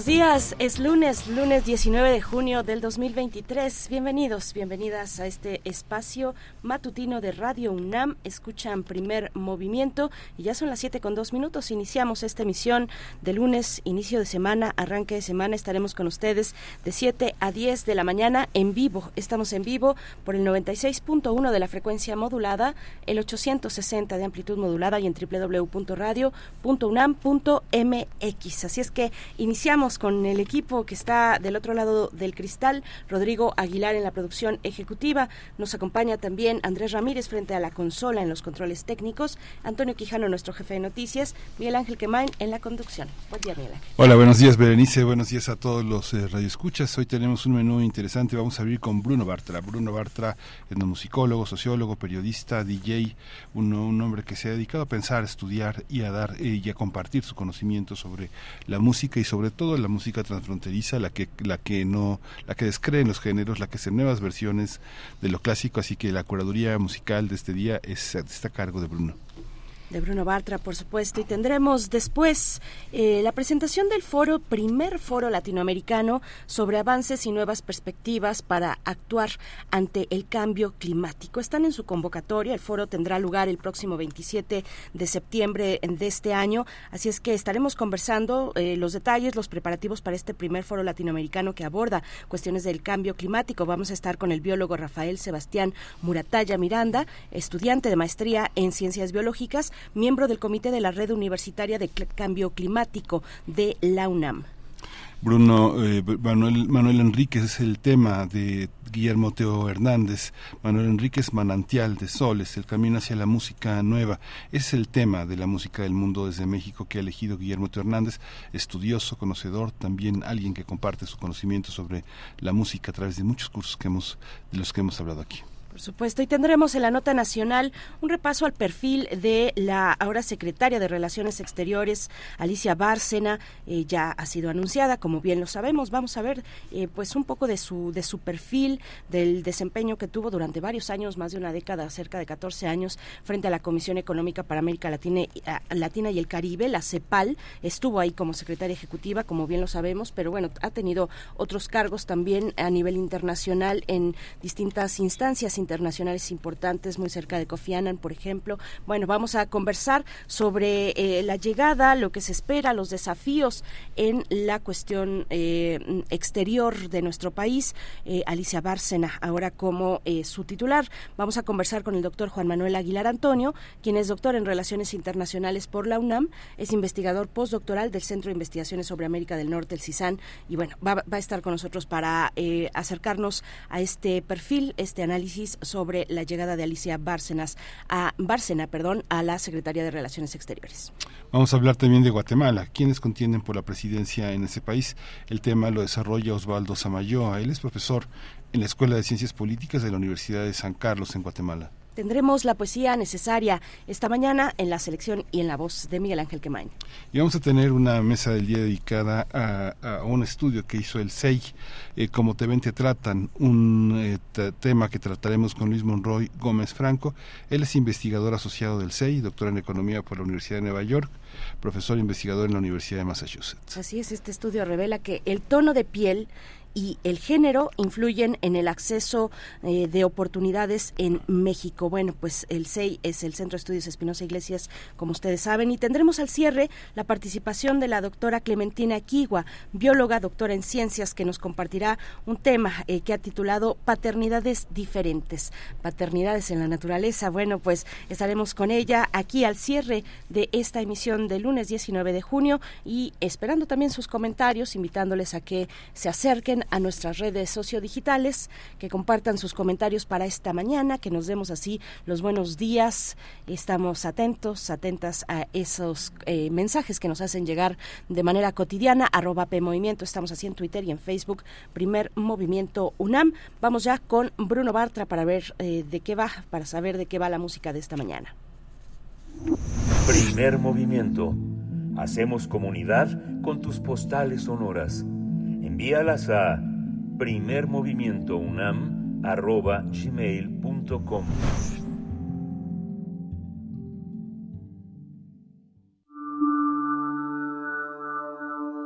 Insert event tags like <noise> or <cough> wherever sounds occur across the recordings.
Buenos días, es lunes, lunes 19 de junio del 2023. Bienvenidos, bienvenidas a este espacio matutino de Radio UNAM. Escuchan primer movimiento y ya son las 7 con 2 minutos. Iniciamos esta emisión de lunes, inicio de semana, arranque de semana. Estaremos con ustedes de 7 a 10 de la mañana en vivo. Estamos en vivo por el 96.1 de la frecuencia modulada, el 860 de amplitud modulada y en www.radio.unam.mx. Así es que iniciamos con el equipo que está del otro lado del cristal, Rodrigo Aguilar en la producción ejecutiva, nos acompaña también Andrés Ramírez frente a la consola en los controles técnicos, Antonio Quijano, nuestro jefe de noticias, Miguel Ángel Quemain en la conducción. Buen día, Miguel. Hola, buenos días, Berenice, buenos días a todos los eh, radioescuchas. Hoy tenemos un menú interesante, vamos a abrir con Bruno Bartra. Bruno Bartra, etnomusicólogo, sociólogo, periodista, DJ, un, un hombre que se ha dedicado a pensar, estudiar y a dar eh, y a compartir su conocimiento sobre la música y sobre todo la música transfronteriza, la que, la que no, la que descree en los géneros, la que hace nuevas versiones de lo clásico, así que la curaduría musical de este día es, está a cargo de Bruno de Bruno Bartra, por supuesto, y tendremos después eh, la presentación del foro, primer foro latinoamericano sobre avances y nuevas perspectivas para actuar ante el cambio climático. Están en su convocatoria, el foro tendrá lugar el próximo 27 de septiembre de este año, así es que estaremos conversando eh, los detalles, los preparativos para este primer foro latinoamericano que aborda cuestiones del cambio climático. Vamos a estar con el biólogo Rafael Sebastián Muratalla Miranda, estudiante de maestría en ciencias biológicas, miembro del Comité de la Red Universitaria de Cambio Climático de la UNAM. Bruno eh, Manuel, Manuel Enríquez es el tema de Guillermo Teo Hernández. Manuel Enríquez, Manantial de Soles, el camino hacia la música nueva. es el tema de la música del mundo desde México que ha elegido Guillermo Teo Hernández, estudioso, conocedor, también alguien que comparte su conocimiento sobre la música a través de muchos cursos que hemos, de los que hemos hablado aquí. Por supuesto, y tendremos en la nota nacional un repaso al perfil de la ahora secretaria de Relaciones Exteriores, Alicia Bárcena, eh, ya ha sido anunciada, como bien lo sabemos. Vamos a ver, eh, pues un poco de su de su perfil, del desempeño que tuvo durante varios años, más de una década, cerca de 14 años, frente a la Comisión Económica para América Latina, Latina y el Caribe, la CEPAL. Estuvo ahí como secretaria ejecutiva, como bien lo sabemos, pero bueno, ha tenido otros cargos también a nivel internacional en distintas instancias internacionales importantes muy cerca de Kofi Annan, por ejemplo. Bueno, vamos a conversar sobre eh, la llegada, lo que se espera, los desafíos en la cuestión eh, exterior de nuestro país. Eh, Alicia Bárcena, ahora como su titular. Vamos a conversar con el doctor Juan Manuel Aguilar Antonio, quien es doctor en Relaciones Internacionales por la UNAM, es investigador postdoctoral del Centro de Investigaciones sobre América del Norte, el CISAN, y bueno, va, va a estar con nosotros para acercarnos a este perfil, este análisis sobre la llegada de Alicia Bárcenas a Bárcena, perdón, a la Secretaría de Relaciones Exteriores. Vamos a hablar también de Guatemala. ¿Quiénes contienden por la presidencia en ese país? El tema lo desarrolla Osvaldo Samayoa. Él es profesor en la Escuela de Ciencias Políticas de la Universidad de San Carlos en Guatemala. Tendremos la poesía necesaria esta mañana en la selección y en la voz de Miguel Ángel Quemain. Y vamos a tener una mesa del día dedicada a, un estudio que hizo el SEI, eh, como te ven te tratan, un eh, tema que trataremos con Luis Monroy Gómez Franco. Él es investigador asociado del SEI, doctor en economía por la Universidad de Nueva York, profesor investigador en la Universidad de Massachusetts. Así es, este estudio revela que el tono de piel y el género influyen en el acceso eh, de oportunidades en México. Bueno, pues el CEI es el Centro de Estudios Espinosa Iglesias, como ustedes saben, y tendremos al cierre la participación de la doctora Clementina Quigua, bióloga, doctora en ciencias, que nos compartirá un tema eh, que ha titulado Paternidades diferentes, paternidades en la naturaleza. Bueno, pues estaremos con ella aquí al cierre de esta emisión del lunes 19 de junio y esperando también sus comentarios, invitándoles a que se acerquen a nuestras redes sociodigitales, que compartan sus comentarios para esta mañana, que nos demos así los buenos días. Estamos atentos, atentas a esos eh, mensajes que nos hacen llegar de manera cotidiana, arroba PMovimiento, estamos así en Twitter y en Facebook, primer movimiento UNAM. Vamos ya con Bruno Bartra para ver eh, de qué va, para saber de qué va la música de esta mañana. Primer movimiento. Hacemos comunidad con tus postales sonoras. Envíalas a primermovimientounam.gmail.com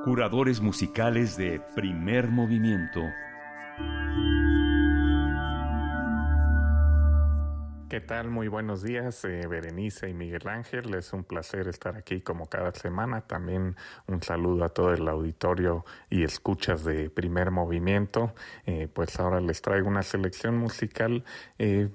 Curadores musicales de Primer Movimiento. ¿Qué tal? Muy buenos días, eh, Berenice y Miguel Ángel. Es un placer estar aquí como cada semana. También un saludo a todo el auditorio y escuchas de primer movimiento. Eh, pues ahora les traigo una selección musical. Eh,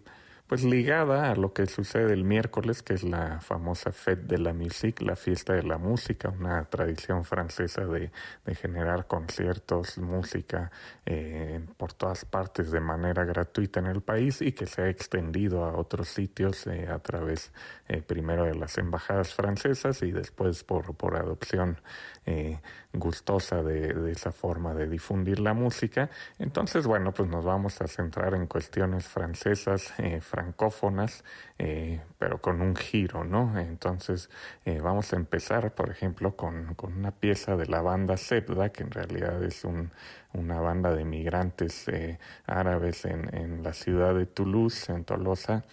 pues ligada a lo que sucede el miércoles, que es la famosa Fête de la Musique, la fiesta de la música, una tradición francesa de, generar conciertos, música eh, por todas partes de manera gratuita en el país y que se ha extendido a otros sitios eh, a través eh, primero de las embajadas francesas y después por, por adopción gustosa de, esa forma de difundir la música. Entonces, bueno, pues nos vamos a centrar en cuestiones francesas, francófonas, eh, pero con un giro, ¿no? Entonces eh, vamos a empezar, por ejemplo, con, una pieza de la banda Zebda, que en realidad es un, una banda de migrantes eh, árabes en, la ciudad de Toulouse, en Tolosa.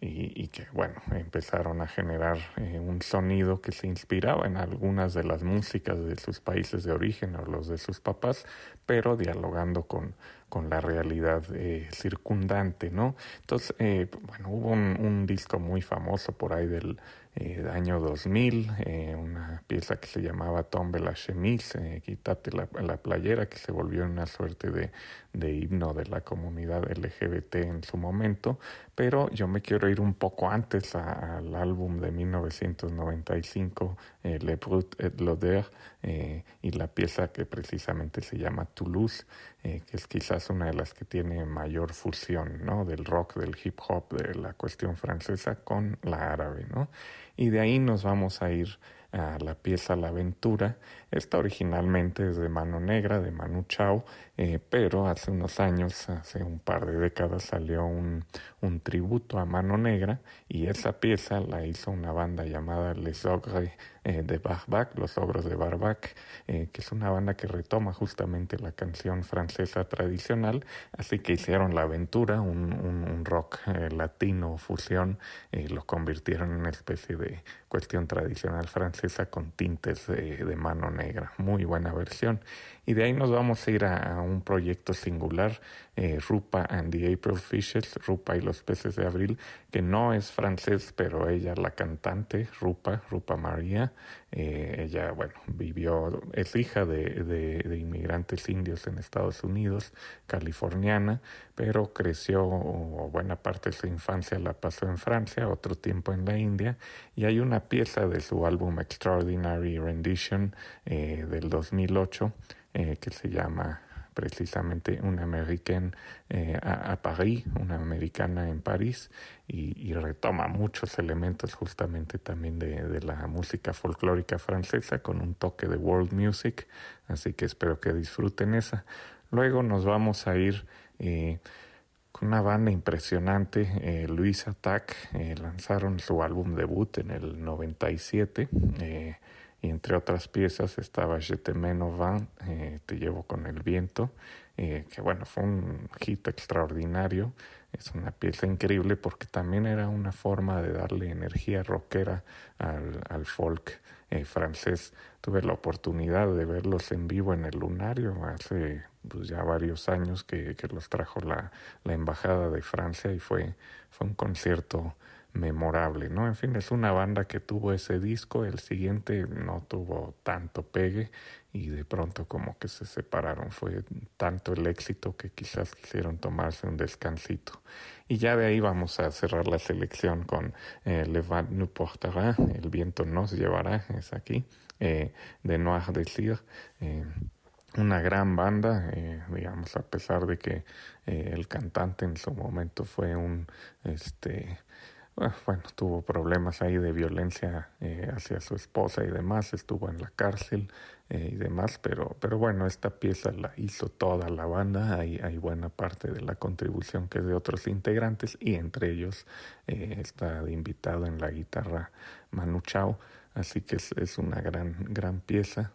Eh, y, y, que bueno empezaron a generar eh, un sonido que se inspiraba en algunas de las músicas de sus países de origen o los de sus papás pero dialogando con, con la realidad eh, circundante, ¿no? Entonces, eh, bueno, hubo un, disco muy famoso por ahí del eh, año 2000, eh, una pieza que se llamaba Tombe la chemise, quítate la, la, playera, que se volvió una suerte de, de himno de la comunidad LGBT en su momento, pero yo me quiero ir un poco antes al álbum de 1995, Le Brut et l'Odeur, y la pieza que precisamente se llama Toulouse, eh, que es quizás una de las que tiene mayor fusión, ¿no? Del rock, del hip hop, de la cuestión francesa con la árabe, ¿no? Y de ahí nos vamos a ir a la pieza La Aventura. Esta originalmente es de Mano Negra, de Manu Chao, eh, pero hace unos años, hace un par de décadas, salió un, un tributo a Mano Negra y esa pieza la hizo una banda llamada Les Ogres eh, de Barbac, Los Ogros de Barbac, eh, que es una banda que retoma justamente la canción francesa tradicional, así que hicieron La Aventura, un, un, un rock latino fusión, y lo convirtieron en una especie de cuestión tradicional francesa con tintes de, mano negra. Muy buena versión. Y de ahí nos vamos a ir a, a un proyecto singular, eh, Rupa and the April Fishes, Rupa y los peces de abril, que no es francés, pero ella, la cantante, Rupa, Rupa María, eh, ella, bueno, vivió, es hija de, de, inmigrantes indios en Estados Unidos, californiana, pero creció, o buena parte de su infancia la pasó en Francia, otro tiempo en la India, y hay una pieza de su álbum Extraordinary Rendition eh, del 2008 eh, que se llama precisamente una americana eh, a, a, París, una americana en París, y, retoma muchos elementos justamente también de, de, la música folclórica francesa con un toque de world music, así que espero que disfruten esa. Luego nos vamos a ir eh, con una banda impresionante, eh, Luis Attack, eh, lanzaron su álbum debut en el 97 y entre otras piezas estaba Je te vent, eh, Te llevo con el viento, eh, que bueno, fue un hit extraordinario, es una pieza increíble porque también era una forma de darle energía rockera al, al folk eh, francés. Tuve la oportunidad de verlos en vivo en el Lunario hace pues, ya varios años que, que los trajo la, la Embajada de Francia y fue, fue un concierto memorable, ¿no? En fin, es una banda que tuvo ese disco, el siguiente no tuvo tanto pegue y de pronto como que se separaron. Fue tanto el éxito que quizás quisieron tomarse un descansito. Y ya de ahí vamos a cerrar la selección con eh, Le vent nous portera, El viento nos llevará, es aquí, eh, de Noir Désir. Eh, una gran banda, eh, digamos, a pesar de que eh, el cantante en su momento fue un, este, bueno, tuvo problemas ahí de violencia eh, hacia su esposa y demás, estuvo en la cárcel y demás, pero, pero bueno, esta pieza la hizo toda la banda, hay, hay buena parte de la contribución que es de otros integrantes y entre ellos está invitado en la guitarra Manu Chao, así que es, es una gran, gran pieza,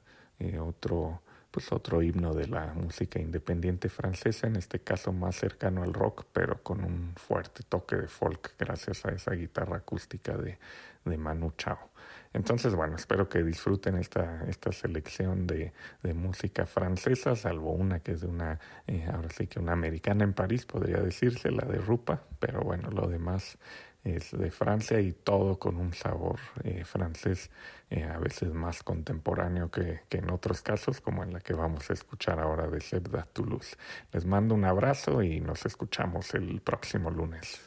otro pues otro himno de la música independiente francesa, en este caso más cercano al rock, pero con un fuerte toque de folk gracias a esa guitarra acústica de, de Manu Chao. Entonces, bueno, espero que disfruten esta, esta selección de, de música francesa, salvo una que es de una, eh, ahora sí que una americana en París, podría decirse, la de Rupa, pero bueno, lo demás es de Francia y todo con un sabor eh, francés eh, a veces más contemporáneo que, que, en otros casos, como en la que vamos a escuchar ahora de Sebda Toulouse. Les mando un abrazo y nos escuchamos el próximo lunes.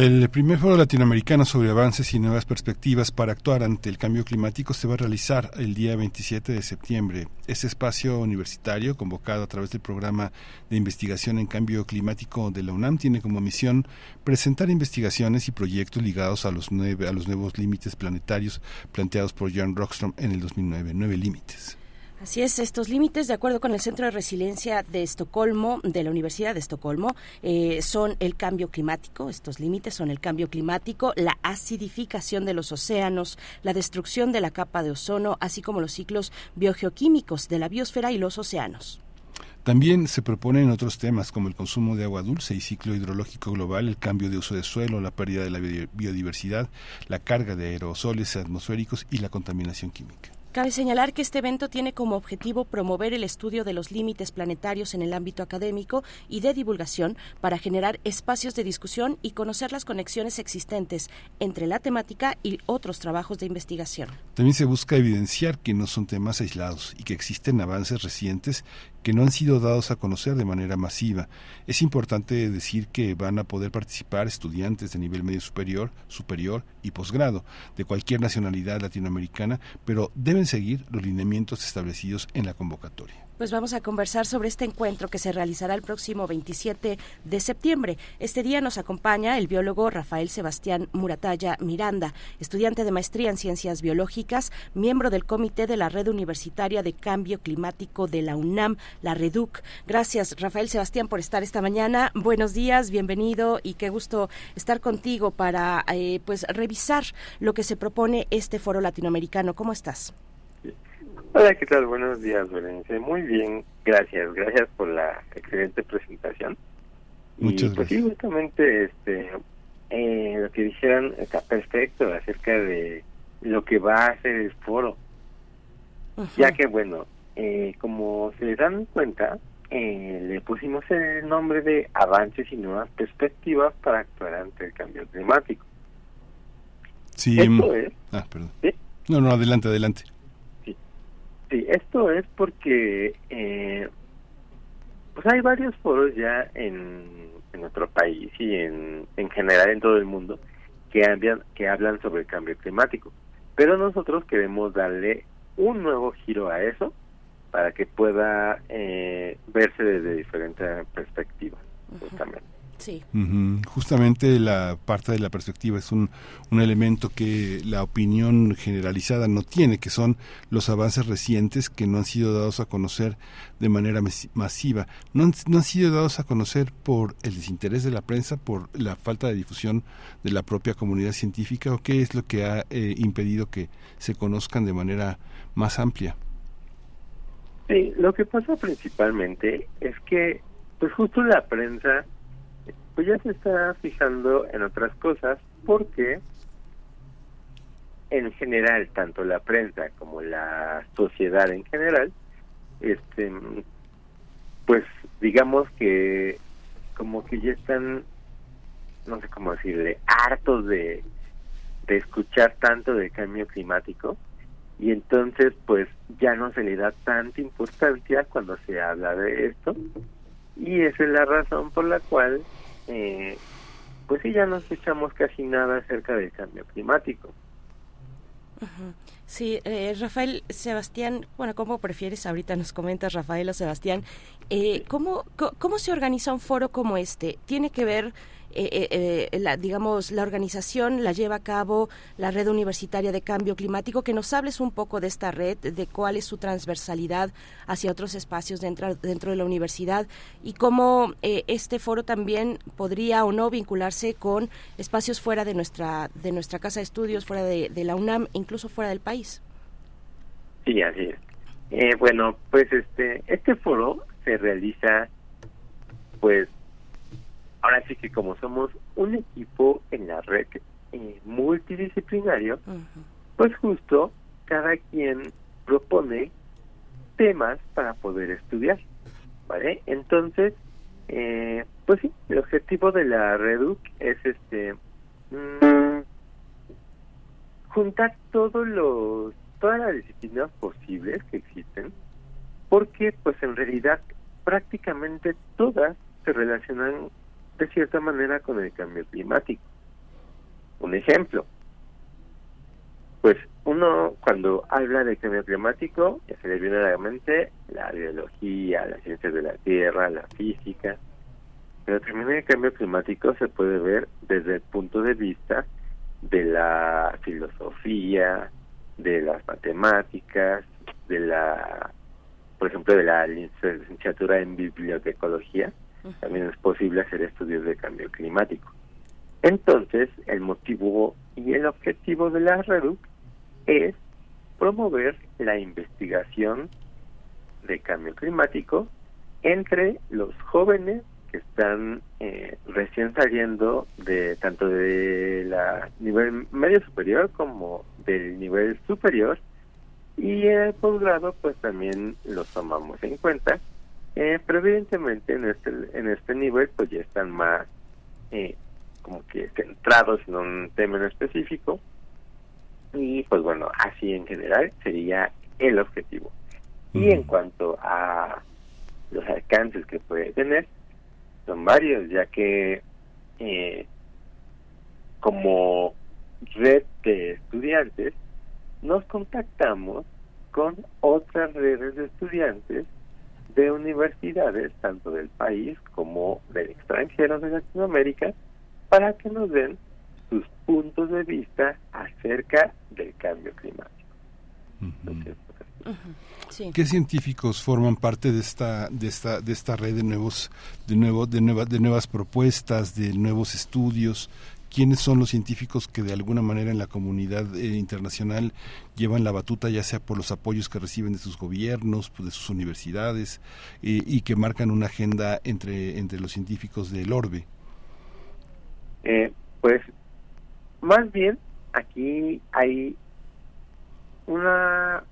El primer foro latinoamericano sobre avances y nuevas perspectivas para actuar ante el cambio climático se va a realizar el día 27 de septiembre. Este espacio universitario, convocado a través del programa de investigación en cambio climático de la UNAM, tiene como misión presentar investigaciones y proyectos ligados a los, nueve, a los nuevos límites planetarios planteados por Jan Rockstrom en el 2009. Nueve límites. Así es, estos límites, de acuerdo con el Centro de Resiliencia de Estocolmo, de la Universidad de Estocolmo, eh, son el cambio climático. Estos límites son el cambio climático, la acidificación de los océanos, la destrucción de la capa de ozono, así como los ciclos biogeoquímicos de la biosfera y los océanos. También se proponen otros temas como el consumo de agua dulce y ciclo hidrológico global, el cambio de uso de suelo, la pérdida de la biodiversidad, la carga de aerosoles atmosféricos y la contaminación química. Cabe señalar que este evento tiene como objetivo promover el estudio de los límites planetarios en el ámbito académico y de divulgación para generar espacios de discusión y conocer las conexiones existentes entre la temática y otros trabajos de investigación. También se busca evidenciar que no son temas aislados y que existen avances recientes que no han sido dados a conocer de manera masiva. Es importante decir que van a poder participar estudiantes de nivel medio superior, superior y posgrado de cualquier nacionalidad latinoamericana, pero deben seguir los lineamientos establecidos en la convocatoria pues vamos a conversar sobre este encuentro que se realizará el próximo 27 de septiembre. Este día nos acompaña el biólogo Rafael Sebastián Murataya Miranda, estudiante de maestría en ciencias biológicas, miembro del Comité de la Red Universitaria de Cambio Climático de la UNAM, la REDUC. Gracias, Rafael Sebastián, por estar esta mañana. Buenos días, bienvenido y qué gusto estar contigo para eh, pues revisar lo que se propone este foro latinoamericano. ¿Cómo estás? Hola, ¿qué tal? Buenos días, Berenice. Muy bien, gracias. Gracias por la excelente presentación. Muchas y, pues, Sí, justamente este, eh, lo que dijeron está perfecto acerca de lo que va a hacer el foro. Ya que, bueno, eh, como se dan cuenta, eh, le pusimos el nombre de Avances y Nuevas Perspectivas para actuar ante el cambio climático. Sí, Esto es, ah, perdón. ¿sí? No, no, adelante, adelante. Sí, esto es porque eh, pues hay varios foros ya en, en nuestro país y en, en general en todo el mundo que hablan, que hablan sobre el cambio climático. Pero nosotros queremos darle un nuevo giro a eso para que pueda eh, verse desde diferentes perspectivas, justamente. Sí. Ujú. Justamente la parte de la perspectiva es un, un elemento que la opinión generalizada no tiene, que son los avances recientes que no han sido dados a conocer de manera mas- masiva. No han, no han sido dados a conocer por el desinterés de la prensa, por la falta de difusión de la propia comunidad científica, o qué es lo que ha eh, impedido que se conozcan de manera más amplia. Sí, lo que pasa principalmente es que, pues justo la prensa, pues ya se está fijando en otras cosas porque en general, tanto la prensa como la sociedad en general, este, pues digamos que como que ya están, no sé cómo decirle, hartos de, de escuchar tanto del cambio climático y entonces pues ya no se le da tanta importancia cuando se habla de esto y esa es la razón por la cual eh, pues sí ya no escuchamos casi nada acerca del cambio climático. Sí, eh, Rafael Sebastián, bueno, ¿cómo prefieres? Ahorita nos comentas, Rafael o Sebastián. Eh, ¿cómo, ¿Cómo se organiza un foro como este? ¿Tiene que ver, eh, eh, eh, la, digamos, la organización la lleva a cabo la Red Universitaria de Cambio Climático? Que nos hables un poco de esta red, de cuál es su transversalidad hacia otros espacios dentro, dentro de la universidad y cómo eh, este foro también podría o no vincularse con espacios fuera de nuestra, de nuestra casa de estudios, fuera de, de la UNAM, incluso fuera del país. Sí, así es. Eh, bueno, pues este este foro se realiza, pues, ahora sí que como somos un equipo en la red eh, multidisciplinario, pues justo cada quien propone temas para poder estudiar, ¿vale? Entonces, eh, pues sí, el objetivo de la Reduc es este mm, juntar todos los todas las disciplinas posibles que existen porque pues en realidad prácticamente todas se relacionan de cierta manera con el cambio climático. Un ejemplo, pues uno cuando habla de cambio climático, ya se le viene a la mente la biología, las ciencias de la tierra, la física, pero también el cambio climático se puede ver desde el punto de vista de la filosofía, de las matemáticas, de la, por ejemplo, de la licenciatura en bibliotecología, también es posible hacer estudios de cambio climático. Entonces, el motivo y el objetivo de la REDUC es promover la investigación de cambio climático entre los jóvenes que están eh, recién saliendo de tanto de la nivel medio superior como del nivel superior y el posgrado pues también los tomamos en cuenta eh, pero evidentemente en este en este nivel pues ya están más eh, como que centrados en un tema en específico. Y pues bueno así en general sería el objetivo. Y en cuanto a los alcances que puede tener son varios ya que eh, como red de estudiantes nos contactamos con otras redes de estudiantes de universidades, tanto del país como del extranjero de Latinoamérica, para que nos den sus puntos de vista acerca del cambio climático. ¿Qué científicos forman parte de esta de esta de esta red de nuevos de nuevo de nuevas de nuevas propuestas, de nuevos estudios? Quiénes son los científicos que de alguna manera en la comunidad eh, internacional llevan la batuta, ya sea por los apoyos que reciben de sus gobiernos, pues, de sus universidades, y que marcan una agenda entre, entre los científicos del orbe. Eh, pues más bien aquí hay una,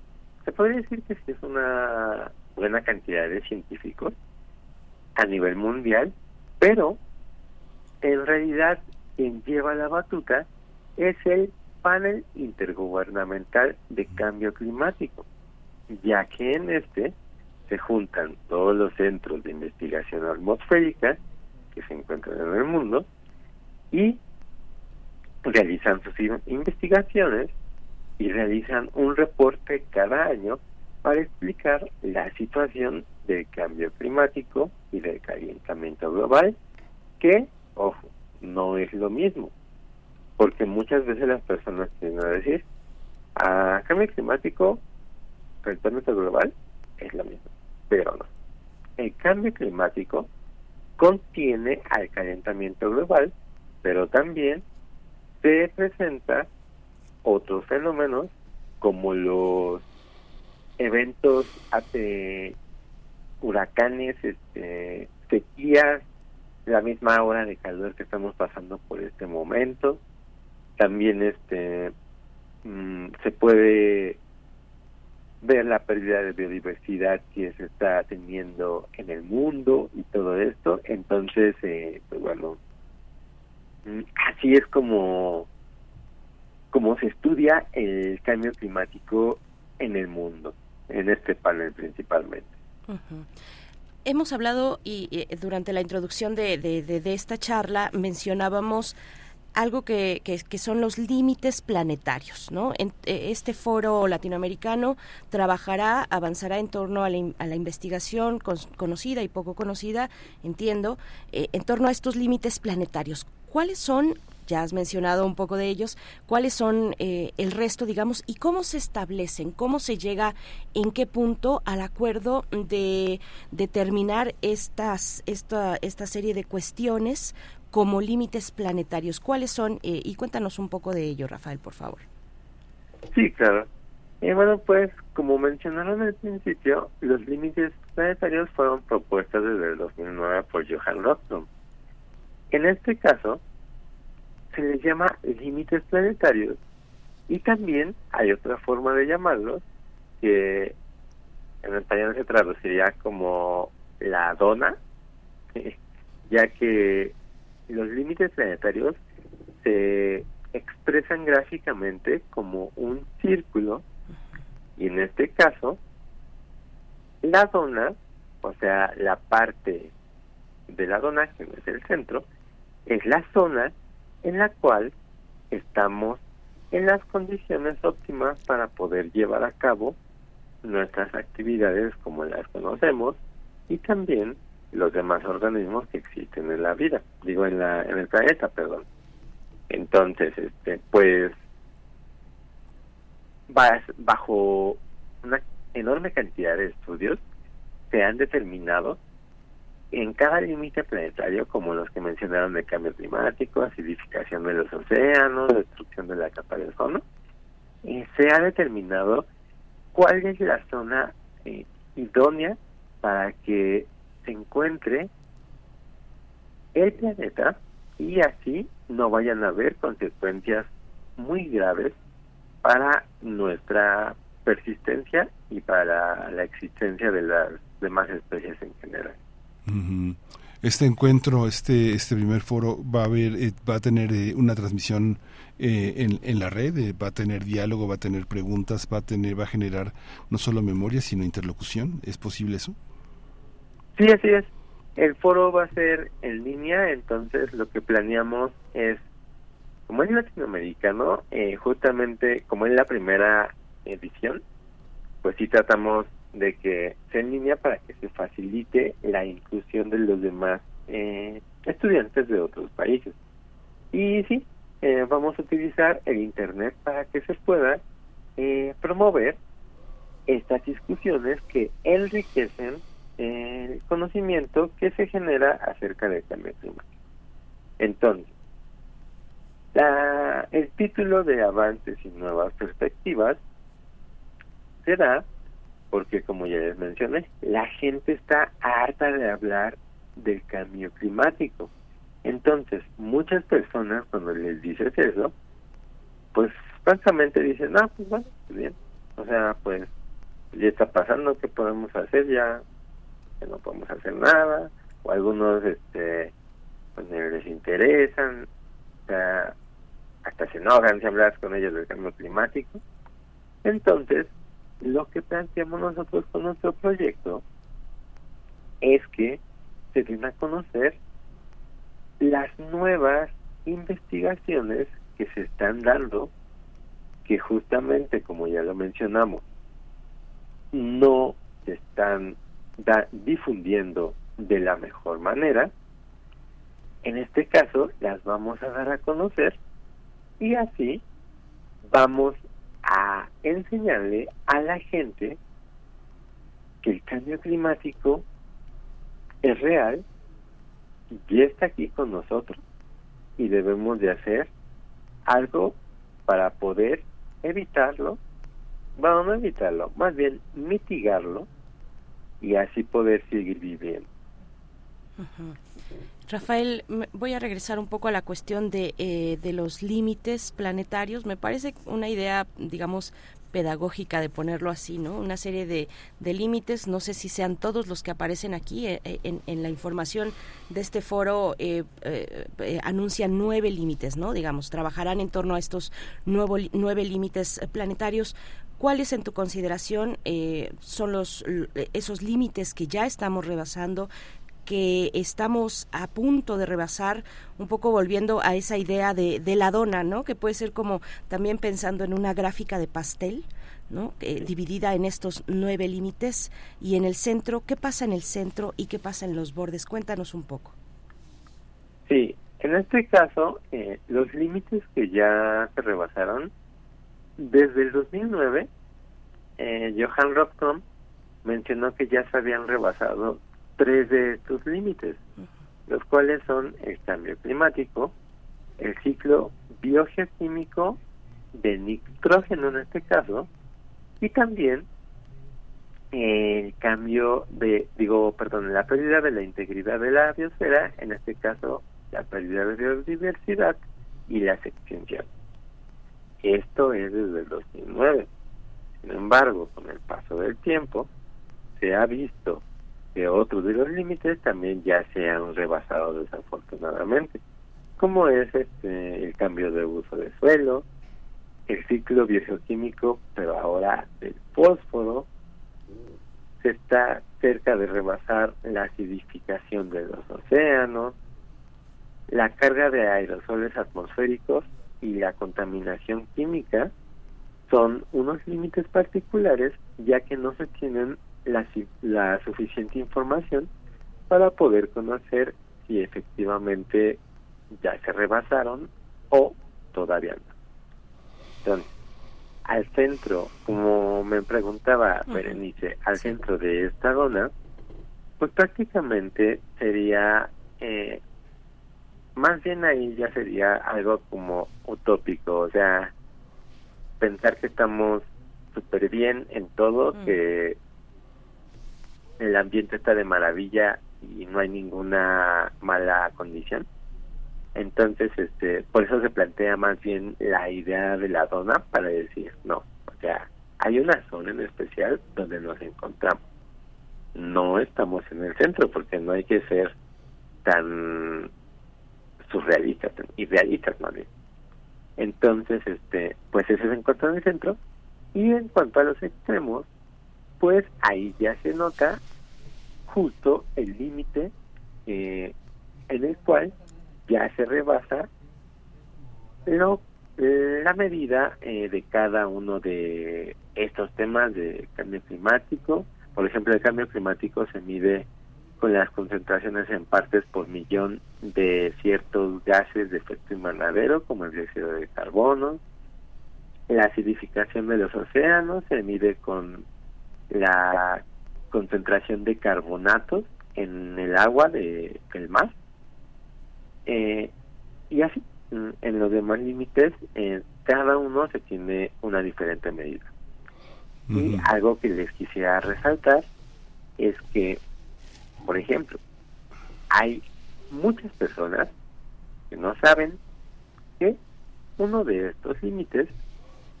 se podría decir que es una buena cantidad de científicos a nivel mundial, pero en realidad quien lleva la batuta es el panel intergubernamental de cambio climático, ya que en este se juntan todos los centros de investigación atmosférica que se encuentran en el mundo y realizan sus investigaciones y realizan un reporte cada año para explicar la situación del cambio climático y del calentamiento global que, ojo, no es lo mismo. Porque muchas veces las personas tienen a decir, cambio climático, calentamiento global, es lo mismo. Pero no. El cambio climático contiene al calentamiento global, pero también se presenta otros fenómenos como los eventos huracanes, este, sequías, la misma hora de calor que estamos pasando por este momento. También este mm, se puede ver la pérdida de biodiversidad que se está teniendo en el mundo y todo esto. Entonces, eh, pues bueno, mm, así es como como se estudia el cambio climático en el mundo, en este panel principalmente hemos hablado y, durante la introducción de, de, esta charla mencionábamos algo que, que, son los límites planetarios. ¿no? En, e, este foro latinoamericano trabajará, avanzará en torno a la, investigación conocida y poco conocida, entiendo, eh, en torno a estos límites planetarios. ¿Cuáles son ya has mencionado un poco de ellos, cuáles son eh, el resto, digamos, y cómo se establecen, cómo se llega, en qué punto al acuerdo de determinar estas, esta, esta serie de cuestiones como límites planetarios. ¿Cuáles son? Eh, y cuéntanos un poco de ello, Rafael, por favor. Sí, claro. Y bueno, pues como mencionaron al principio, los límites planetarios fueron propuestos desde el 2009 por Johan Rockström. En este caso, se les llama límites planetarios. Y también hay otra forma de llamarlos que en español se traduciría como la dona, <laughs> ya que los límites planetarios se expresan gráficamente como un círculo. Y en este caso la dona, o sea, la parte de la dona, que no es el centro, es la zona en la cual estamos en las condiciones óptimas para poder llevar a cabo nuestras actividades como las conocemos y también los demás organismos que existen en la vida, digo en la en el planeta, perdón. Entonces, este, pues bajo una enorme cantidad de estudios se han determinado en cada límite planetario, como los que mencionaron de cambio climático, acidificación de los océanos, destrucción de la capa de ozono, se ha determinado cuál es la zona eh, idónea para que se encuentre el planeta y así no vayan a haber consecuencias muy graves para nuestra persistencia y para la existencia de las demás especies en general. Este encuentro, este este primer foro va a haber, eh, va a tener eh, una transmisión eh, en, la red, va a tener diálogo, va a tener preguntas, va a tener, va a generar no solo memoria sino interlocución. ¿Es posible eso? Sí, así es. El foro va a ser en línea, entonces lo que planeamos es, como es latinoamericano, justamente como es la primera edición, pues sí tratamos de que sea en línea para que se facilite la inclusión de los demás eh, estudiantes de otros países. Y sí, eh, vamos a utilizar el Internet para que se pueda eh, promover estas discusiones que enriquecen el conocimiento que se genera acerca del cambio climático. Entonces, la, el título de Avances y Nuevas Perspectivas será porque como ya les mencioné, la gente está harta de hablar del cambio climático. Entonces, muchas personas cuando les dices eso, pues básicamente dicen, ah, pues bueno, pues bien. O sea, pues ya está pasando, ¿qué podemos hacer? Ya que no podemos hacer nada. O algunos, este, pues les interesan, o sea, hasta se enojan si hablas con ellos del cambio climático. Entonces, lo que planteamos nosotros con nuestro proyecto es que se den a conocer las nuevas investigaciones que se están dando, que justamente, como ya lo mencionamos, no se están difundiendo de la mejor manera. En este caso, las vamos a dar a conocer y así vamos a enseñarle a la gente que el cambio climático es real y está aquí con nosotros. Y debemos de hacer algo para poder evitarlo, bueno, no evitarlo, más bien mitigarlo y así poder seguir viviendo. Rafael, voy a regresar un poco a la cuestión de, eh, de los límites planetarios. Me parece una idea, digamos, pedagógica de ponerlo así, ¿no? Una serie de, de límites, no sé si sean todos los que aparecen aquí eh, eh, en, en, la información de este foro, eh, anuncian nueve límites, ¿no? Digamos, trabajarán en torno a estos nuevo, nueve límites planetarios. ¿Cuáles en tu consideración son los esos límites que ya estamos rebasando? Que estamos a punto de rebasar, un poco volviendo a esa idea de, la dona, ¿no? Que puede ser como también pensando en una gráfica de pastel, ¿no? Eh, dividida en estos nueve límites y en el centro, ¿qué pasa en el centro y qué pasa en los bordes? Cuéntanos un poco. Sí, en este caso, eh, los límites que ya se rebasaron, desde el 2009, eh, Johan mencionó que ya se habían rebasado tres de estos límites, los cuales son el cambio climático, el ciclo biogeoquímico de nitrógeno en este caso, y también el cambio de, digo, perdón, la pérdida de la integridad de la biosfera, en este caso la pérdida de biodiversidad y la extinción. Esto es desde el 2009. Sin embargo, con el paso del tiempo, se ha visto que otros de los límites también ya se han rebasado desafortunadamente, como es este el cambio de uso de suelo, el ciclo biogeoquímico, pero ahora del fósforo, se está cerca de rebasar la acidificación de los océanos, la carga de aerosoles atmosféricos y la contaminación química son unos límites particulares ya que no se tienen la, la suficiente información para poder conocer si efectivamente ya se rebasaron o todavía no. Entonces, al centro, como me preguntaba Berenice, al centro de esta zona, pues prácticamente sería, eh, más bien ahí ya sería algo como utópico, o sea, pensar que estamos súper bien en todo, que el ambiente está de maravilla y no hay ninguna mala condición. Entonces, este, por eso se plantea más bien la idea de la zona para decir, no, o sea, hay una zona en especial donde nos encontramos. No estamos en el centro porque no hay que ser tan surrealistas, tan idealistas más bien. Entonces, este, pues ese se encuentra en el centro y en cuanto a los extremos, pues ahí ya se nota justo el límite eh, en el cual ya se rebasa lo, la medida eh, de cada uno de estos temas de cambio climático. Por ejemplo, el cambio climático se mide con las concentraciones en partes por millón de ciertos gases de efecto invernadero, como el dióxido de carbono. La acidificación de los océanos se mide con la concentración de carbonatos en el agua de, del mar eh, y así, mm, en los demás límites, eh, cada uno se tiene una diferente medida. Y algo que les quisiera resaltar es que, por ejemplo, hay muchas personas que no saben que uno de estos límites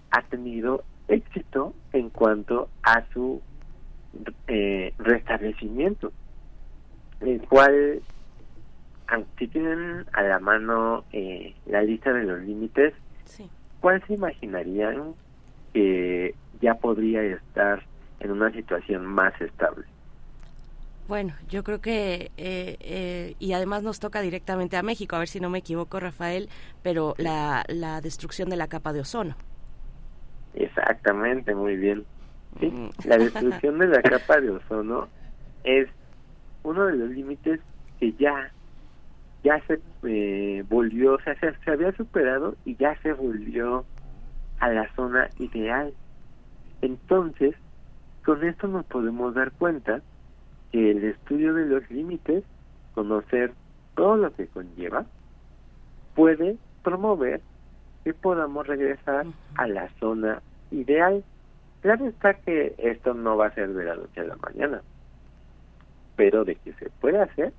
ha tenido éxito en cuanto a su eh, restablecimiento, el cual si tienen a la mano eh, la lista de los límites, ¿cuál se imaginarían que ya podría estar en una situación más estable? Bueno, yo creo que, eh, eh, y además nos toca directamente a México, a ver si no me equivoco, Rafael, pero la, la destrucción de la capa de ozono. Exactamente, muy bien. Mm. La destrucción de la capa de ozono es uno de los límites que ya ya se eh, volvió, o sea, se, había superado y ya se volvió a la zona ideal. Entonces, con esto nos podemos dar cuenta que el estudio de los límites, conocer todo lo que conlleva, puede promover que podamos regresar a la zona ideal. Claro está que esto no va a ser de la noche a la mañana, pero de que se puede hacer,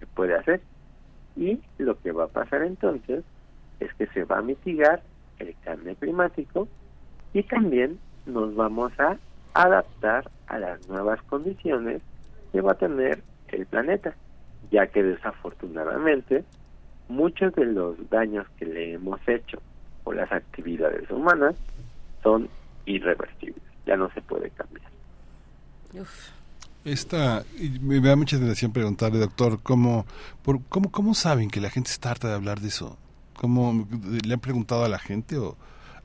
se puede hacer. Y lo que va a pasar entonces es que se va a mitigar el cambio climático y también nos vamos a adaptar a las nuevas condiciones que va a tener el planeta, ya que desafortunadamente muchos de los daños que le hemos hecho por las actividades humanas son irreversibles, ya no se puede cambiar. Esta, me da mucha atención preguntarle, doctor, ¿cómo, por, cómo, ¿cómo saben que la gente está harta de hablar de eso? ¿Cómo, ¿Le han preguntado a la gente o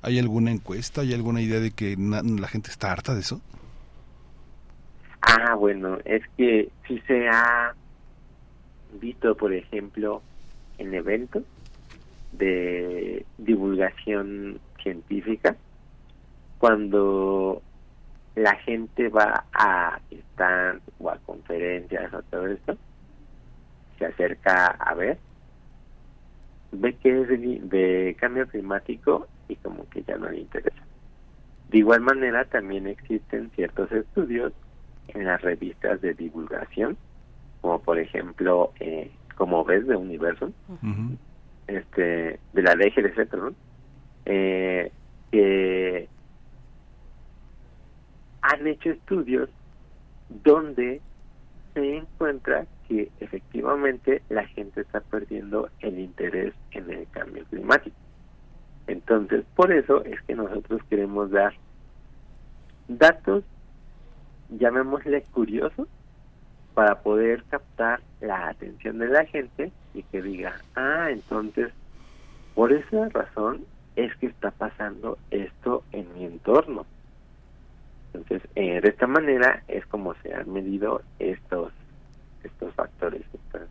hay alguna encuesta, hay alguna idea de que la gente está harta de eso? Ah, bueno, es que si se ha visto, por ejemplo, en eventos de divulgación científica, cuando la gente va a estar o a conferencias o todo esto, se acerca a ver, ve que es de, cambio climático y como que ya no le interesa. De igual manera también existen ciertos estudios en las revistas de divulgación, como por ejemplo, eh, como ves de Universo, este, de la DGLC, perdón, eh, que han hecho estudios donde se encuentra que efectivamente la gente está perdiendo el interés en el cambio climático. Entonces, por eso es que nosotros queremos dar datos llamémosle curiosos, para poder captar la atención de la gente y que diga, ah, entonces, por esa razón es que está pasando esto en mi entorno. Entonces, eh, de esta manera es como se han medido estos estos factores, estas,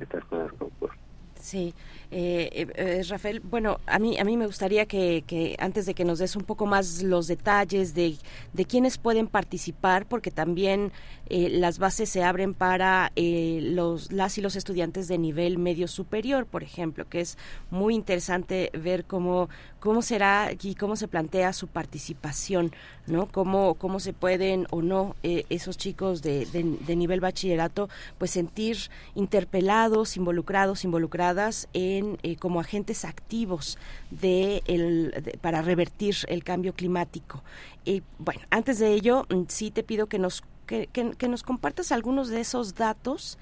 estas cosas que ocurren. Sí, eh, eh, eh, Rafael, bueno, a mí, a mí me gustaría que, antes de que nos des un poco más los detalles de, de quiénes pueden participar, porque también eh, las bases se abren para eh, los, las y los estudiantes de nivel medio superior, por ejemplo, que es muy interesante ver cómo, cómo será y cómo se plantea su participación, ¿no? Cómo, cómo se pueden o no eh, esos chicos de, de, nivel bachillerato pues sentir interpelados, involucrados, involucradas en eh, como agentes activos de el, de, para revertir el cambio climático. Y bueno, antes de ello, mm, sí te pido que nos que, que, que nos compartas algunos de esos datos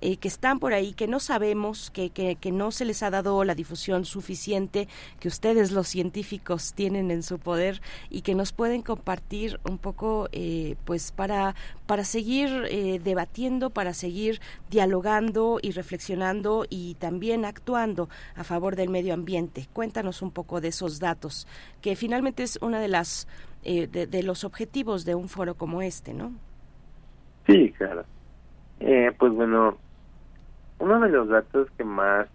eh, que están por ahí, que no sabemos, que, que, que, no se les ha dado la difusión suficiente que ustedes los científicos tienen en su poder y que nos pueden compartir un poco eh, pues para, para seguir eh, debatiendo, para seguir dialogando y reflexionando y también actuando a favor del medio ambiente. Cuéntanos un poco de esos datos, que finalmente es una de las eh, de, de los objetivos de un foro como este, ¿no? Sí, claro. Eh, pues bueno, uno de los datos que más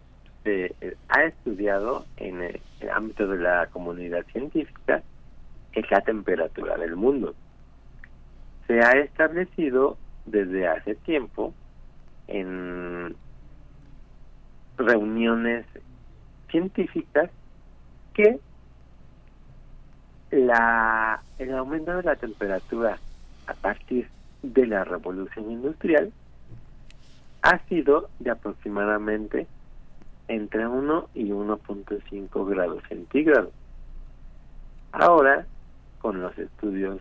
se eh, ha estudiado en el, el, ámbito de la comunidad científica es la temperatura del mundo. Se ha establecido desde hace tiempo en reuniones científicas que la el aumento de la temperatura a partir de la revolución industrial ha sido de aproximadamente entre 1 y 1.5 grados centígrados. Ahora, con los estudios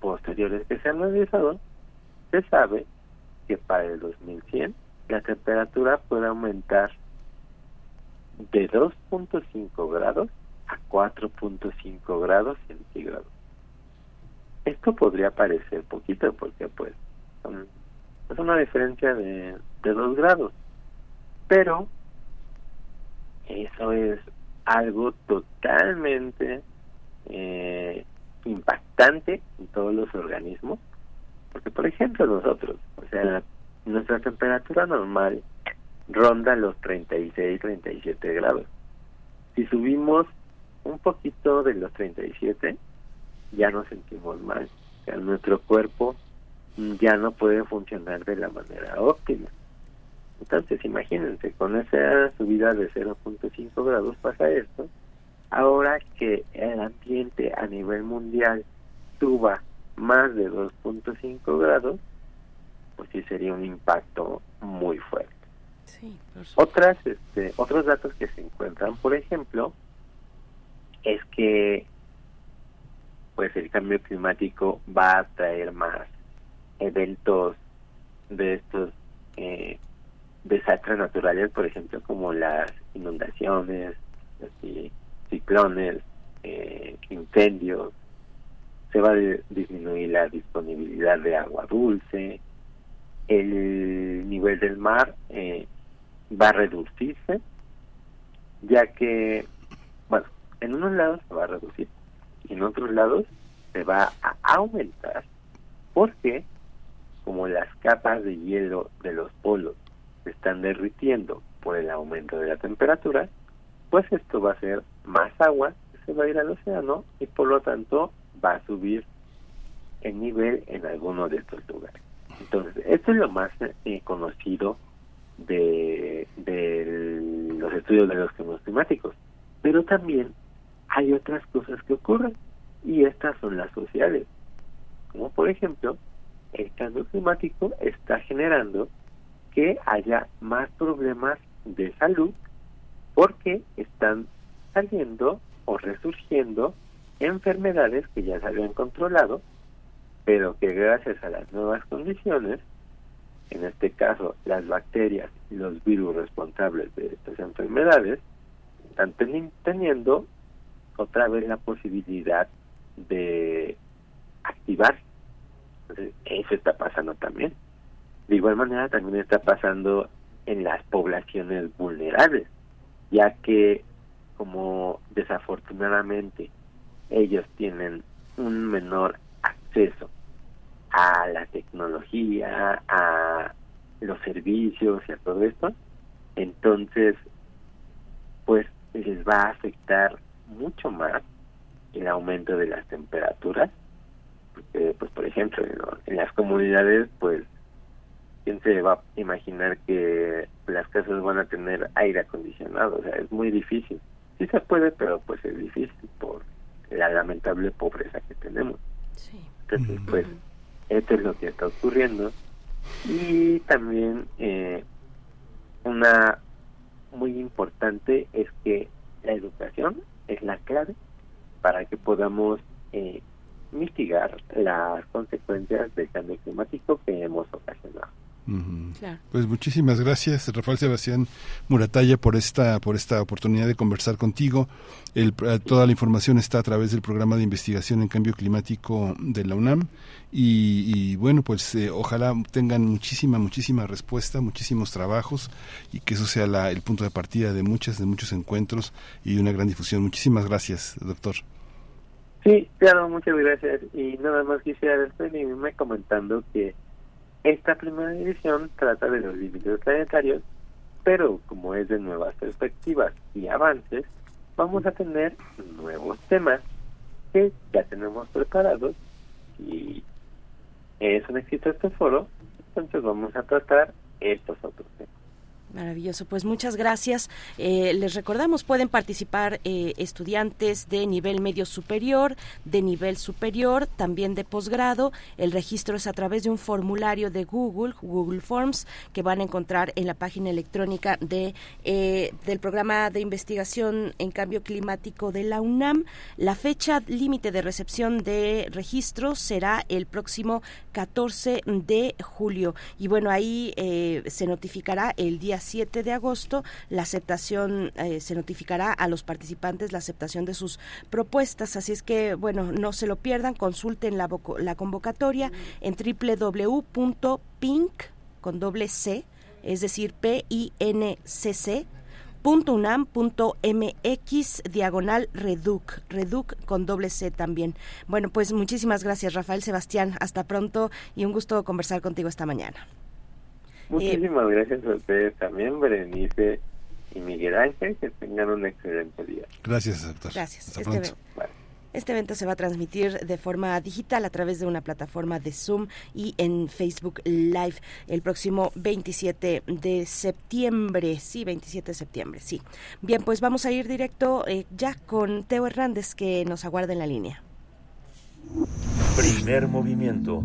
posteriores que se han realizado, se sabe que para el 2100 la temperatura puede aumentar de 2.5 grados a 4.5 grados centígrados. Esto podría parecer poquito porque pues son es una diferencia de, de dos grados. Pero eso es algo totalmente eh, impactante en todos los organismos. Porque, por ejemplo, nosotros, o sea, la, nuestra temperatura normal ronda los 36, 37 grados. Si subimos un poquito de los 37, ya nos sentimos mal. O sea, nuestro cuerpo ya no puede funcionar de la manera óptima. Entonces, imagínense, con esa subida de 0.5 grados pasa esto. Ahora que el ambiente a nivel mundial suba más de 2.5 grados, pues sí sería un impacto muy fuerte. Sí, Otras, este, otros datos que se encuentran, por ejemplo, es que pues el cambio climático va a traer más eventos de estos eh, desastres naturales, por ejemplo, como las inundaciones, así, ciclones, eh, incendios, se va a disminuir la disponibilidad de agua dulce, el nivel del mar eh, va a reducirse, ya que, bueno, en unos lados se va a reducir y en otros lados se va a aumentar, porque como las capas de hielo de los polos se están derritiendo por el aumento de la temperatura, pues esto va a ser más agua que se va a ir al océano y por lo tanto va a subir el nivel en alguno de estos lugares. Entonces, esto es lo más eh, conocido de, de los estudios de los cambios climáticos. Pero también hay otras cosas que ocurren y estas son las sociales. Como por ejemplo, el cambio climático está generando que haya más problemas de salud porque están saliendo o resurgiendo enfermedades que ya se habían controlado, pero que gracias a las nuevas condiciones, en este caso las bacterias y los virus responsables de estas enfermedades, están teniendo otra vez la posibilidad de eso está pasando también. De igual manera también está pasando en las poblaciones vulnerables, ya que como desafortunadamente ellos tienen un menor acceso a la tecnología, a los servicios y a todo esto, entonces pues les va a afectar mucho más el aumento de las temperaturas pues por ejemplo en, las comunidades pues quién se va a imaginar que las casas van a tener aire acondicionado o sea es muy difícil. Sí se puede pero pues es difícil por la lamentable pobreza que tenemos. Entonces pues esto es lo que está ocurriendo. Y también eh, una muy importante es que la educación es la clave para que podamos eh, mitigar las consecuencias del cambio climático que hemos ocasionado. Pues muchísimas gracias, Rafael Sebastián Muratalla, por esta, por esta oportunidad de conversar contigo. El, eh, toda la información está a través del programa de investigación en cambio climático de la UNAM. Y, bueno, pues eh, ojalá tengan muchísima, muchísima respuesta, muchísimos trabajos y que eso sea la, el punto de partida de muchas, de muchos encuentros y una gran difusión. Muchísimas gracias, doctor. Sí, claro, muchas gracias. Y nada más quisiera despedirme comentando que esta primera edición trata de los límites planetarios, pero como es de nuevas perspectivas y avances, vamos a tener nuevos temas que ya tenemos preparados y es un éxito este foro, entonces vamos a tratar estos otros temas. Maravilloso, pues muchas gracias. Eh, les recordamos, pueden participar eh, estudiantes de nivel medio superior, de nivel superior, también de posgrado. El registro es a través de un formulario de Google, Google Forms, que van a encontrar en la página electrónica de eh, del programa de investigación en cambio climático de la UNAM. La fecha límite de recepción de registro será el próximo 14 de julio. Y bueno, ahí se notificará el día 7 de agosto la aceptación eh, se notificará a los participantes la aceptación de sus propuestas así es que bueno no se lo pierdan consulten la, la convocatoria en www.pink con doble c es decir p i n c c .unam.mx diagonal reduc, reduc con doble C también. Bueno, pues muchísimas gracias Rafael Sebastián, hasta pronto y un gusto conversar contigo esta mañana. Muchísimas gracias a ustedes también, Berenice y Miguel Ángel. Que tengan un excelente día. Gracias, doctor. Gracias. este, este evento se va a transmitir de forma digital a través de una plataforma de Zoom y en Facebook Live el próximo 27 de septiembre. Sí, 27 de septiembre, sí. Bien, pues vamos a ir directo eh, ya con Teo Hernández que nos aguarda en la línea. Primer movimiento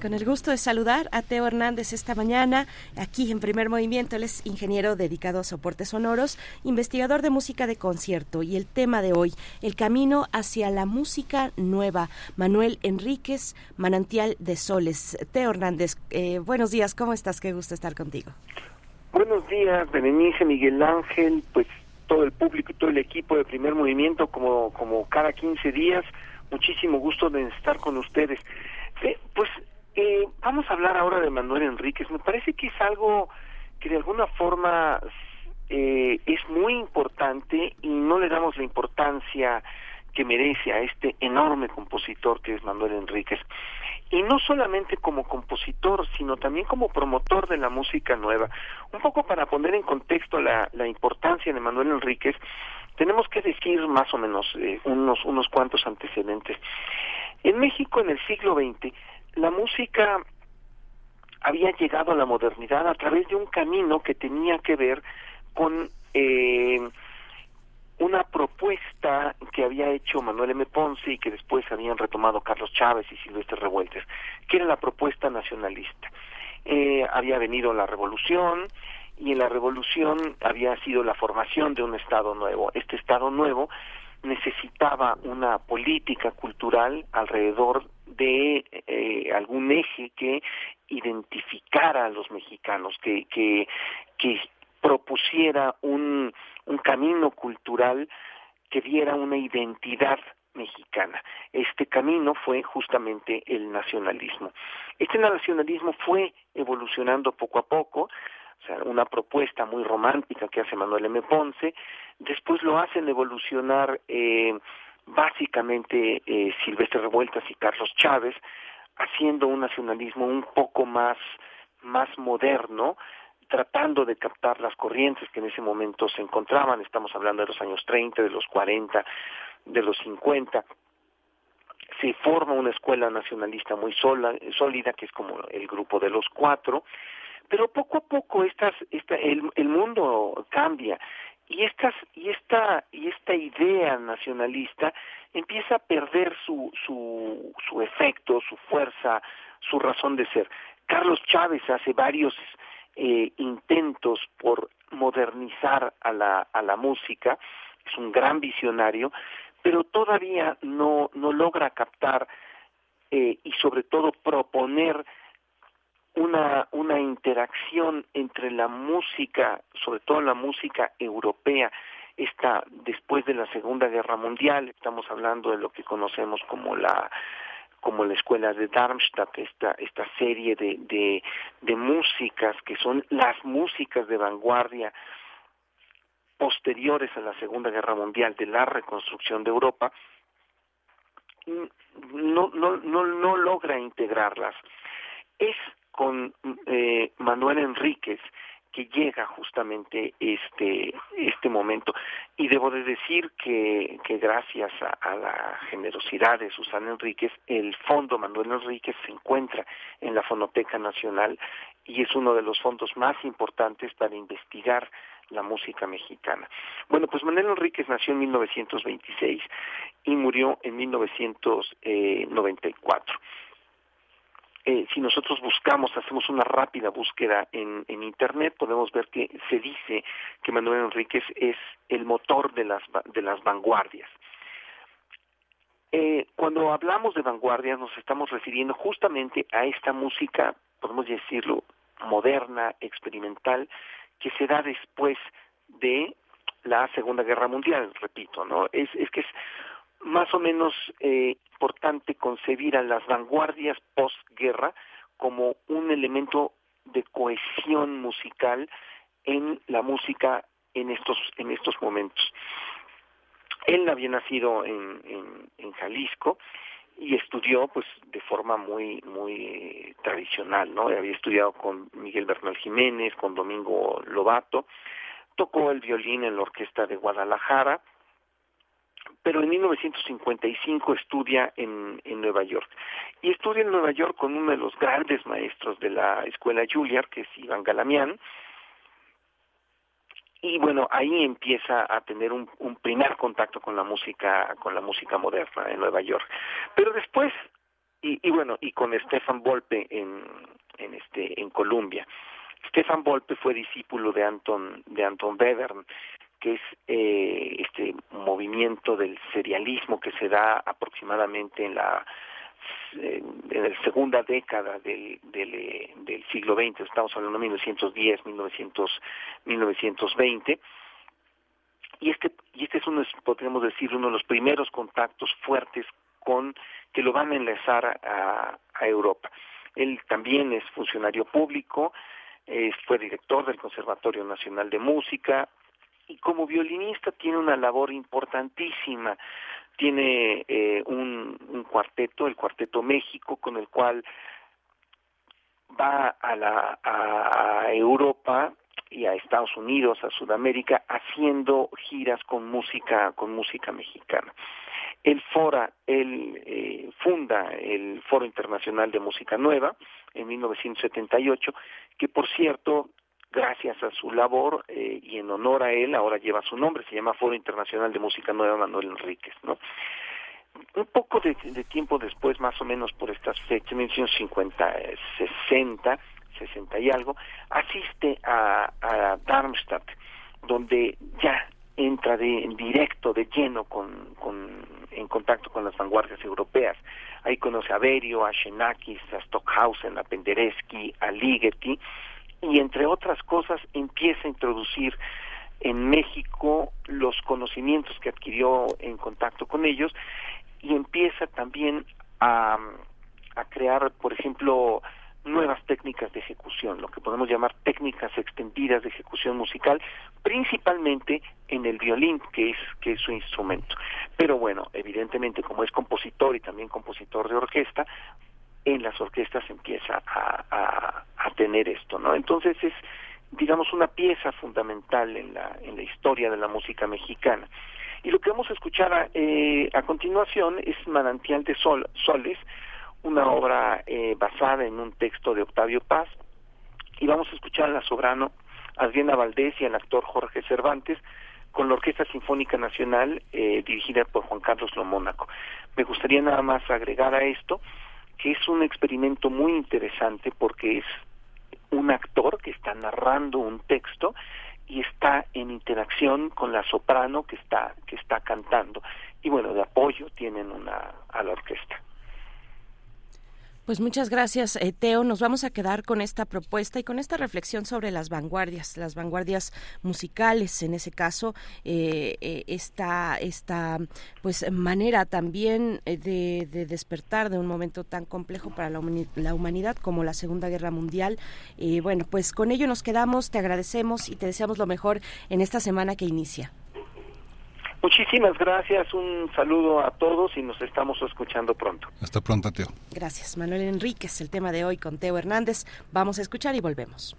Con el gusto de saludar a Teo Hernández esta mañana, aquí en Primer Movimiento. Él es ingeniero dedicado a soportes sonoros, investigador de música de concierto y el tema de hoy, el camino hacia la música nueva. Manuel Enríquez, Manantial de Soles. Teo Hernández, eh, buenos días, ¿cómo estás? Qué gusto estar contigo. Buenos días, Berenice, Miguel Ángel, pues todo el público y todo el equipo de Primer Movimiento, como, como cada 15 días. Muchísimo gusto de estar con ustedes. pues eh, vamos a hablar ahora de Manuel Enríquez. Me parece que es algo que de alguna forma eh, es muy importante y no le damos la importancia que merece a este enorme compositor que es Manuel Enríquez. Y no solamente como compositor, sino también como promotor de la música nueva. Un poco para poner en contexto la, importancia de Manuel Enríquez, tenemos que decir más o menos eh, unos, unos cuantos antecedentes. En México en el siglo XX la música había llegado a la modernidad a través de un camino que tenía que ver con eh, una propuesta que había hecho Manuel M. Ponce y que después habían retomado Carlos Chávez y Silvestre Revueltes, que era la propuesta nacionalista. Eh, había venido la revolución y en la revolución había sido la formación de un Estado nuevo. Este Estado nuevo necesitaba una política cultural alrededor de eh, algún eje que identificara a los mexicanos, que, que, que propusiera un, un camino cultural que diera una identidad mexicana. Este camino fue justamente el nacionalismo. Este nacionalismo fue evolucionando poco a poco, o sea, una propuesta muy romántica que hace Manuel M. Ponce, después lo hacen evolucionar eh, básicamente eh, Silvestre Revueltas y Carlos Chávez, haciendo un nacionalismo un poco más, más moderno, tratando de captar las corrientes que en ese momento se encontraban, estamos hablando de los años 30, de los 40, de los 50, se forma una escuela nacionalista muy sólida, que es como el grupo de los cuatro, pero poco a poco estas, esta, el, el mundo cambia y estas y esta y esta idea nacionalista empieza a perder su su su efecto, su fuerza, su razón de ser. Carlos Chávez hace varios eh, intentos por modernizar a la a la música, es un gran visionario, pero todavía no, no logra captar eh, y sobre todo proponer una, una interacción entre la música, sobre todo la música europea, esta después de la Segunda Guerra Mundial, estamos hablando de lo que conocemos como la como la escuela de Darmstadt, esta, esta serie de, de, de músicas que son las músicas de vanguardia posteriores a la Segunda Guerra Mundial de la reconstrucción de Europa, no, no, no, no logra integrarlas. Es con eh, Manuel Enríquez que llega justamente este este momento y debo de decir que, que gracias a, a, la generosidad de Susana Enríquez el fondo Manuel Enríquez se encuentra en la Fonoteca Nacional y es uno de los fondos más importantes para investigar la música mexicana. Bueno, pues Manuel Enríquez nació en 1926 y murió en 1994. Eh, si nosotros buscamos, hacemos una rápida búsqueda en, en, Internet, podemos ver que se dice que Manuel Enríquez es el motor de las, de las vanguardias. Eh, cuando hablamos de vanguardias nos estamos refiriendo justamente a esta música, podemos decirlo, moderna, experimental, que se da después de la Segunda Guerra Mundial, repito, ¿no? Es, es que es más o menos eh, importante concebir a las vanguardias postguerra como un elemento de cohesión musical en la música en estos en estos momentos. Él había nacido en, Jalisco y estudió pues de forma muy muy tradicional no había estudiado con Miguel Bernal Jiménez con Domingo Lobato tocó el violín en la orquesta de Guadalajara pero en 1955 estudia en, en Nueva York. Y estudia en Nueva York con uno de los grandes maestros de la escuela Juilliard que es Iván Galamián. Y bueno ahí empieza a tener un, un, primer contacto con la música con la música moderna en Nueva York. Pero después y, bueno y con Stefan Volpe en, en este en Colombia Stefan Volpe fue discípulo de Anton de Anton Webern que es eh, este movimiento del serialismo que se da aproximadamente en la en la segunda década del, del, del siglo XX, estamos hablando de 1910, 1900, 1920, y este, y este es uno, podríamos decir, uno de los primeros contactos fuertes con que lo van a enlazar a, a Europa. Él también es funcionario público, eh, fue director del Conservatorio Nacional de Música y como violinista tiene una labor importantísima tiene eh, un, cuarteto, el Cuarteto México, con el cual va a, la, a, Europa y a Estados Unidos, a Sudamérica, haciendo giras con música, con música mexicana. Él fora, él eh, funda el Foro Internacional de Música Nueva en 1978, que por cierto gracias a su labor eh, y en honor a él, ahora lleva su nombre, se llama Foro Internacional de Música Nueva Manuel Enríquez, ¿no? Un poco de, tiempo después, más o menos por estas fechas, 1950, 60, 60 y algo, asiste a, Darmstadt, donde ya entra de, en directo, de lleno, con, con, en contacto con las vanguardias europeas. Ahí conoce a Berio, a Xenakis, a Stockhausen, a Penderecki, a Ligeti, y entre otras cosas empieza a introducir en México los conocimientos que adquirió en contacto con ellos y empieza también a, crear, por ejemplo, nuevas técnicas de ejecución, lo que podemos llamar técnicas extendidas de ejecución musical, principalmente en el violín, que es, que es su instrumento. Pero bueno, evidentemente como es compositor y también compositor de orquesta, en las orquestas empieza a, a, tener esto, ¿no? Entonces es, digamos, una pieza fundamental en la, en la historia de la música mexicana. Y lo que vamos a escuchar a, eh, a continuación es Manantial de Sol, Soles, una obra eh, basada en un texto de Octavio Paz, y vamos a escuchar a la sobrano Adriana Valdés y al actor Jorge Cervantes con la Orquesta Sinfónica Nacional eh, dirigida por Juan Carlos Lomónaco. Me gustaría nada más agregar a esto que es un experimento muy interesante porque es un actor que está narrando un texto y está en interacción con la soprano que está que está cantando. Y bueno de apoyo tienen una a la orquesta pues muchas gracias, eh, Teo. Nos vamos a quedar con esta propuesta y con esta reflexión sobre las vanguardias, las vanguardias musicales, en ese caso, eh, eh, esta, esta pues manera también de, despertar de un momento tan complejo para la, la humanidad como la Segunda Guerra Mundial. Y bueno, pues con ello nos quedamos, te agradecemos y te deseamos lo mejor en esta semana que inicia. Muchísimas gracias, un saludo a todos y nos estamos escuchando pronto. Hasta pronto, Teo. Gracias, Manuel Enríquez. El tema de hoy con Teo Hernández. Vamos a escuchar y volvemos.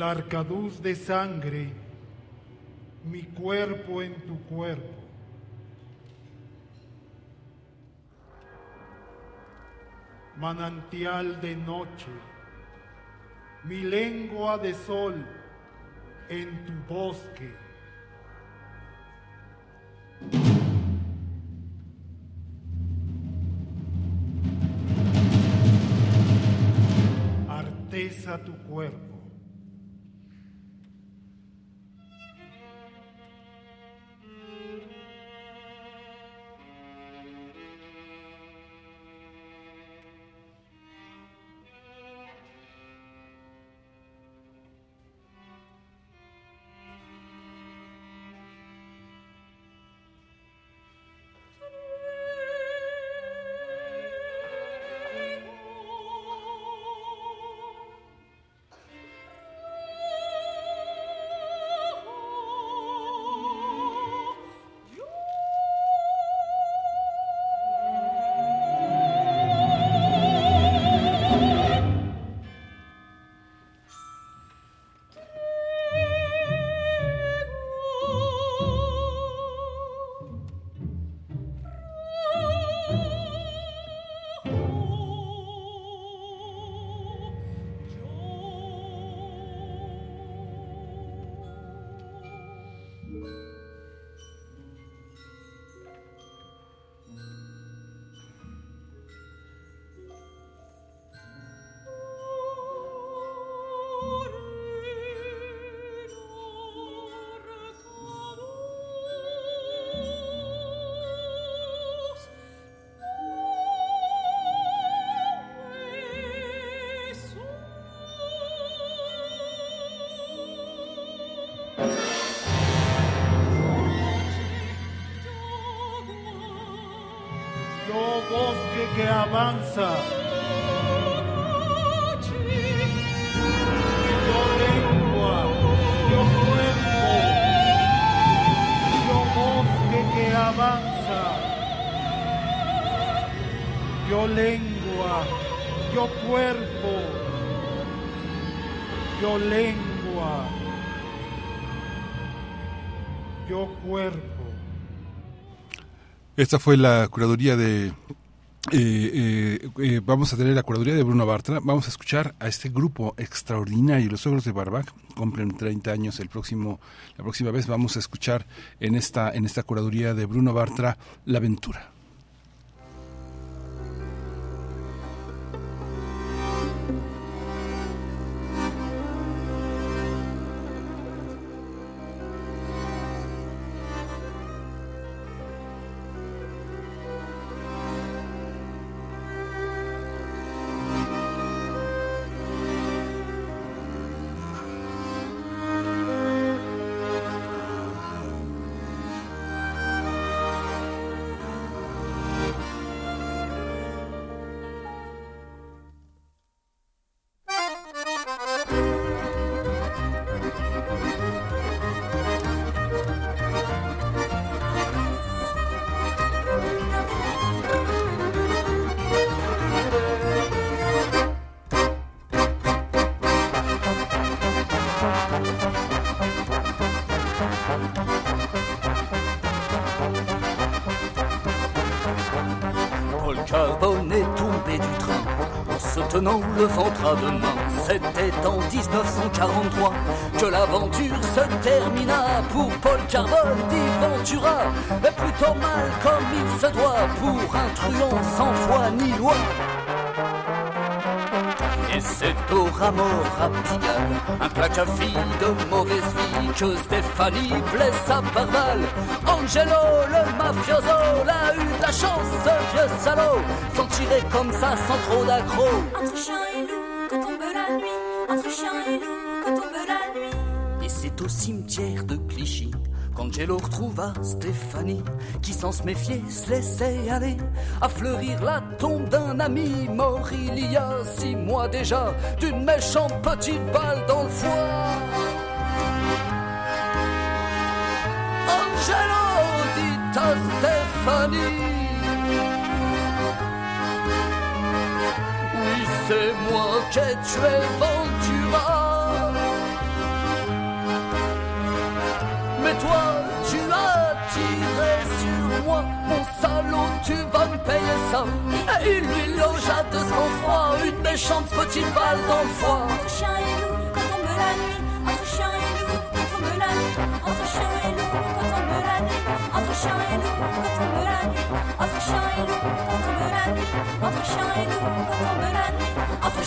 El arcaduz de sangre, mi cuerpo en tu cuerpo. Manantial de noche, mi lengua de sol en tu bosque. Arteza tu cuerpo. Avanza. lengua, yo cuerpo, yo lengua, yo cuerpo. Esta fue la curaduría de eh, eh, vamos a tener la curaduría de Bruno Bartra. Vamos a escuchar a este grupo extraordinario, los Ogros de Barbac. Cumplen 30 años el próximo, la próxima vez. Vamos a escuchar en esta, en esta curaduría de Bruno Bartra La Aventura. Deux mains. C'était en 1943 que l'aventure se termina pour Paul Carbone d'Iventura. Mais plutôt mal comme il se doit pour un truand sans foi ni loi. Et c'est au rameau raptigal, un plaque à fille de mauvaise vie que Stéphanie blessa par balle. Angelo, le mafioso, l'a eu de la chance, ce vieux salaud, s'en tirer comme ça sans trop d'accro. Cimetière de Clichy Angelo retrouva Stéphanie, qui sans se méfier se laissait aller à fleurir la tombe d'un ami mort il y a six mois déjà, d'une méchante petite balle dans le foie. Angelo dit à Stéphanie. Oui, c'est moi qui ai tué tu as tiré sur moi, mon salaud, tu vas me payer ça. Et il lui logea de son froid une méchante petite balle dans le foie.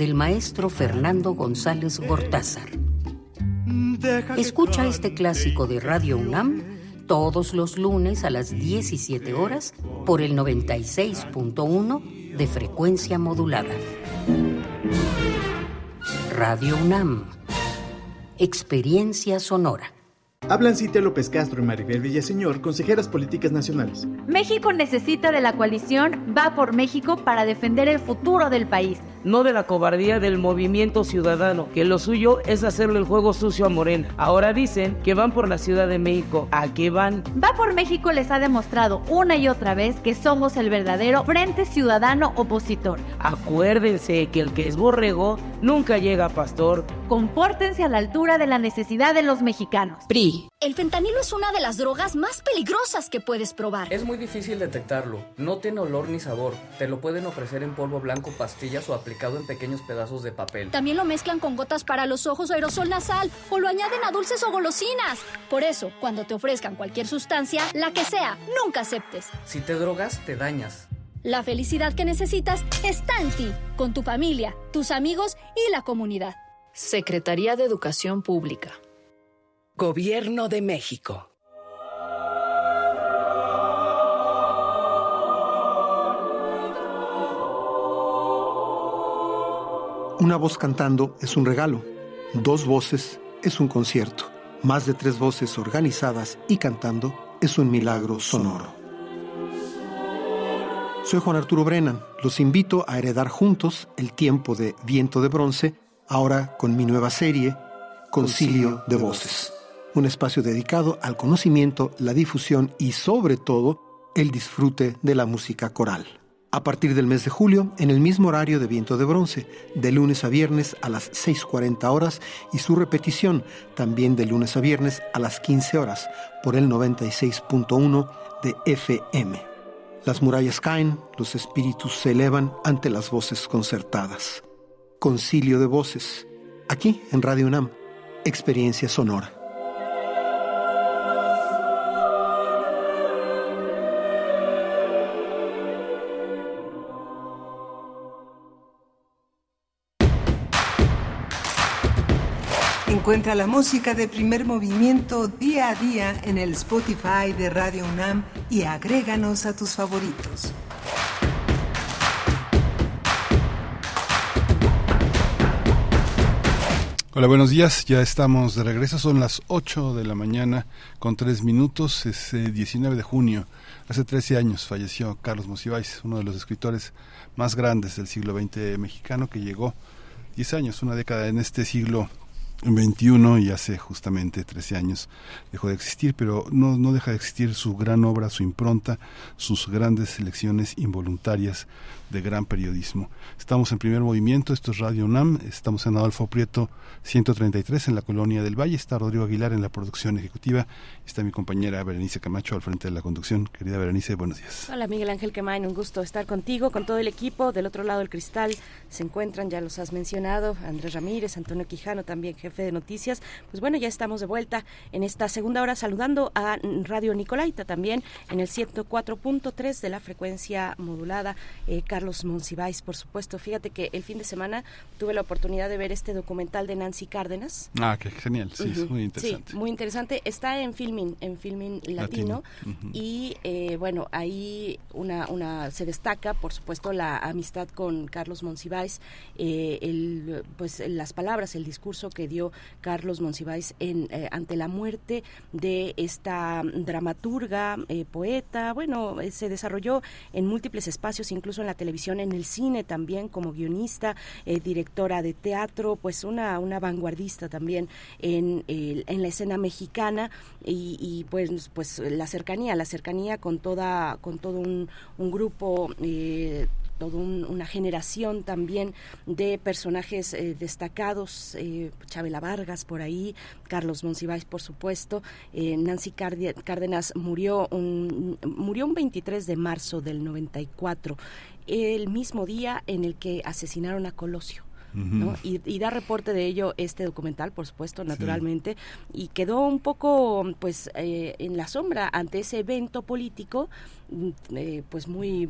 del maestro Fernando González Gortázar. Escucha este clásico de Radio UNAM todos los lunes a las 17 horas por el 96.1 de frecuencia modulada. Radio UNAM. Experiencia sonora. Hablan Cintia López Castro y Maribel Villaseñor, consejeras políticas nacionales. México necesita de la coalición Va por México para defender el futuro del país. No de la cobardía del movimiento ciudadano, que lo suyo es hacerle el juego sucio a Morena. Ahora dicen que van por la Ciudad de México. ¿A qué van? Va por México les ha demostrado una y otra vez que somos el verdadero Frente Ciudadano Opositor. Acuérdense que el que es borrego nunca llega a pastor. Compórtense a la altura de la necesidad de los mexicanos. PRI. El fentanilo es una de las drogas más peligrosas que puedes probar. Es muy difícil detectarlo. No tiene olor ni sabor. Te lo pueden ofrecer en polvo blanco, pastillas o aplicado en pequeños pedazos de papel. También lo mezclan con gotas para los ojos o aerosol nasal o lo añaden a dulces o golosinas. Por eso, cuando te ofrezcan cualquier sustancia, la que sea, nunca aceptes. Si te drogas, te dañas. La felicidad que necesitas está en ti, con tu familia, tus amigos y la comunidad. Secretaría de Educación Pública. Gobierno de México. Una voz cantando es un regalo, dos voces es un concierto, más de tres voces organizadas y cantando es un milagro sonoro. Soy Juan Arturo Brennan, los invito a heredar juntos el tiempo de Viento de Bronce, ahora con mi nueva serie, Concilio de Voces, un espacio dedicado al conocimiento, la difusión y sobre todo el disfrute de la música coral a partir del mes de julio en el mismo horario de Viento de Bronce, de lunes a viernes a las 6.40 horas y su repetición también de lunes a viernes a las 15 horas por el 96.1 de FM. Las murallas caen, los espíritus se elevan ante las voces concertadas. Concilio de voces, aquí en Radio UNAM, experiencia sonora. Encuentra la música de primer movimiento día a día en el Spotify de Radio UNAM y agréganos a tus favoritos. Hola, buenos días. Ya estamos de regreso. Son las 8 de la mañana con 3 minutos. Es 19 de junio. Hace 13 años falleció Carlos Monsiváis, uno de los escritores más grandes del siglo XX mexicano que llegó 10 años, una década en este siglo 21 y hace justamente 13 años dejó de existir, pero no, no deja de existir su gran obra, su impronta, sus grandes selecciones involuntarias de gran periodismo. Estamos en primer movimiento, esto es Radio UNAM, estamos en Adolfo Prieto 133 en la Colonia del Valle, está Rodrigo Aguilar en la producción ejecutiva, está mi compañera Berenice Camacho al frente de la conducción. Querida Berenice, buenos días. Hola Miguel Ángel Quemain, un gusto estar contigo, con todo el equipo. Del otro lado del cristal se encuentran, ya los has mencionado, Andrés Ramírez, Antonio Quijano, también jefe de noticias. Pues bueno, ya estamos de vuelta en esta segunda hora saludando a Radio Nicolaita también en el 104.3 de la frecuencia modulada. Eh, Carlos Monsiváis, por supuesto. Fíjate que el fin de semana tuve la oportunidad de ver este documental de Nancy Cárdenas. Ah, qué genial, sí, es muy interesante. Sí, muy interesante. Está en En Filmin Latino. Y eh, bueno, ahí una, una se destaca, por supuesto, la amistad con Carlos Monsiváis, eh, el, pues las palabras, el discurso que dio Carlos Monsiváis en, eh, ante la muerte de esta dramaturga, poeta. Bueno, se desarrolló en múltiples espacios, incluso en la televisión, en el cine también, como guionista, directora de teatro, pues una, una vanguardista también en, en la escena mexicana y, y, pues, pues la cercanía, la cercanía con toda, con todo un, un grupo eh, toda un- una generación también de personajes eh, destacados, eh, Chabela Vargas por ahí, Carlos Monsiváis por supuesto, eh, Nancy Cárdenas murió un, murió un 23 de marzo del 94, el mismo día en el que asesinaron a Colosio. Y, y da reporte de ello este documental, por supuesto, naturalmente, y quedó un poco pues eh, en la sombra ante ese evento político eh, pues muy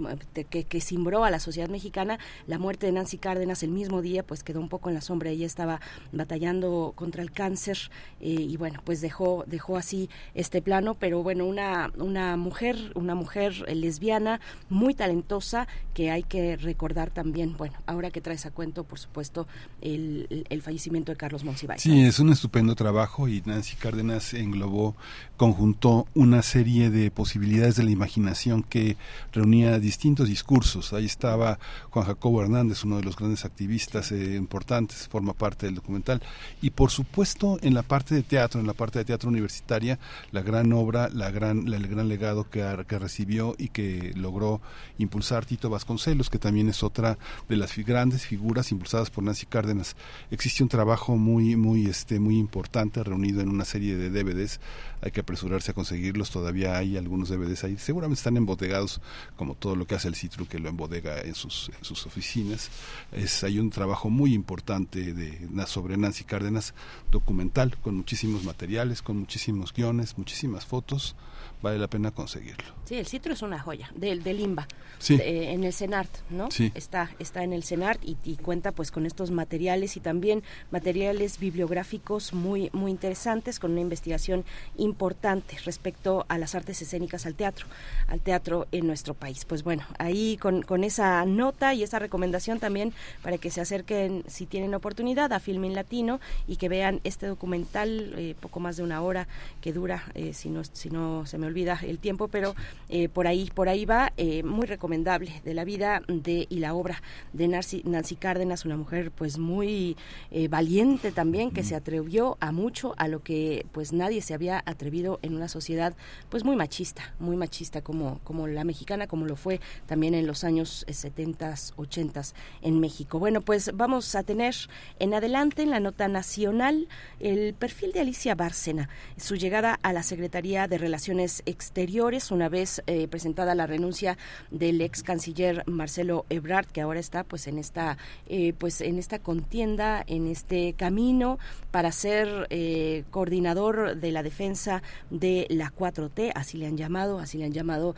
que, que cimbró a la sociedad mexicana. La muerte de Nancy Cárdenas el mismo día pues quedó un poco en la sombra. Ella estaba batallando contra el cáncer eh, y bueno pues dejó dejó así este plano. Pero bueno una una mujer una mujer eh, lesbiana muy talentosa que hay que recordar también bueno ahora que traes a cuento por supuesto el, el- el fallecimiento de Carlos Monsiváis Sí, es un estupendo trabajo y Nancy Cárdenas englobó, conjuntó una serie de posibilidades de la imaginación que reunía distintos discursos. Ahí estaba Juan Jacobo Hernández, uno de los grandes activistas eh, importantes, forma parte del documental. Y por supuesto, en la parte de teatro, en la parte de teatro universitaria, la gran obra, el gran legado que, que recibió y que logró impulsar Tito Vasconcelos, que también es otra de las grandes figuras impulsadas por Nancy Cárdenas. Existe un trabajo muy, muy, este, muy importante reunido en una serie de DVDs. Hay que apresurarse a conseguirlos. Todavía hay algunos DVDs ahí. Seguramente están embodegados, como todo lo que hace el Citru, que lo embodega en sus, en sus oficinas. Es, hay un trabajo muy importante de, sobre Nancy Cárdenas, documental, con muchísimos materiales, con muchísimos guiones, muchísimas fotos vale la pena conseguirlo. Sí, el citro es una joya del del Limba, Sí. de- en el CENART, ¿no? Sí. Está está en el CENART y, y cuenta pues con estos materiales y también materiales bibliográficos muy muy interesantes con una investigación importante respecto a las artes escénicas al teatro, al teatro en nuestro país. Pues bueno, ahí con, con esa nota y esa recomendación también para que se acerquen si tienen oportunidad a Filmin Latino y que vean este documental eh, poco más de una hora que dura eh, si no si no se me olvida el tiempo pero eh, por ahí por ahí va eh, muy recomendable de la vida de y la obra de Nancy, Nancy Cárdenas una mujer pues muy eh, valiente también que se atrevió a mucho a lo que pues nadie se había atrevido en una sociedad pues muy machista muy machista como como la mexicana como lo fue también en los años eh, 70s 80s en México. Bueno pues vamos a tener en adelante en la nota nacional el perfil de Alicia Bárcena su llegada a la Secretaría de Relaciones Exteriores una vez eh, presentada la renuncia del ex canciller Marcelo Ebrard que ahora está pues en esta eh, pues en esta contienda en este camino para ser eh, coordinador de la defensa de la 4T así le han llamado así le han llamado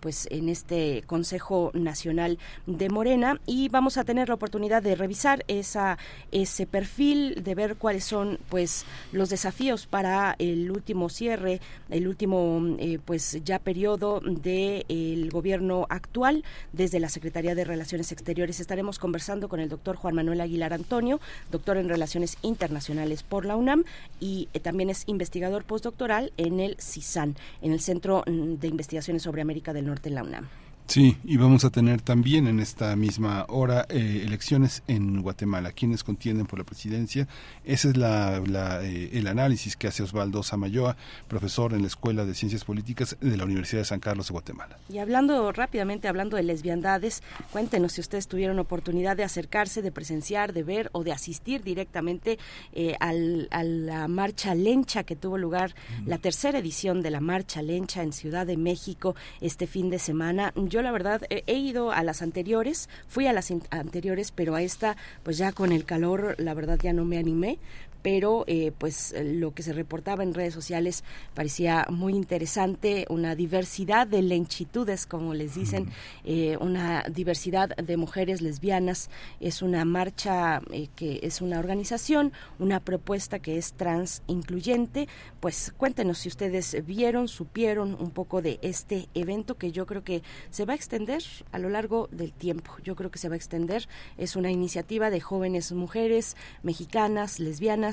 pues en este Consejo Nacional de Morena. Y vamos a tener la oportunidad de revisar esa ese perfil de ver cuáles son pues los desafíos para el último cierre el último eh, pues ya periodo de el gobierno actual desde la Secretaría de Relaciones Exteriores. Estaremos conversando con el doctor Juan Manuel Aguilar Antonio doctor en Relaciones Internacionales por la UNAM y eh, también es investigador postdoctoral en el CISAN en el Centro mm, de Investigaciones sobre América del Norte en la UNAM Sí, y vamos a tener también en esta misma hora eh, elecciones en Guatemala. ¿Quiénes contienden por la presidencia? Ese es la, la, eh, el análisis que hace Osvaldo Samayoa, profesor en la Escuela de Ciencias Políticas de la Universidad de San Carlos de Guatemala. Y hablando rápidamente, hablando de lesbiandades, cuéntenos si ustedes tuvieron oportunidad de acercarse, de presenciar, de ver o de asistir directamente eh, al- a la marcha lencha que tuvo lugar, la tercera edición de la marcha lencha en Ciudad de México este fin de semana. Yo la verdad he ido a las anteriores, fui a las anteriores, pero a esta pues ya con el calor la verdad ya no me animé pero eh, pues lo que se reportaba en redes sociales parecía muy interesante, una diversidad de lenchitudes, como les dicen, eh, una diversidad de mujeres lesbianas, es una marcha eh, que es una organización, una propuesta que es trans incluyente, pues cuéntenos si ustedes vieron, supieron un poco de este evento que yo creo que se va a extender a lo largo del tiempo, yo creo que se va a extender, es una iniciativa de jóvenes mujeres mexicanas, lesbianas,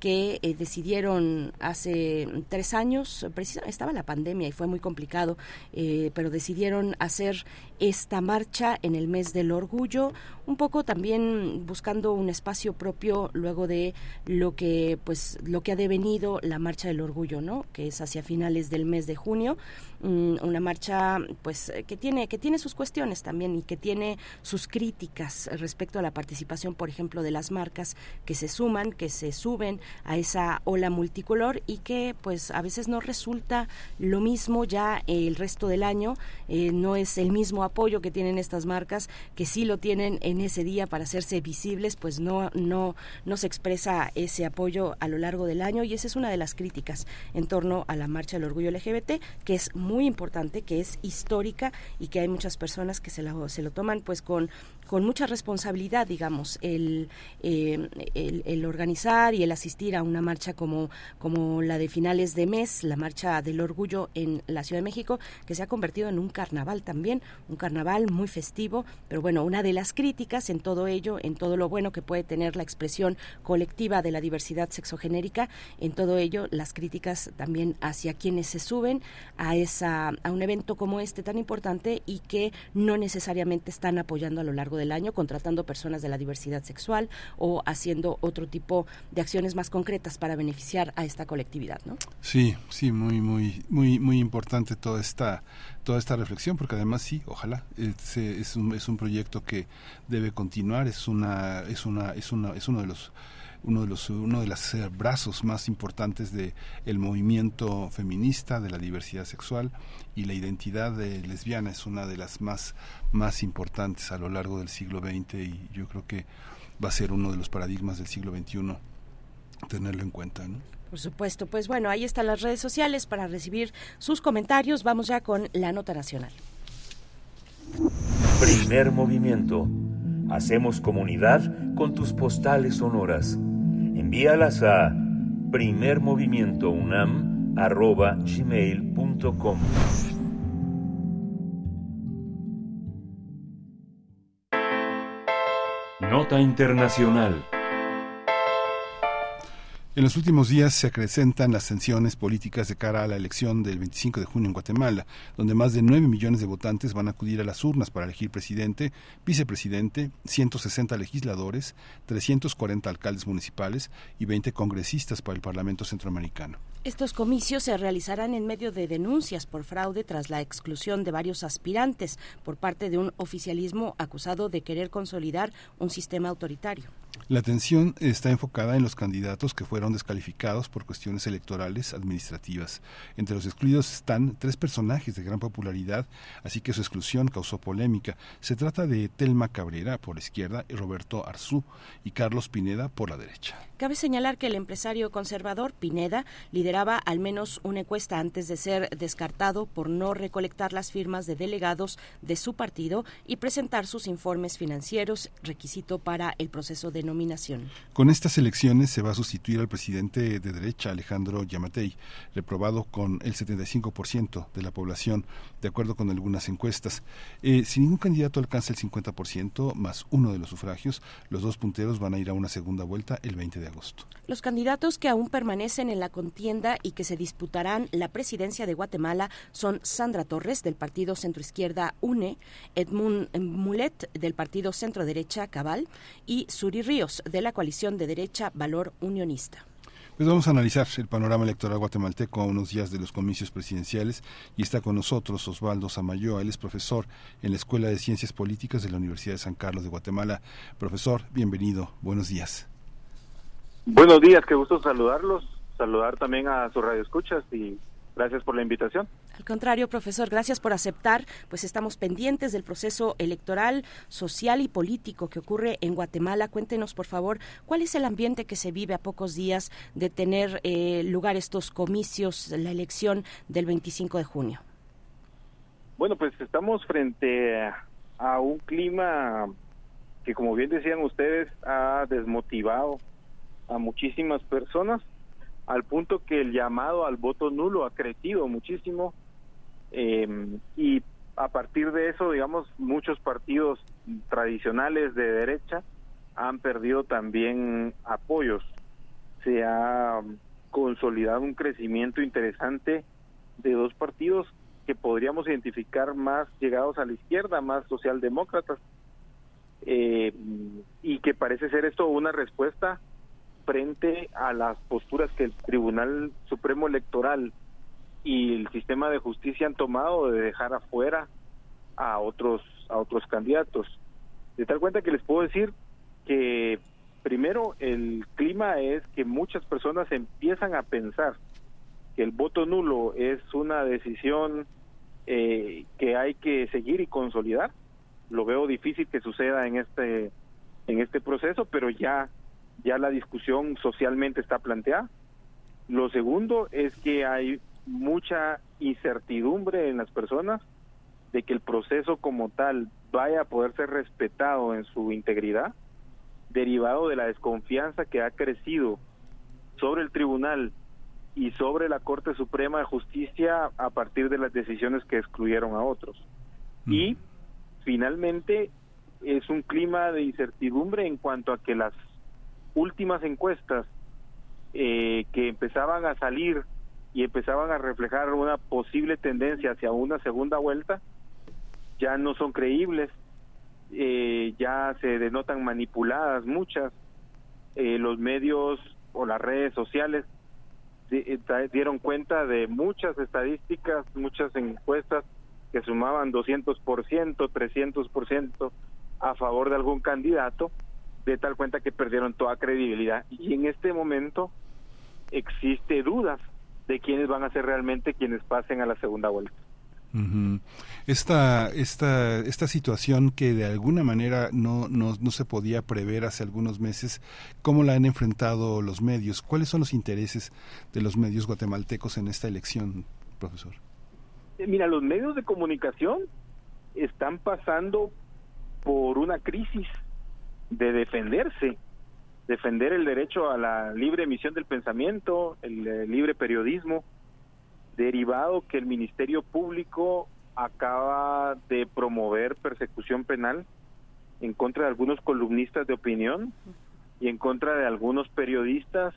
que eh, decidieron hace tres años, precisa- estaba la pandemia y fue muy complicado, eh, pero decidieron hacer esta marcha en el mes del orgullo, un poco también buscando un espacio propio luego de lo que pues lo que ha devenido la marcha del orgullo, ¿no? Que es hacia finales del mes de junio, una marcha pues eh, que tiene que tiene sus cuestiones también y que tiene sus críticas respecto a la participación, por ejemplo, de las marcas que se suman, que se suben a esa ola multicolor y que pues a veces no resulta lo mismo ya el resto del año, eh, no es el mismo apoyo que tienen estas marcas que sí lo tienen en ese día para hacerse visibles, pues no no no se expresa ese apoyo a lo largo del año. Y esa es una de las críticas en torno a la marcha del orgullo LGBT que es muy importante, que es histórica y que hay muchas personas que se, la- se lo toman pues con con mucha responsabilidad, digamos, el, eh, el, el organizar y el asistir a una marcha como, como la de finales de mes, la marcha del orgullo en la Ciudad de México, que se ha convertido en un carnaval también, un carnaval muy festivo, pero bueno, una de las críticas en todo ello, en todo lo bueno que puede tener la expresión colectiva de la diversidad sexogenérica, en todo ello las críticas también hacia quienes se suben a esa a un evento como este tan importante y que no necesariamente están apoyando a lo largo del año, contratando personas de la diversidad sexual o haciendo otro tipo de acciones más concretas para beneficiar a esta colectividad, ¿no? Sí, sí, muy, muy, muy, muy importante toda esta, toda esta reflexión, porque además sí, ojalá es, es, un, es un proyecto que debe continuar, es una, es una, es una, es uno de los uno de los uno de los eh, brazos más importantes de el movimiento feminista de la diversidad sexual y la identidad de lesbiana es una de las más más importantes a lo largo del siglo XX y yo creo que va a ser uno de los paradigmas del siglo XXI tenerlo en cuenta ¿no? Por supuesto, pues bueno, ahí están las redes sociales para recibir sus comentarios. Vamos ya con la nota nacional. Primer movimiento. Hacemos comunidad con tus postales sonoras. Envíalas a primermovimientounam.gmail.com Nota Internacional en los últimos días se acrecentan las tensiones políticas de cara a la elección del 25 de junio en Guatemala, donde más de 9 millones de votantes van a acudir a las urnas para elegir presidente, vicepresidente, 160 legisladores, 340 alcaldes municipales y 20 congresistas para el Parlamento Centroamericano. Estos comicios se realizarán en medio de denuncias por fraude tras la exclusión de varios aspirantes por parte de un oficialismo acusado de querer consolidar un sistema autoritario. La atención está enfocada en los candidatos que fueron descalificados por cuestiones electorales administrativas. Entre los excluidos están tres personajes de gran popularidad, así que su exclusión causó polémica. Se trata de Telma Cabrera por la izquierda y Roberto Arzú y Carlos Pineda por la derecha. Cabe señalar que el empresario conservador Pineda lideraba al menos una encuesta antes de ser descartado por no recolectar las firmas de delegados de su partido y presentar sus informes financieros, requisito para el proceso de nominación. Con estas elecciones se va a sustituir al presidente de derecha Alejandro Yamatei, reprobado con el 75% de la población, de acuerdo con algunas encuestas. Eh, si ningún candidato alcanza el 50% más uno de los sufragios, los dos punteros van a ir a una segunda vuelta el 20 de agosto. Los candidatos que aún permanecen en la contienda y que se disputarán la presidencia de Guatemala son Sandra Torres del partido centroizquierda UNE, Edmund Mulet del partido centro derecha Cabal y Suri Ríos de la coalición de derecha Valor Unionista. Pues vamos a analizar el panorama electoral guatemalteco a unos días de los comicios presidenciales y está con nosotros Osvaldo Samayoa, él es profesor en la Escuela de Ciencias Políticas de la Universidad de San Carlos de Guatemala. Profesor, bienvenido, buenos días. Buenos días, qué gusto saludarlos, saludar también a sus radioescuchas y gracias por la invitación. Al contrario, profesor, gracias por aceptar. Pues estamos pendientes del proceso electoral, social y político que ocurre en Guatemala. Cuéntenos, por favor, cuál es el ambiente que se vive a pocos días de tener eh, lugar estos comicios, la elección del 25 de junio. Bueno, pues estamos frente a un clima que, como bien decían ustedes, ha desmotivado a muchísimas personas al punto que el llamado al voto nulo ha crecido muchísimo eh, y a partir de eso, digamos, muchos partidos tradicionales de derecha han perdido también apoyos. Se ha consolidado un crecimiento interesante de dos partidos que podríamos identificar más llegados a la izquierda, más socialdemócratas, eh, y que parece ser esto una respuesta frente a las posturas que el Tribunal Supremo Electoral y el sistema de justicia han tomado de dejar afuera a otros a otros candidatos. De tal cuenta que les puedo decir que primero el clima es que muchas personas empiezan a pensar que el voto nulo es una decisión eh, que hay que seguir y consolidar. Lo veo difícil que suceda en este en este proceso, pero ya ya la discusión socialmente está planteada. Lo segundo es que hay mucha incertidumbre en las personas de que el proceso como tal vaya a poder ser respetado en su integridad, derivado de la desconfianza que ha crecido sobre el tribunal y sobre la Corte Suprema de Justicia a partir de las decisiones que excluyeron a otros. Y finalmente es un clima de incertidumbre en cuanto a que las últimas encuestas eh, que empezaban a salir y empezaban a reflejar una posible tendencia hacia una segunda vuelta ya no son creíbles, eh, ya se denotan manipuladas muchas, eh, los medios o las redes sociales eh, dieron cuenta de muchas estadísticas, muchas encuestas que sumaban 200%, 300% a favor de algún candidato, de tal cuenta que perdieron toda credibilidad. Y en este momento existe dudas de quiénes van a ser realmente quienes pasen a la segunda vuelta. Esta, esta, esta situación que de alguna manera no, no, no se podía prever hace algunos meses, ¿cómo la han enfrentado los medios? ¿Cuáles son los intereses de los medios guatemaltecos en esta elección, profesor? Eh, Mira, los medios de comunicación están pasando por una crisis de defenderse, defender el derecho a la libre emisión del pensamiento, el, eh, libre periodismo, derivado que el Ministerio Público acaba de promover persecución penal en contra de algunos columnistas de opinión y en contra de algunos periodistas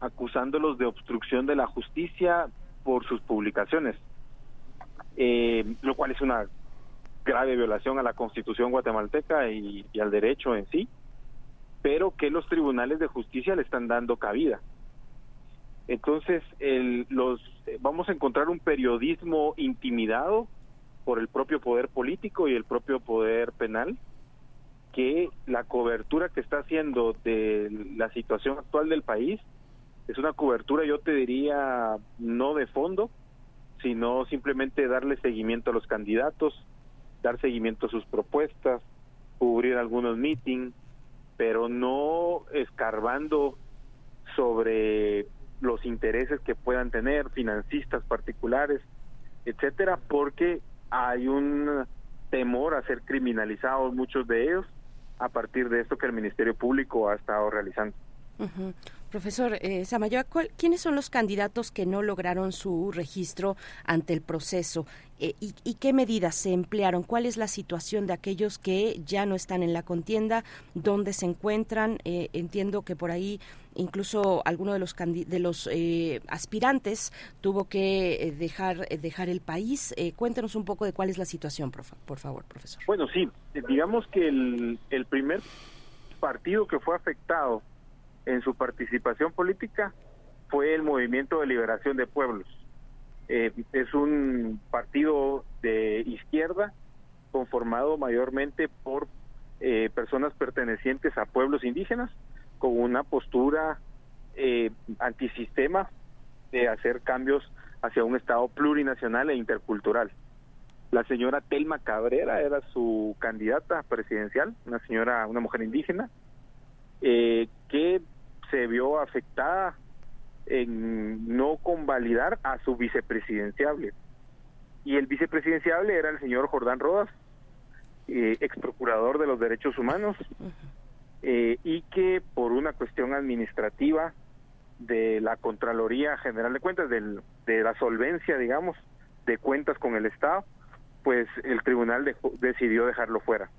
acusándolos de obstrucción de la justicia por sus publicaciones, eh, lo cual es una grave violación a la constitución guatemalteca y, y al derecho en sí, pero que los tribunales de justicia le están dando cabida. Entonces, el, los vamos a encontrar un periodismo intimidado por el propio poder político y el propio poder penal, que la cobertura que está haciendo de la situación actual del país es una cobertura, yo te diría, no de fondo, sino simplemente darle seguimiento a los candidatos, dar seguimiento a sus propuestas, cubrir algunos meetings, pero no escarbando sobre los intereses que puedan tener financistas particulares, etcétera, porque hay un temor a ser criminalizados muchos de ellos a partir de esto que el Ministerio Público ha estado realizando. Ujú. Profesor eh, Samayoa, ¿cuál- ¿quiénes son los candidatos que no lograron su registro ante el proceso? Eh, y, y qué medidas se emplearon? ¿Cuál es la situación de aquellos que ya no están en la contienda? ¿Dónde se encuentran? Eh, entiendo que por ahí incluso alguno de los de los eh, aspirantes tuvo que eh, dejar dejar el país. Cuéntenos un poco de cuál es la situación, por, por favor, profesor. Bueno, sí, digamos que el, el primer partido que fue afectado en su participación política fue el Movimiento de Liberación de Pueblos. Eh, es un partido de izquierda conformado mayormente por eh, personas pertenecientes a pueblos indígenas con una postura eh, antisistema de hacer cambios hacia un Estado plurinacional e intercultural. La señora Telma Cabrera era su candidata presidencial, una señora, una mujer indígena, eh, que se vio afectada en no convalidar a su vicepresidenciable. Y el vicepresidenciable era el señor Jordán Rodas, eh, ex procurador de los derechos humanos, eh, y que por una cuestión administrativa de la Contraloría General de Cuentas, del- de la solvencia, digamos, de cuentas con el Estado, pues el tribunal dejó- decidió dejarlo fuera.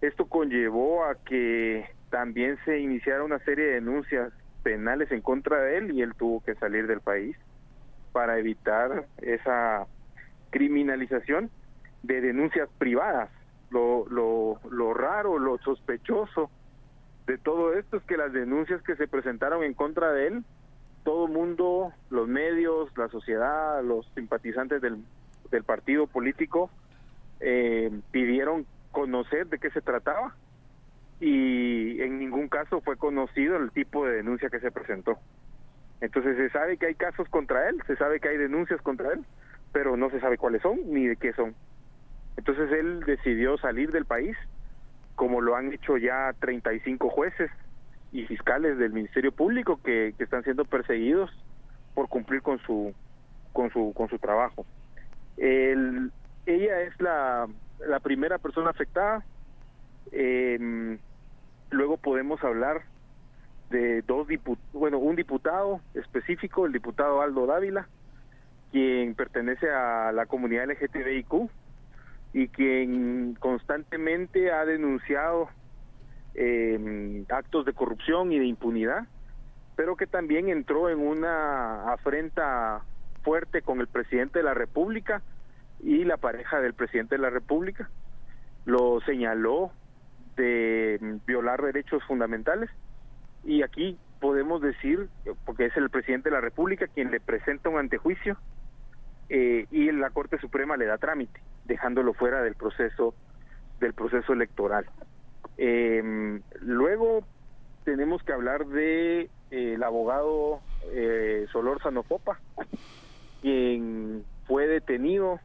Esto conllevó a que también se iniciara una serie de denuncias penales en contra de él y él tuvo que salir del país para evitar esa criminalización de denuncias privadas. Lo, lo, lo raro, lo sospechoso de todo esto es que las denuncias que se presentaron en contra de él, todo el mundo, los medios, la sociedad, los simpatizantes del, del partido político, eh, pidieron conocer de qué se trataba y en ningún caso fue conocido el tipo de denuncia que se presentó. Entonces se sabe que hay casos contra él, se sabe que hay denuncias contra él, pero no se sabe cuáles son ni de qué son. Entonces él decidió salir del país, como lo han hecho ya 35 jueces y fiscales del Ministerio Público que, que están siendo perseguidos por cumplir con su con su con su trabajo. El- ella es la, la primera persona afectada. Eh, luego podemos hablar de dos diputados, bueno, un diputado específico, el diputado Aldo Dávila, quien pertenece a la comunidad LGTBIQ y quien constantemente ha denunciado eh, actos de corrupción y de impunidad, pero que también entró en una afrenta fuerte con el presidente de la República y la pareja del presidente de la República. Lo señaló de violar derechos fundamentales y aquí podemos decir, porque es el presidente de la República quien le presenta un antejuicio eh, y la Corte Suprema le da trámite, dejándolo fuera del proceso del proceso electoral. Eh, luego tenemos que hablar de eh, el abogado Solórzano Popa, quien fue detenido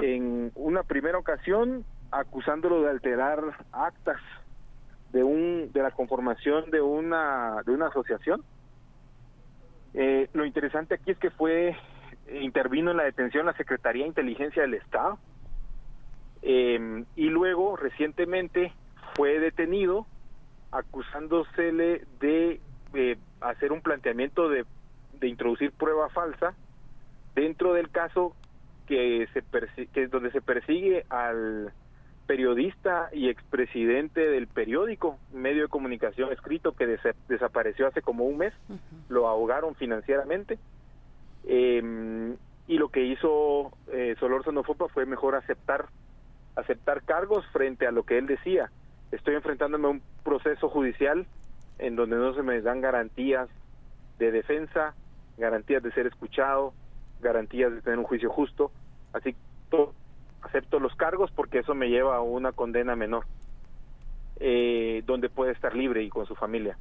en una primera ocasión acusándolo de alterar actas de un de la conformación de una de una asociación. Eh, lo interesante aquí es que fue intervino en la detención la Secretaría de Inteligencia del Estado eh, y luego recientemente fue detenido acusándosele de eh, hacer un planteamiento de, de introducir prueba falsa dentro del caso que se que es donde se persigue al periodista y expresidente del periódico, medio de comunicación escrito que desa- desapareció hace como un mes, lo ahogaron financieramente. Eh, y lo que hizo eh, Solórzano Fopa fue mejor aceptar aceptar cargos frente a lo que él decía. Estoy enfrentándome a un proceso judicial en donde no se me dan garantías de defensa, garantías de ser escuchado, garantías de tener un juicio justo. Así que to- acepto los cargos porque eso me lleva a una condena menor, eh, donde puede estar libre y con su familia.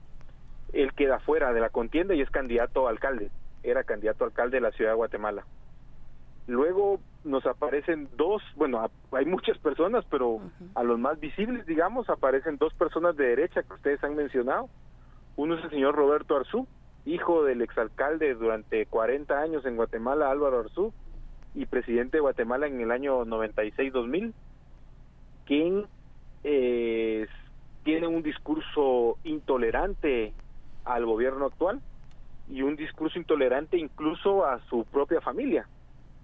Él queda fuera de la contienda y es candidato a alcalde. Era candidato a alcalde de la ciudad de Guatemala. Luego nos aparecen dos, bueno, hay muchas personas, pero a los más visibles, digamos, aparecen dos personas de derecha que ustedes han mencionado. Uno es el señor Roberto Arzú, hijo del exalcalde durante 40 años en Guatemala, Álvaro Arzú, y presidente de Guatemala en el año 96-2000, quien eh, tiene un discurso intolerante al gobierno actual y un discurso intolerante incluso a su propia familia,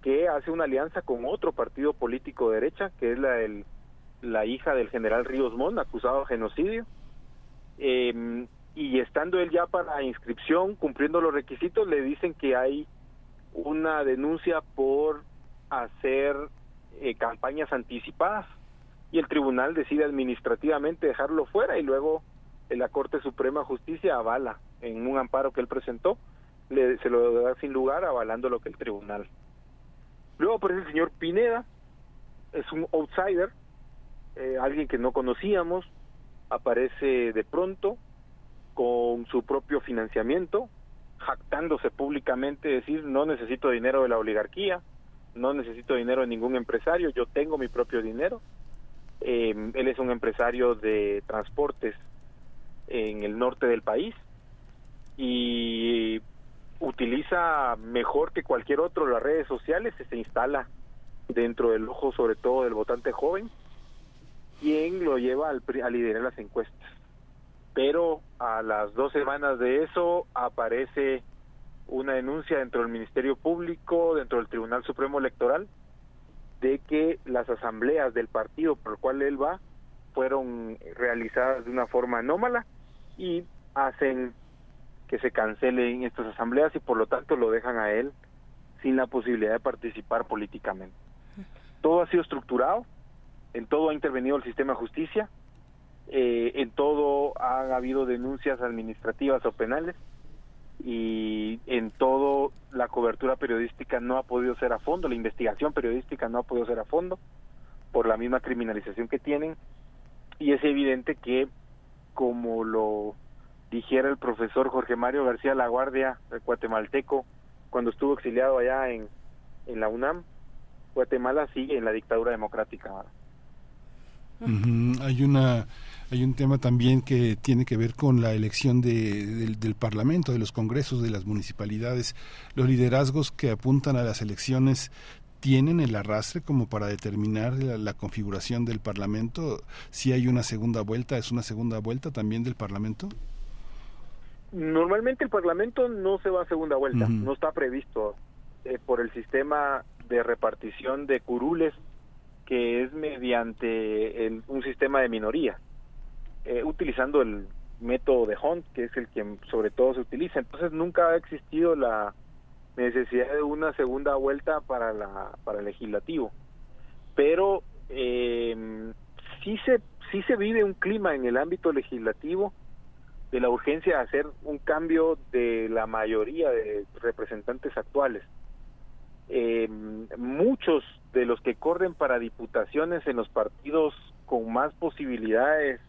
que hace una alianza con otro partido político de derecha, que es la, del- la hija del general Ríos Mon, acusado de genocidio. Eh, y estando él ya para inscripción, cumpliendo los requisitos, le dicen que hay una denuncia por hacer eh, campañas anticipadas y el tribunal decide administrativamente dejarlo fuera y luego la Corte Suprema Justicia avala en un amparo que él presentó, le, se lo da sin lugar avalando lo que el tribunal. Luego aparece el señor Pineda, es un outsider, eh, alguien que no conocíamos, aparece de pronto con su propio financiamiento, jactándose públicamente, decir no necesito dinero de la oligarquía, no necesito dinero de ningún empresario, yo tengo mi propio dinero. Eh, él es un empresario de transportes en el norte del país y utiliza mejor que cualquier otro las redes sociales y se instala dentro del ojo sobre todo del votante joven quien lo lleva al, a liderar las encuestas pero a las dos semanas de eso aparece una denuncia dentro del Ministerio Público, dentro del Tribunal Supremo Electoral, de que las asambleas del partido por el cual él va fueron realizadas de una forma anómala y hacen que se cancelen estas asambleas y por lo tanto lo dejan a él sin la posibilidad de participar políticamente. Todo ha sido estructurado, en todo ha intervenido el sistema de justicia, eh, en todo han habido denuncias administrativas o penales y en todo la cobertura periodística no ha podido ser a fondo, la investigación periodística no ha podido ser a fondo por la misma criminalización que tienen y es evidente que como lo dijera el profesor Jorge Mario García Laguardia, el guatemalteco, cuando estuvo exiliado allá en, en la UNAM, Guatemala sigue en la dictadura democrática. Hay una hay un tema también que tiene que ver con la elección de, del, del Parlamento, de los congresos, de las municipalidades. Los liderazgos que apuntan a las elecciones tienen el arrastre como para determinar la, la configuración del Parlamento. Si hay una segunda vuelta, es una segunda vuelta también del Parlamento. Normalmente el Parlamento no se va a segunda vuelta, no está previsto eh, por el sistema de repartición de curules que es mediante el- un sistema de minoría, eh, utilizando el método de Hunt, que es el que sobre todo se utiliza. Entonces nunca ha existido la necesidad de una segunda vuelta para la para el legislativo, pero eh, sí se sí se vive un clima en el ámbito legislativo de la urgencia de hacer un cambio de la mayoría de representantes actuales. Eh, muchos de los que corren para diputaciones en los partidos con más posibilidades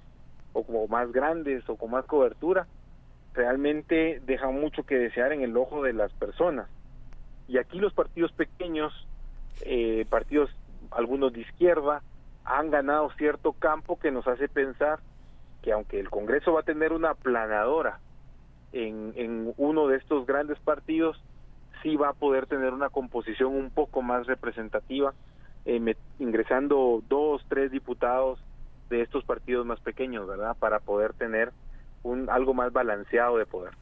o como más grandes o con más cobertura realmente dejan mucho que desear en el ojo de las personas. Y aquí los partidos pequeños, eh, partidos algunos de izquierda, han ganado cierto campo que nos hace pensar que aunque el Congreso va a tener una planadora en, en uno de estos grandes partidos, sí va a poder tener una composición un poco más representativa, eh, ingresando dos, tres diputados de estos partidos más pequeños, ¿verdad? Para poder tener un algo más balanceado de poder.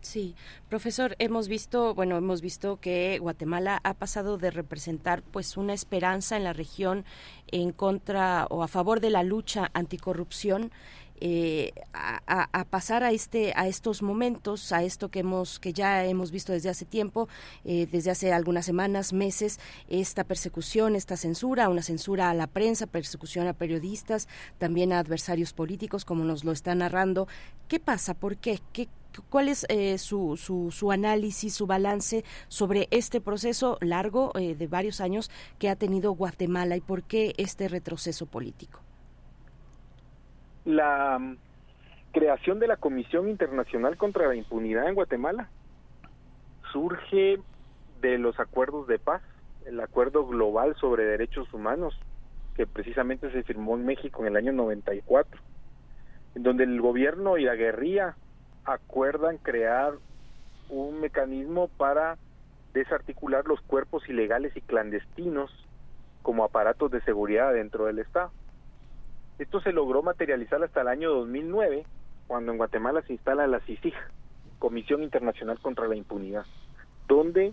Sí, profesor, hemos visto, bueno, hemos visto que Guatemala ha pasado de representar pues una esperanza en la región en contra o a favor de la lucha anticorrupción eh, a, pasar a este a estos momentos a esto que hemos que ya hemos visto desde hace tiempo eh, desde hace algunas semanas meses esta persecución esta censura una censura a la prensa persecución a periodistas también a adversarios políticos como nos lo está narrando. Qué pasa por qué qué ¿Cuál es eh, su, su, su análisis, su balance sobre este proceso largo eh, de varios años que ha tenido Guatemala y por qué este retroceso político? La mm, creación de la Comisión Internacional contra la Impunidad en Guatemala surge de los acuerdos de paz, el acuerdo global sobre derechos humanos que precisamente se firmó en México en el año 94, en donde el gobierno y la guerrilla acuerdan crear un mecanismo para desarticular los cuerpos ilegales y clandestinos como aparatos de seguridad dentro del Estado. Esto se logró materializar hasta el año 2009, cuando en Guatemala se instala la CICIG, Comisión Internacional contra la Impunidad, donde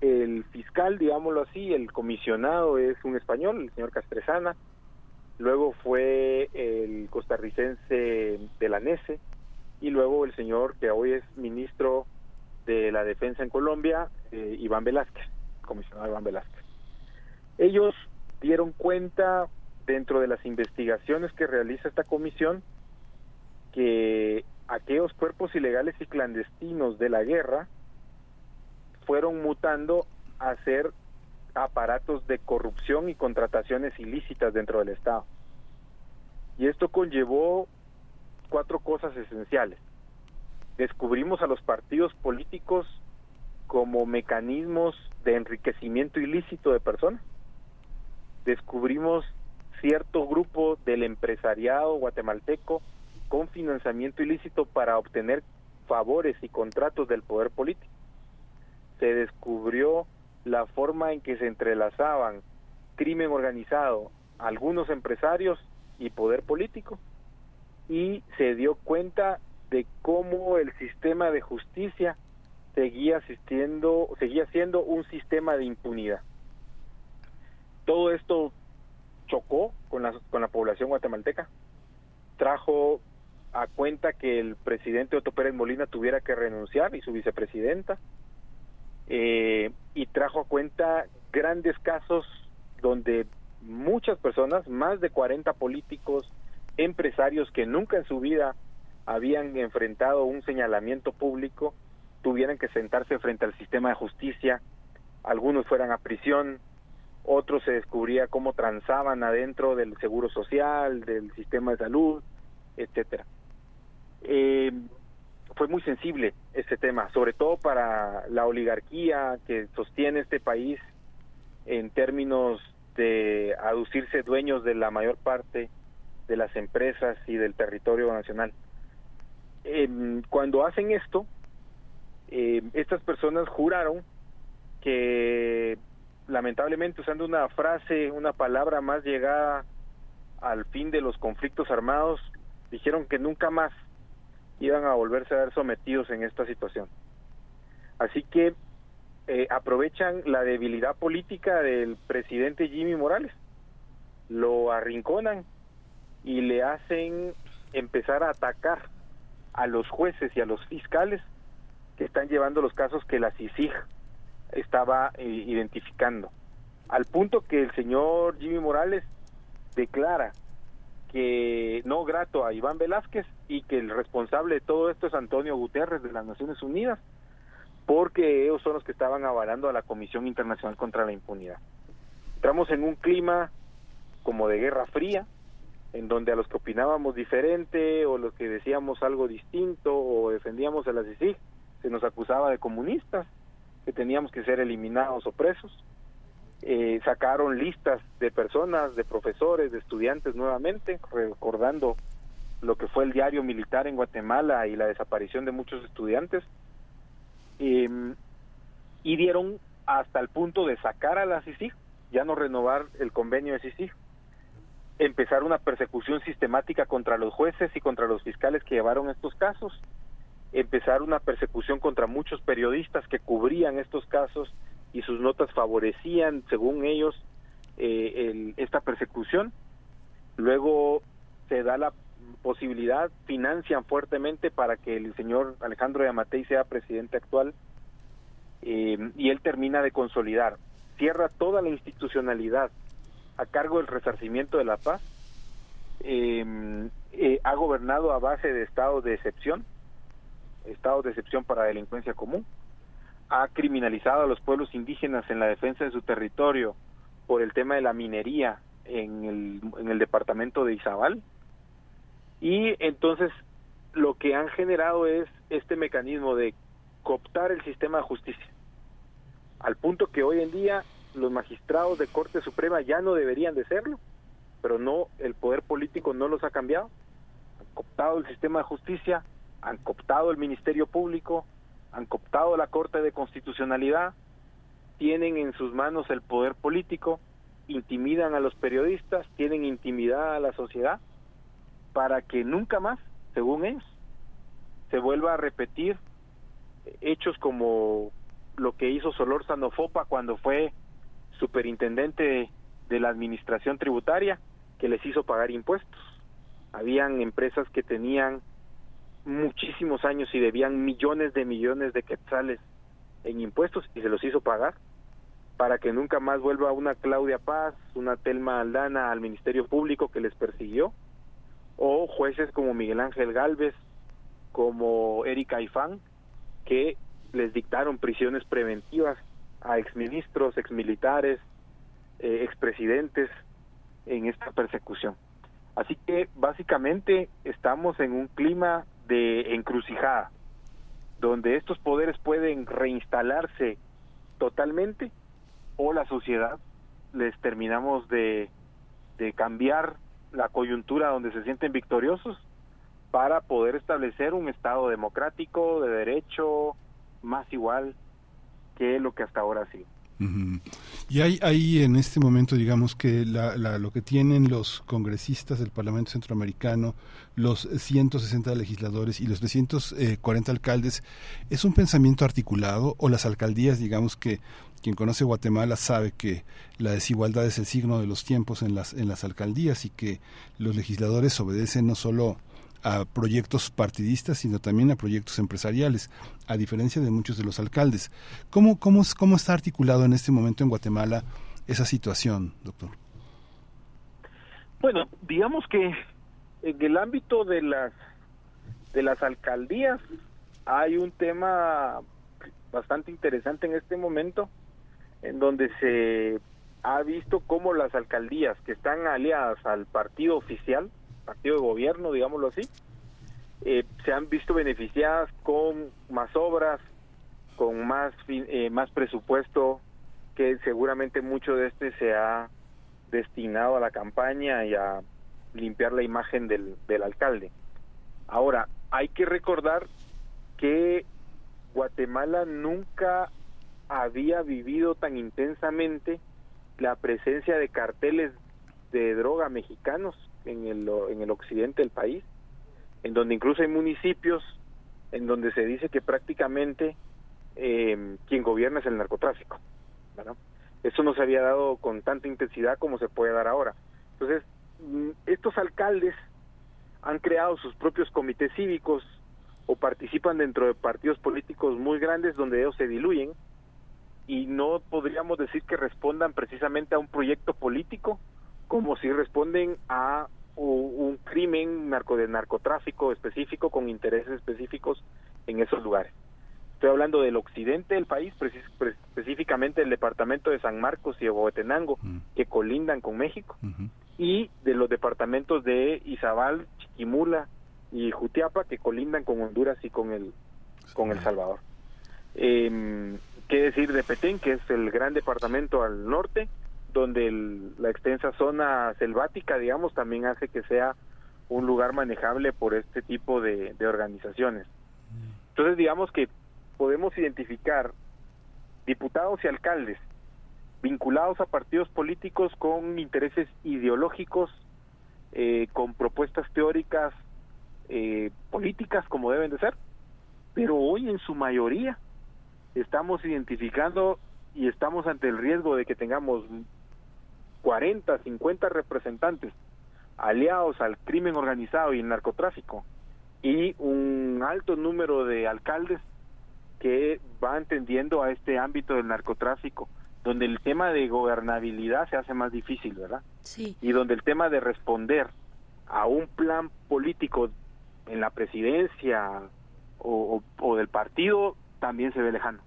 el fiscal, digámoslo así, el comisionado es un español, el señor Castresana, luego fue el costarricense de la NESE, y luego el señor que hoy es ministro de la Defensa en Colombia, eh, Iván Velázquez, comisionado Iván Velázquez. Ellos dieron cuenta dentro de las investigaciones que realiza esta comisión que aquellos cuerpos ilegales y clandestinos de la guerra fueron mutando a ser aparatos de corrupción y contrataciones ilícitas dentro del Estado. Y esto conllevó cuatro cosas esenciales. Descubrimos a los partidos políticos como mecanismos de enriquecimiento ilícito de personas. Descubrimos cierto grupo del empresariado guatemalteco con financiamiento ilícito para obtener favores y contratos del poder político. Se descubrió la forma en que se entrelazaban crimen organizado, algunos empresarios y poder político y se dio cuenta de cómo el sistema de justicia seguía asistiendo, seguía siendo un sistema de impunidad. Todo esto chocó con la, con la población guatemalteca, trajo a cuenta que el presidente Otto Pérez Molina tuviera que renunciar y su vicepresidenta, eh, y trajo a cuenta grandes casos donde muchas personas, más de 40 políticos, empresarios que nunca en su vida habían enfrentado un señalamiento público, tuvieran que sentarse frente al sistema de justicia, algunos fueran a prisión, otros se descubría cómo transaban adentro del seguro social, del sistema de salud, etcétera. Eh, fue muy sensible este tema, sobre todo para la oligarquía que sostiene este país en términos de aducirse dueños de la mayor parte de las empresas y del territorio nacional. Eh, cuando hacen esto, eh, estas personas juraron que lamentablemente usando una frase, una palabra más llegada al fin de los conflictos armados, dijeron que nunca más iban a volverse a ver sometidos en esta situación. Así que eh, aprovechan la debilidad política del presidente Jimmy Morales, lo arrinconan y le hacen empezar a atacar a los jueces y a los fiscales que están llevando los casos que la CICIG estaba eh, identificando. Al punto que el señor Jimmy Morales declara que no grato a Iván Velázquez y que el responsable de todo esto es Antonio Guterres de las Naciones Unidas, porque ellos son los que estaban avalando a la Comisión Internacional contra la Impunidad. Entramos en un clima como de guerra fría, en donde a los que opinábamos diferente o los que decíamos algo distinto o defendíamos a la CICIG, se nos acusaba de comunistas, que teníamos que ser eliminados o presos. Eh, sacaron listas de personas, de profesores, de estudiantes nuevamente, recordando lo que fue el diario militar en Guatemala y la desaparición de muchos estudiantes. Eh, y dieron hasta el punto de sacar a la CICIG, ya no renovar el convenio de CICIG, empezar una persecución sistemática contra los jueces y contra los fiscales que llevaron estos casos, empezar una persecución contra muchos periodistas que cubrían estos casos y sus notas favorecían, según ellos, eh, esta persecución. Luego se da la posibilidad, financian fuertemente para que el señor Alejandro Yamatei sea presidente actual eh, y él termina de consolidar, cierra toda la institucionalidad a cargo del resarcimiento de la paz, eh, ha gobernado a base de estados de excepción, estados de excepción para delincuencia común, ha criminalizado a los pueblos indígenas en la defensa de su territorio por el tema de la minería en el, en el departamento de Izabal, y entonces lo que han generado es este mecanismo de cooptar el sistema de justicia, al punto que hoy en día los magistrados de Corte Suprema ya no deberían de serlo, pero no, el poder político no los ha cambiado, han cooptado el sistema de justicia, han cooptado el Ministerio Público, han cooptado la Corte de Constitucionalidad, tienen en sus manos el poder político, intimidan a los periodistas, tienen intimidad a la sociedad, para que nunca más, según ellos, se vuelva a repetir hechos como lo que hizo Solor Sanofopa cuando fue superintendente de la administración tributaria, que les hizo pagar impuestos. Habían empresas que tenían muchísimos años y debían millones de millones de quetzales en impuestos y se los hizo pagar para que nunca más vuelva una Claudia Paz, una Telma Aldana al Ministerio Público que les persiguió, o jueces como Miguel Ángel Galvez, como Erika Ifán, que les dictaron prisiones preventivas a exministros, exmilitares, eh, expresidentes en esta persecución. Así que básicamente estamos en un clima de encrucijada, donde estos poderes pueden reinstalarse totalmente o la sociedad les terminamos de, de cambiar la coyuntura donde se sienten victoriosos para poder establecer un Estado democrático, de derecho, más igual que lo que hasta ahora ha sido. Y hay, hay en este momento, digamos que la, la- lo que tienen los congresistas del Parlamento Centroamericano, los 160 legisladores y los 340 alcaldes, ¿es un pensamiento articulado o las alcaldías, digamos que quien conoce Guatemala sabe que la desigualdad es el signo de los tiempos en las, en las alcaldías y que los legisladores obedecen no solo a proyectos partidistas, sino también a proyectos empresariales, a diferencia de muchos de los alcaldes. ¿Cómo, cómo, cómo está articulado en este momento en Guatemala esa situación, doctor? Bueno, digamos que en el ámbito de las de las alcaldías hay un tema bastante interesante en este momento en donde se ha visto cómo las alcaldías que están aliadas al partido oficial, partido de gobierno, digámoslo así, eh, se han visto beneficiadas con más obras, con más eh, más presupuesto, que seguramente mucho de este se ha destinado a la campaña y a limpiar la imagen del, del alcalde. Ahora, hay que recordar que Guatemala nunca había vivido tan intensamente la presencia de carteles de droga mexicanos en el, en el occidente del país en donde incluso hay municipios en donde se dice que prácticamente eh, quien gobierna es el narcotráfico. ¿verdad? Eso no se había dado con tanta intensidad como se puede dar ahora. Entonces, mm, estos alcaldes han creado sus propios comités cívicos o participan dentro de partidos políticos muy grandes donde ellos se diluyen y no podríamos decir que respondan precisamente a un proyecto político como si responden a un crimen narco de narcotráfico específico con intereses específicos en esos lugares. Estoy hablando del occidente del país, específicamente el departamento de San Marcos y Huehuetenango, que colindan con México, y de los departamentos de Izabal, Chiquimula y Jutiapa, que colindan con Honduras y con el, con el Salvador. Eh, ¿Qué decir de Petén, que es el gran departamento al norte, donde el- la extensa zona selvática, digamos, también hace que sea un lugar manejable por este tipo de, organizaciones. Entonces, digamos que podemos identificar diputados y alcaldes vinculados a partidos políticos con intereses ideológicos, eh, con propuestas teóricas eh, políticas como deben de ser, pero hoy en su mayoría estamos identificando y estamos ante el riesgo de que tengamos 40, 50 representantes aliados al crimen organizado y el narcotráfico y un alto número de alcaldes que van tendiendo a este ámbito del narcotráfico, donde el tema de gobernabilidad se hace más difícil, ¿verdad? Sí. Y donde el tema de responder a un plan político en la presidencia o, o- o del partido también se ve lejano.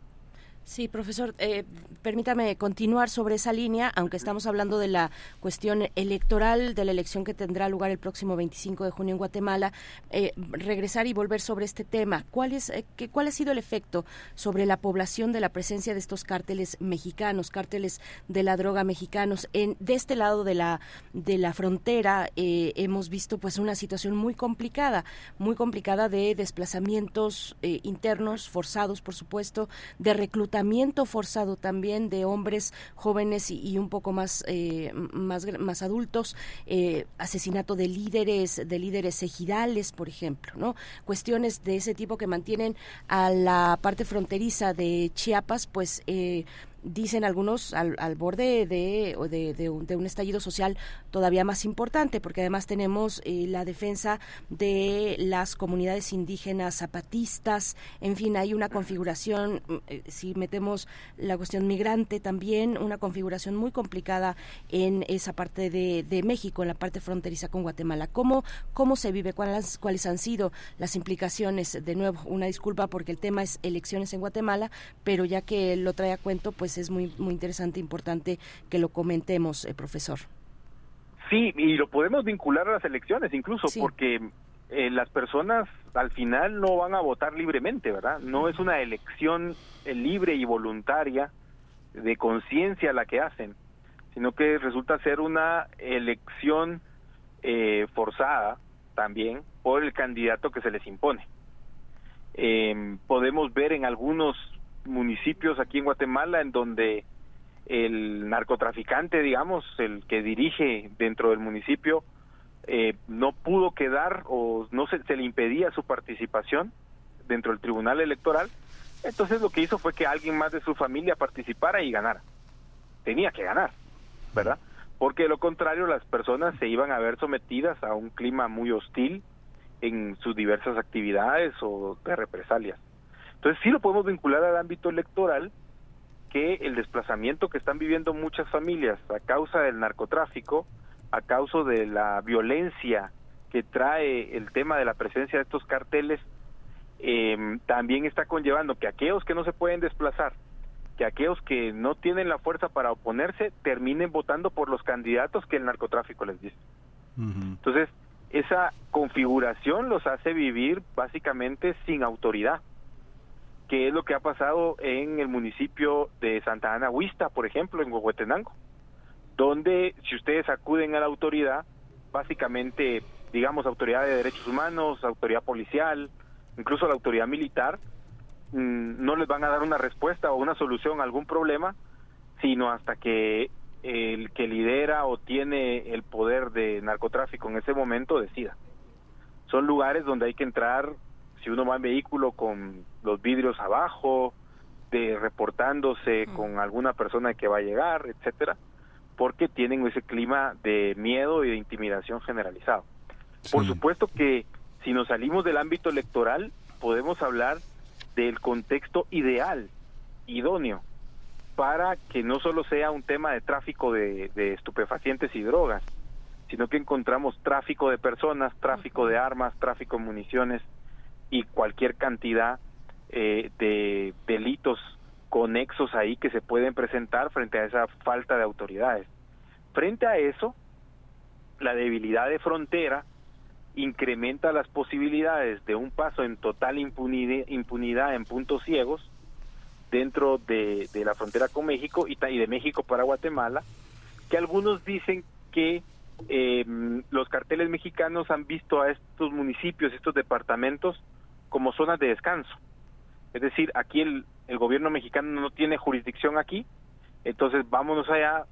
Sí, profesor, eh, permítame continuar sobre esa línea, aunque estamos hablando de la cuestión electoral, de la elección que tendrá lugar el próximo 25 de junio en Guatemala, eh, regresar y volver sobre este tema. ¿Cuál, es, eh, ¿Cuál ha sido el efecto sobre la población de la presencia de estos cárteles mexicanos, cárteles de la droga mexicanos? En, de este lado de la, de la frontera eh, hemos visto pues una situación muy complicada, muy complicada de desplazamientos eh, internos forzados, por supuesto, de reclutamiento forzado también de hombres jóvenes y, y un poco más eh, más más adultos, eh, asesinato de líderes de líderes ejidales, por ejemplo, no cuestiones de ese tipo que mantienen a la parte fronteriza de Chiapas, pues eh, dicen algunos al, al borde de, o de, de un, de un estallido social todavía más importante, porque además tenemos eh, la defensa de las comunidades indígenas zapatistas, en fin, hay una configuración, eh, si metemos la cuestión migrante también, una configuración muy complicada en esa parte de, de México, en la parte fronteriza con Guatemala. ¿Cómo, cómo se vive? ¿Cuáles, ¿Cuáles han sido las implicaciones? De nuevo, una disculpa porque el tema es elecciones en Guatemala, pero ya que lo trae a cuento, pues es muy, muy interesante, importante que lo comentemos, eh, profesor. Sí, y lo podemos vincular a las elecciones incluso, porque eh, las personas al final no van a votar libremente, ¿verdad? No es una elección eh, libre y voluntaria de conciencia la que hacen, sino que resulta ser una elección eh, forzada también por el candidato que se les impone. Eh, podemos ver en algunos municipios aquí en Guatemala en donde el narcotraficante, digamos, el que dirige dentro del municipio, eh, no pudo quedar o no se, se le impedía su participación dentro del tribunal electoral, entonces lo que hizo fue que alguien más de su familia participara y ganara. Tenía que ganar, ¿verdad? Porque de lo contrario las personas se iban a ver sometidas a un clima muy hostil en sus diversas actividades o de represalias. Entonces sí lo podemos vincular al ámbito electoral, que el desplazamiento que están viviendo muchas familias a causa del narcotráfico, a causa de la violencia que trae el tema de la presencia de estos carteles, eh, también está conllevando que aquellos que no se pueden desplazar, que aquellos que no tienen la fuerza para oponerse, terminen votando por los candidatos que el narcotráfico les dice. Entonces, esa configuración los hace vivir básicamente sin autoridad que es lo que ha pasado en el municipio de Santa Ana Huista, por ejemplo, en Huehuetenango, donde si ustedes acuden a la autoridad, básicamente, digamos, autoridad de derechos humanos, autoridad policial, incluso la autoridad militar, mm, no les van a dar una respuesta o una solución a algún problema, sino hasta que el que lidera o tiene el poder de narcotráfico en ese momento decida. son lugares donde hay que entrar, si uno va en vehículo con los vidrios abajo, de reportándose con alguna persona que va a llegar, etcétera, porque tienen ese clima de miedo y de intimidación generalizado. Por supuesto que si nos salimos del ámbito electoral, podemos hablar del contexto ideal, idóneo, para que no solo sea un tema de tráfico de, de estupefacientes y drogas, sino que encontramos tráfico de personas, tráfico de armas, tráfico de municiones y cualquier cantidad eh, de delitos conexos ahí que se pueden presentar frente a esa falta de autoridades. Frente a eso, la debilidad de frontera incrementa las posibilidades de un paso en total impunidad, impunidad en puntos ciegos dentro de, de la frontera con México y, y de México para Guatemala, que algunos dicen que eh, los carteles mexicanos han visto a estos municipios, estos departamentos, como zonas de descanso. Es decir, aquí el, el gobierno mexicano no tiene jurisdicción aquí, entonces vámonos allá,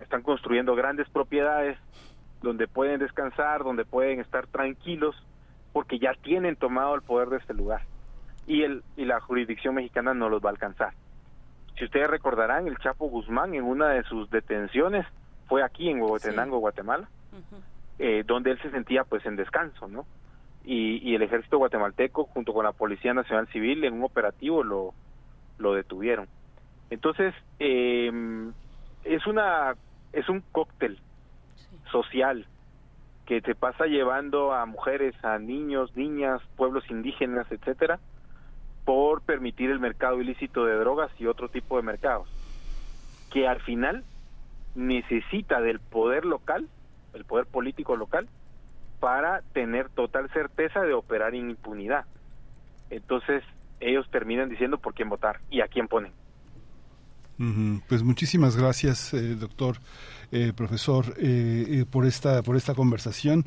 están construyendo grandes propiedades donde pueden descansar, donde pueden estar tranquilos, porque ya tienen tomado el poder de este lugar. Y, el, y la jurisdicción mexicana no los va a alcanzar. Si ustedes recordarán, el Chapo Guzmán en una de sus detenciones fue aquí en Huehuetenango, Guatemala, eh, donde él se sentía pues en descanso, ¿no? Y, y el ejército guatemalteco junto con la Policía Nacional Civil en un operativo lo, lo detuvieron. Entonces, eh, es una es un cóctel social que te pasa llevando a mujeres, a niños, niñas, pueblos indígenas, etcétera, por permitir el mercado ilícito de drogas y otro tipo de mercados, que al final necesita del poder local, el poder político local, para tener total certeza de operar en impunidad. Entonces, ellos terminan diciendo por quién votar y a quién ponen. Pues muchísimas gracias, eh, doctor, eh, profesor, eh, eh, por esta por esta conversación.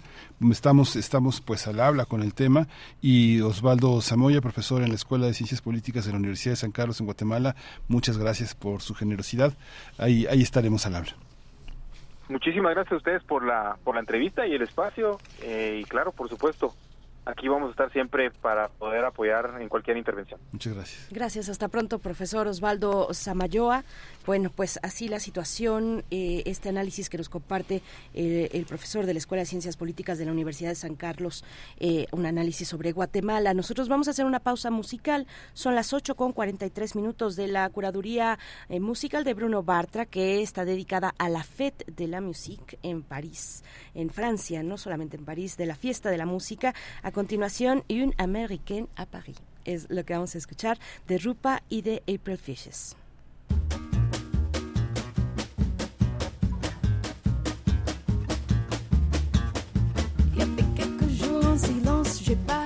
Estamos estamos pues al habla con el tema y Osvaldo Zamoya, profesor en la Escuela de Ciencias Políticas de la Universidad de San Carlos en Guatemala. Muchas gracias por su generosidad. Ahí ahí estaremos al habla. Muchísimas gracias a ustedes por la por la entrevista y el espacio eh, y claro, por supuesto, aquí vamos a estar siempre para poder apoyar en cualquier intervención. Muchas gracias. Gracias, hasta pronto, profesor Osvaldo Samayoa. Bueno, pues así la situación, eh, este análisis que nos comparte eh, el profesor de la Escuela de Ciencias Políticas de la Universidad de San Carlos, eh, un análisis sobre Guatemala. Nosotros vamos a hacer una pausa musical, son las 8 con 43 minutos de la curaduría eh, musical de Bruno Bartra, que está dedicada a la Fête de la Musique en París, en Francia, no solamente en París, de la fiesta de la música. A continuación, Une Américaine a París es lo que vamos a escuchar de Rupa y de April Fishes. J'ai pas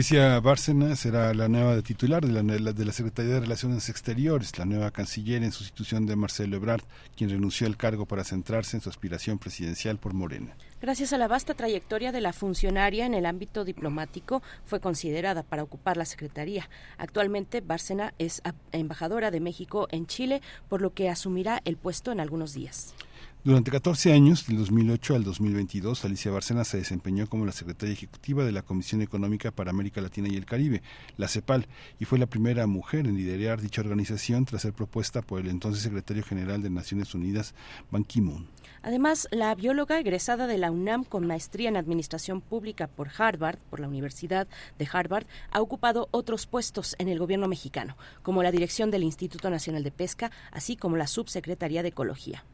Alicia Bárcena será la nueva titular de la, de la Secretaría de Relaciones Exteriores, la nueva canciller en sustitución de Marcelo Ebrard, quien renunció al cargo para centrarse en su aspiración presidencial por Morena. Gracias a la vasta trayectoria de la funcionaria en el ámbito diplomático, fue considerada para ocupar la Secretaría. Actualmente, Bárcena es embajadora de México en Chile, por lo que asumirá el puesto en algunos días. Durante 14 años, del 2008 al 2022, Alicia Bárcena se desempeñó como la secretaria ejecutiva de la Comisión Económica para América Latina y el Caribe, la CEPAL, y fue la primera mujer en liderar dicha organización tras ser propuesta por el entonces secretario general de Naciones Unidas, Ban Ki-moon. Además, la bióloga egresada de la UNAM con maestría en Administración Pública por Harvard, por la Universidad de Harvard, ha ocupado otros puestos en el gobierno mexicano, como la dirección del Instituto Nacional de Pesca, así como la subsecretaría de Ecología.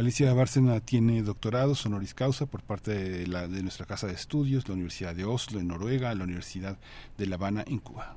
Alicia Bárcena tiene doctorados honoris causa por parte de, la, de nuestra casa de estudios, la Universidad de Oslo en Noruega, la Universidad de La Habana en Cuba.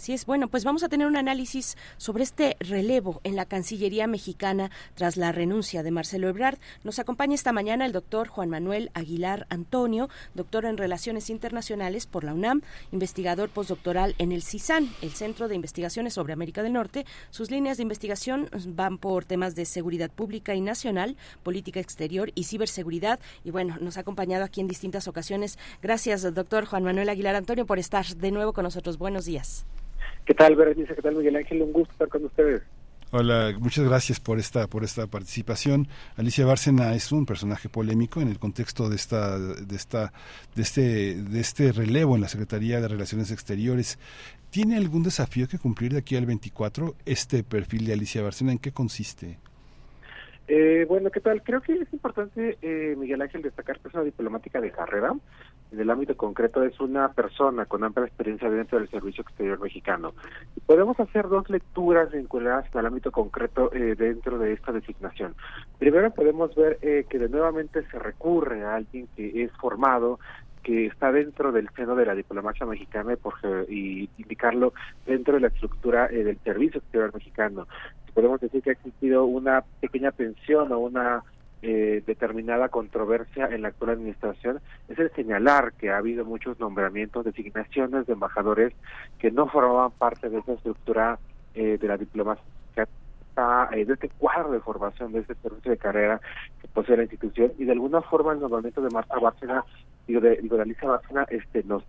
Así es, bueno, pues vamos a tener un análisis sobre este relevo en la Cancillería mexicana tras la renuncia de Marcelo Ebrard. Nos acompaña esta mañana el doctor Juan Manuel Aguilar Antonio, doctor en Relaciones Internacionales por la UNAM, investigador postdoctoral en el CISAN, el Centro de Investigaciones sobre América del Norte. Sus líneas de investigación van por temas de seguridad pública y nacional, política exterior y ciberseguridad. Y bueno, nos ha acompañado aquí en distintas ocasiones. Gracias, doctor Juan Manuel Aguilar Antonio, por estar de nuevo con nosotros. Buenos días. ¿Qué tal, Berenice? ¿Qué tal, Miguel Ángel? Un gusto estar con ustedes. Hola, muchas gracias por esta por esta participación. Alicia Bárcena es un personaje polémico en el contexto de esta de esta de este de este relevo en la Secretaría de Relaciones Exteriores. ¿Tiene algún desafío que cumplir de aquí al 24 este perfil de Alicia Bárcena? ¿En qué consiste? Eh, bueno, ¿qué tal? Creo que es importante, eh, Miguel Ángel, destacar que es una diplomática de carrera. En el ámbito concreto es una persona con amplia experiencia dentro del Servicio Exterior Mexicano. Podemos hacer dos lecturas vinculadas al ámbito concreto eh, dentro de esta designación. Primero podemos ver eh, que de nuevamente se recurre a alguien que es formado que está dentro del seno de la diplomacia mexicana y, por, y indicarlo dentro de la estructura eh, del servicio exterior mexicano. Podemos decir que ha existido una pequeña tensión o una eh, determinada controversia en la actual administración es el señalar que ha habido muchos nombramientos, designaciones de embajadores que no formaban parte de esa estructura eh, de la diplomacia eh, de este cuadro de formación, de este servicio de carrera que posee la institución y de alguna forma el nombramiento de Marta Bárcena digo de, digo de Alicia Bárcena este nos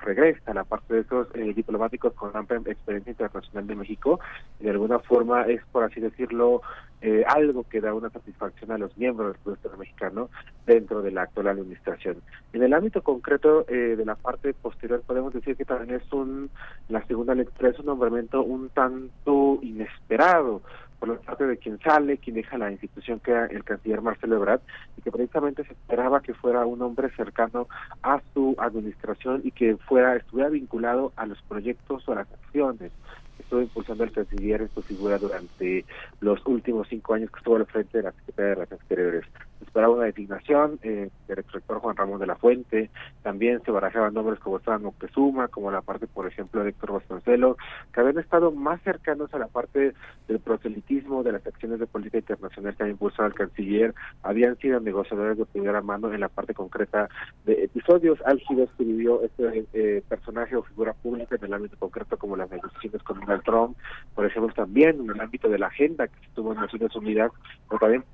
regresa la parte de esos eh, diplomáticos con amplia experiencia internacional de México de alguna forma es por así decirlo eh, algo que da una satisfacción a los miembros del gobierno mexicano dentro de la actual administración. En el ámbito concreto de la parte posterior podemos decir que también es un la segunda lectura es un nombramiento un tanto inesperado por la parte de quien sale, quien deja la institución, que era el canciller Marcelo Ebrard, y que precisamente se esperaba que fuera un hombre cercano a su administración y que fuera estuviera vinculado a los proyectos o a las acciones que estuvo impulsando el canciller en su figura durante los últimos cinco años que estuvo al frente de la Secretaría de Relaciones Exteriores. Se esperaba una designación eh, del rector Juan Ramón de la Fuente, también se barajaban nombres como Esteban Moctezuma, como la parte, por ejemplo, de Héctor Vasconcelos, que habían estado más cercanos a la parte del proselitismo, de las acciones de política internacional que ha impulsado el canciller, habían sido negociadores de primera mano en la parte concreta de episodios. Álgidos que este eh, personaje o figura pública en el ámbito concreto como las negociaciones con Donald Trump, por ejemplo, también en el ámbito de la agenda que estuvo en Naciones Unidas, pero también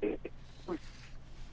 eh,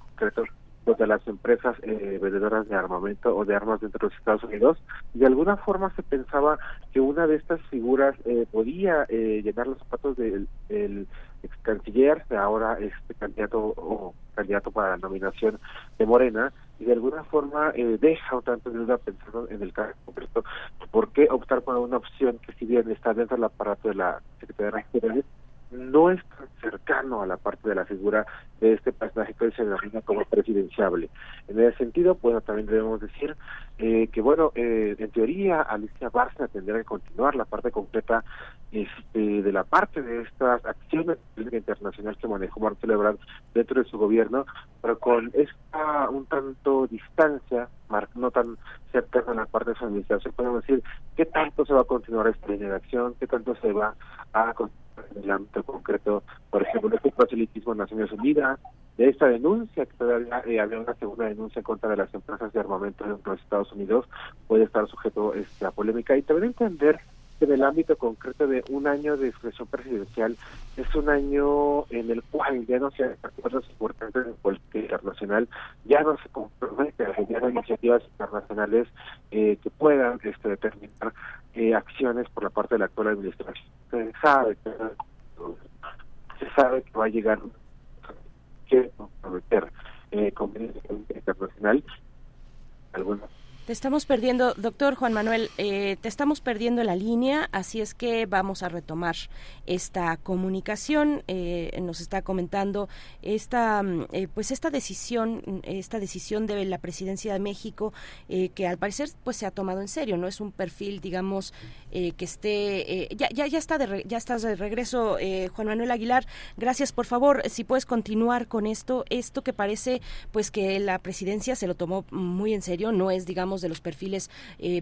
concretos de las empresas eh, vendedoras de armamento o de armas dentro de los Estados Unidos. De alguna forma se pensaba que una de estas figuras eh, podía eh, llenar los zapatos del, ex canciller, ahora este candidato o candidato para la nominación de Morena, y de alguna forma eh, deja un tanto de duda pensando en el caso concreto, ¿por qué optar por una opción que si bien está dentro del aparato de la Secretaría de Exteriores, no es tan cercano a la parte de la figura de este personaje que se denomina como presidenciable. En ese sentido, bueno, también debemos decir eh, que, bueno, eh, en teoría Alicia Bárcena tendrá que continuar la parte completa este, de la parte de estas acciones de política internacional que manejó Marcelo Ebrard dentro de su gobierno, pero con esta un tanto distancia, no tan cercana a la parte de su administración, podemos decir qué tanto se va a continuar esta línea de acción, qué tanto se va a continuar en el ámbito concreto, por ejemplo, este proselitismo en Naciones Unidas, de esta denuncia, que todavía eh, había una segunda denuncia en contra de las empresas de armamento de los Estados Unidos, puede estar sujeto este, a polémica. Y también entender en el ámbito concreto de un año de expresión presidencial es un año en el cual ya no se acuerdos importantes de política internacional, ya no se compromete a generar iniciativas internacionales eh, que puedan este, determinar eh, acciones por la parte de la actual administración. Se sabe que, se sabe que va a llegar que comprometer eh, política internacional algunas Te estamos perdiendo, doctor Juan Manuel, eh, te estamos perdiendo la línea, así es que vamos a retomar esta comunicación. Eh, nos está comentando esta, mm, eh, pues esta decisión, esta decisión de la Presidencia de México, eh, que al parecer pues se ha tomado en serio, no es un perfil, digamos, eh, que esté, ya, ya, ya está de, re- ya estás de regreso, Juan Manuel Aguilar. Gracias, por favor, si puedes continuar con esto, esto que parece, pues que la Presidencia se lo tomó muy en serio, no es, digamos, de los perfiles eh,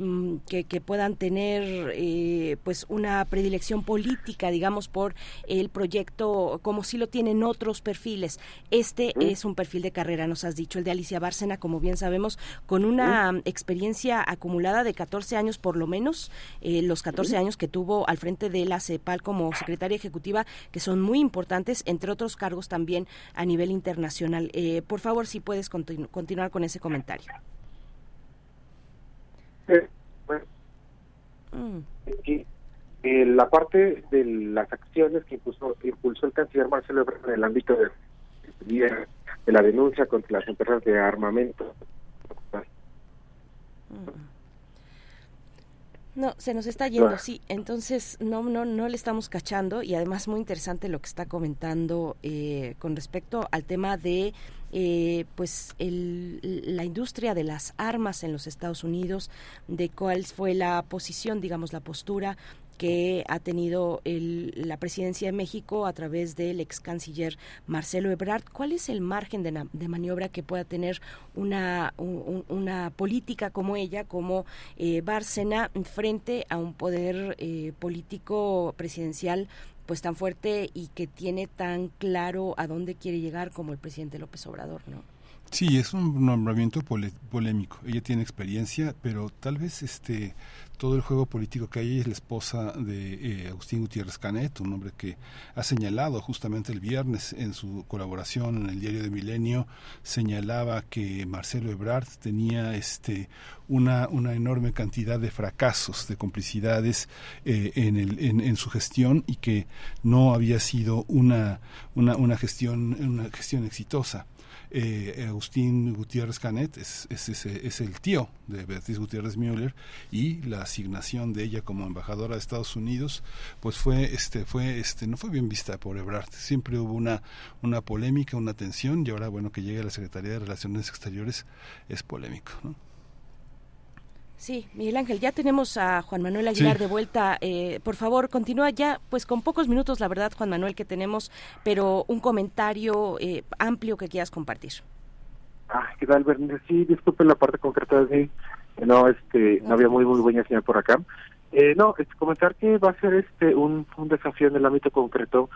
que, que puedan tener, eh, pues, una predilección política, digamos, por el proyecto, como si lo tienen otros perfiles. Este es un perfil de carrera, nos has dicho, el de Alicia Bárcena, como bien sabemos, con una experiencia acumulada de 14 años por lo menos, eh, los 14 años que tuvo al frente de la CEPAL como secretaria ejecutiva, que son muy importantes, entre otros cargos también a nivel internacional. Eh, por favor, si puedes continu- continuar con ese comentario. Bueno, que, eh, la parte de las acciones que impulsó, impulsó el canciller Marcelo Ebrard en el ámbito de, de la denuncia contra las empresas de armamento. No, se nos está yendo, Ah. sí. Entonces, no, no, no le estamos cachando y además muy interesante lo que está comentando eh, con respecto al tema de, eh, pues, el, la industria de las armas en los Estados Unidos, de cuál fue la posición, digamos, la postura que ha tenido el- la presidencia de México a través del ex canciller Marcelo Ebrard. ¿Cuál es el margen de, maniobra que pueda tener una, un- un- una política como ella, como eh, Bárcena, frente a un poder eh, político presidencial pues tan fuerte y que tiene tan claro a dónde quiere llegar como el presidente López Obrador, ¿no? Sí, es un nombramiento pole- polémico. Ella tiene experiencia, pero tal vez este todo el juego político que hay es la esposa de eh, Agustín Gutiérrez Canet, un hombre que ha señalado justamente el viernes en su colaboración en el diario de Milenio, señalaba que Marcelo Ebrard tenía este una, una enorme cantidad de fracasos, de complicidades eh, en, el, en, en su gestión y que no había sido una, una, una gestión una gestión exitosa eh, Agustín Gutiérrez Canet es, es, es, el tío de Beatriz Gutiérrez Müller y la asignación de ella como embajadora de Estados Unidos pues fue este fue este no fue bien vista por Ebrard siempre hubo una una polémica una tensión y ahora bueno que llegue a la Secretaría de Relaciones Exteriores es polémico ¿no? Sí, Miguel Ángel, ya tenemos a Juan Manuel Aguilar Sí. de vuelta. Eh, por favor, continúa ya, pues con pocos minutos, la verdad, Juan Manuel, que tenemos, pero un comentario eh, amplio que quieras compartir. Ah, ¿qué tal, Bernice? Sí, disculpen la parte concreta de no, este, no había muy muy buena señal por acá. Eh, no, es comentar que va a ser este un, desafío en el ámbito concreto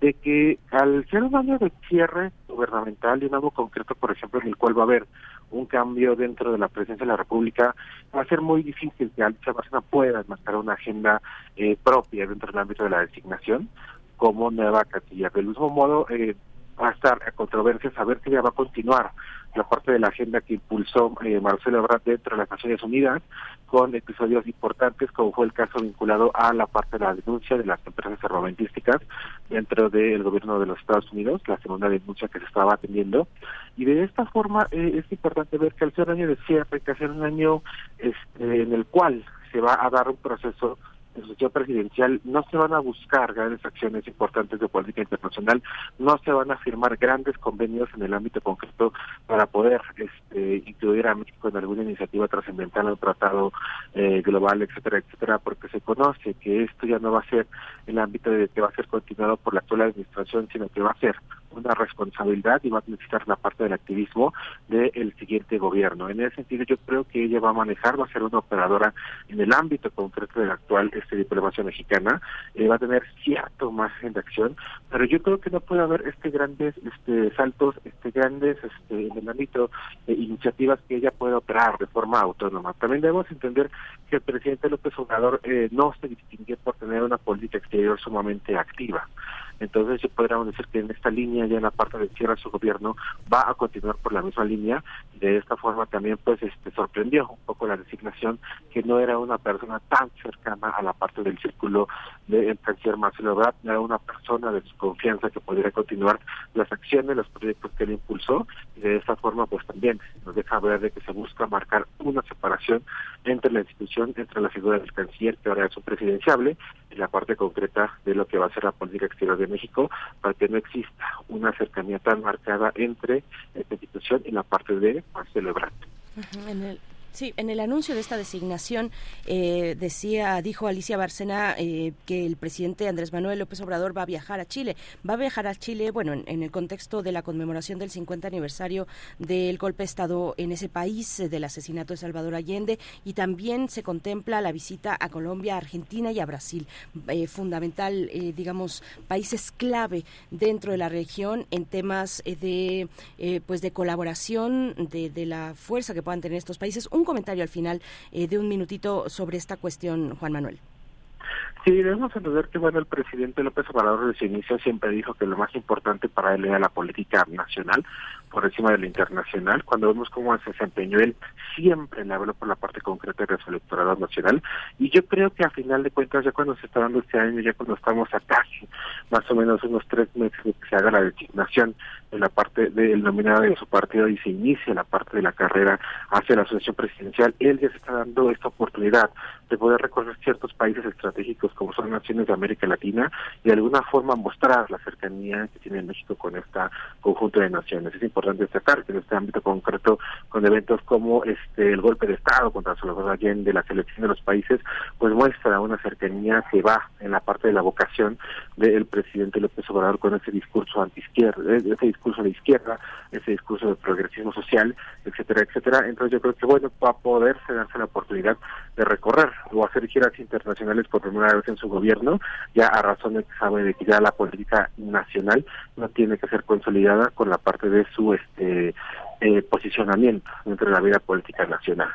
de que al ser un año de cierre gubernamental y un año concreto, por ejemplo, en el cual va a haber un cambio dentro de la presidencia de la República, va a ser muy difícil que Alicia Bárcena pueda marcar una agenda eh, propia dentro del ámbito de la designación como nueva canciller. Del mismo modo, eh, va a estar a controversia saber si ella va a continuar la parte de la agenda que impulsó eh, Marcelo Ebrard dentro de las Naciones Unidas con episodios importantes como fue el caso vinculado a la parte de la denuncia de las empresas armamentísticas dentro del gobierno de los Estados Unidos, la segunda denuncia que se estaba atendiendo. Y de esta forma eh, es importante ver que al ser un año de cierre, que hacer un año este, en el cual se va a dar un proceso de sucesión presidencial no se van a buscar grandes acciones importantes de política internacional, no se van a firmar grandes convenios en el ámbito concreto para poder este, incluir a México en alguna iniciativa trascendental, un tratado eh, global, etcétera, etcétera, porque se conoce que esto ya no va a ser el ámbito de que va a ser continuado por la actual administración, sino que va a ser una responsabilidad y va a necesitar la parte del activismo del siguiente gobierno. En ese sentido, yo creo que ella va a manejar, va a ser una operadora en el ámbito concreto de la actual este, diplomacia mexicana, eh, va a tener cierto margen de acción, pero yo creo que no puede haber este grandes este saltos, este grandes este en el ámbito de iniciativas que ella pueda operar de forma autónoma. También debemos entender que el presidente López Obrador eh, no se distingue por tener una política exterior sumamente activa. Entonces, podríamos decir que en esta línea, ya en la parte de cierre su gobierno, va a continuar por la misma línea. De esta forma también, pues, este sorprendió un poco la designación, que no era una persona tan cercana a la parte del círculo del canciller Marcelo Ebrard, era una persona de su confianza que podría continuar las acciones, los proyectos que él impulsó. Y de esta forma, pues, también nos deja ver de que se busca marcar una separación entre la institución, entre la figura del canciller, que ahora es un presidenciable, y la parte concreta de lo que va a ser la política exterior de México, para que no exista una cercanía tan marcada entre esta institución y la parte de Marcelo Sí, en el anuncio de esta designación eh, decía, dijo Alicia Bárcena eh, que el presidente Andrés Manuel López Obrador va a viajar a Chile. Va a viajar a Chile, bueno, en, el contexto de la conmemoración del 50 aniversario del golpe de Estado en ese país, eh, del asesinato de Salvador Allende, y también se contempla la visita a Colombia, Argentina y a Brasil, eh, fundamental, eh, digamos, países clave dentro de la región en temas de, pues, de colaboración, de, la fuerza que puedan tener estos países. Comentario al final eh, de un minutito sobre esta cuestión, Juan Manuel. Sí, debemos entender que bueno el presidente López Obrador desde su inicio siempre dijo que lo más importante para él era la política nacional por encima de la internacional. Cuando vemos cómo se desempeñó él, siempre le habló por la parte concreta de su electorado nacional. Y yo creo que a final de cuentas, ya cuando se está dando este año, ya cuando estamos a casi más o menos unos tres meses de que se haga la designación de la parte del nominado de su partido y se inicia la parte de la carrera hacia la asociación presidencial, él ya se está dando esta oportunidad de poder recorrer ciertos países estratégicos como son naciones de América Latina y de alguna forma mostrar la cercanía que tiene México con esta conjunto de naciones. Es importante destacar que en este ámbito concreto, con eventos como este el golpe de Estado contra Salvador Allende, la selección de los países, pues muestra una cercanía que va en la parte de la vocación del presidente López Obrador con ese discurso anti-izquierda, ese discurso de izquierda, ese discurso de progresismo social, etcétera, etcétera. Entonces yo creo que bueno, va a poderse darse la oportunidad de recorrer o hacer giras internacionales por primera vez en su gobierno, ya a razón de que sabe de que ya la política nacional no tiene que ser consolidada con la parte de su este eh, posicionamiento dentro de la vida política nacional.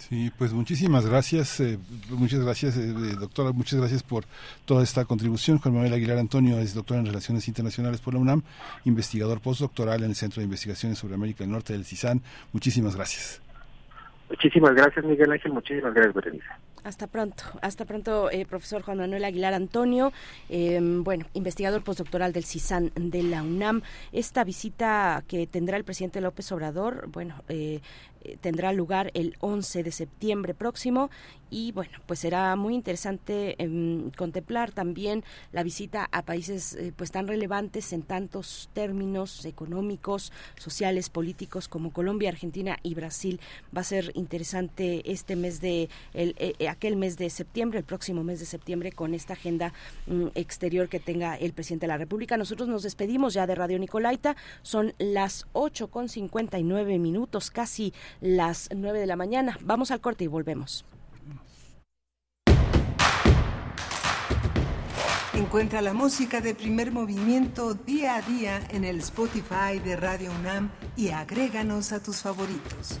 Sí, pues muchísimas gracias, eh, muchas gracias, eh, eh, doctora, muchas gracias por toda esta contribución. Juan Manuel Aguilar Antonio es doctor en Relaciones Internacionales por la UNAM, investigador postdoctoral en el Centro de Investigaciones sobre América del Norte del CISAN. Muchísimas gracias. Muchísimas gracias, Miguel Ángel. Muchísimas gracias, Berenice. Hasta pronto, hasta pronto, eh, profesor Juan Manuel Aguilar Antonio, eh, bueno, investigador postdoctoral del CISAN de la UNAM. Esta visita que tendrá el presidente López Obrador, bueno, eh, tendrá lugar el 11 de septiembre próximo y bueno, pues será muy interesante em, contemplar también la visita a países eh, pues tan relevantes en tantos términos económicos, sociales, políticos como Colombia, Argentina y Brasil. Va a ser interesante este mes de el, eh, aquel mes de septiembre, el próximo mes de septiembre con esta agenda mm, exterior que tenga el presidente de la República. Nosotros nos despedimos ya de Radio Nicolaita. Son las 8 con 59 minutos, casi las 9 de la mañana. Vamos al corte y volvemos. Encuentra la música de primer movimiento día a día en el Spotify de Radio UNAM y agréganos a tus favoritos.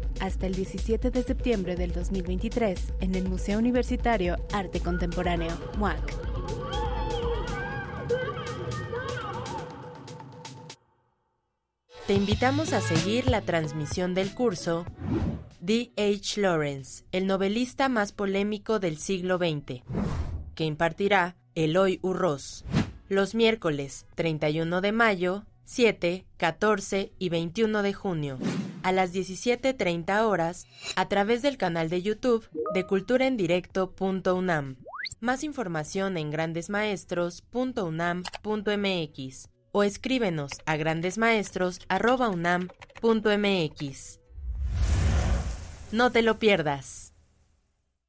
Hasta el 17 de septiembre del 2023 en el Museo Universitario Arte Contemporáneo, MUAC. Te invitamos a seguir la transmisión del curso D. H. Lawrence, el novelista más polémico del siglo XX, que impartirá Eloy Urroz, los miércoles 31 de mayo, 7, 14 y 21 de junio, a las 17.30 horas, a través del canal de YouTube de culturaendirecto.unam. Más información en grandesmaestros.unam.mx o escríbenos a grandesmaestros.unam.mx. No te lo pierdas.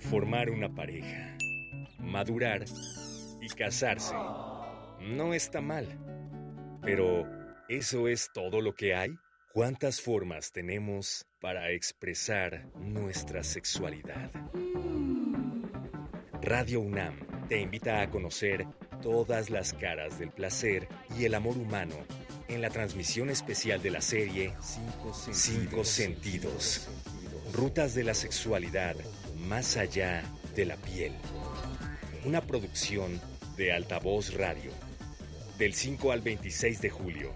Formar una pareja, madurar y casarse. No está mal. Pero, ¿eso es todo lo que hay? ¿Cuántas formas tenemos para expresar nuestra sexualidad? Radio UNAM te invita a conocer todas las caras del placer y el amor humano en la transmisión especial de la serie Cinco Sentidos. Rutas de la sexualidad más allá de la piel. Una producción de Altavoz Radio. Del 5 al 26 de julio.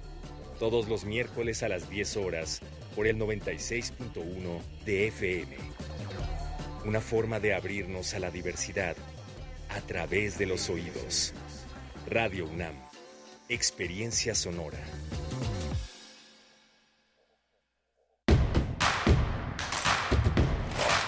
Todos los miércoles a las 10 horas por el 96.1 de FM. Una forma de abrirnos a la diversidad a través de los oídos. Radio UNAM. Experiencia sonora.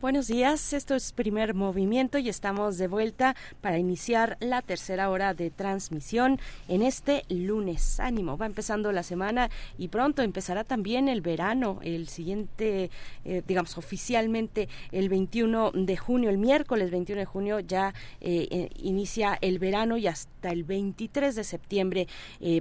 Buenos días, esto es Primer Movimiento y estamos de vuelta para iniciar la tercera hora de transmisión en este lunes. Ánimo, va empezando la semana y pronto empezará también el verano, el siguiente, eh, digamos, oficialmente el 21 de junio, el miércoles 21 de junio ya eh, eh, inicia el verano y hasta el 23 de septiembre,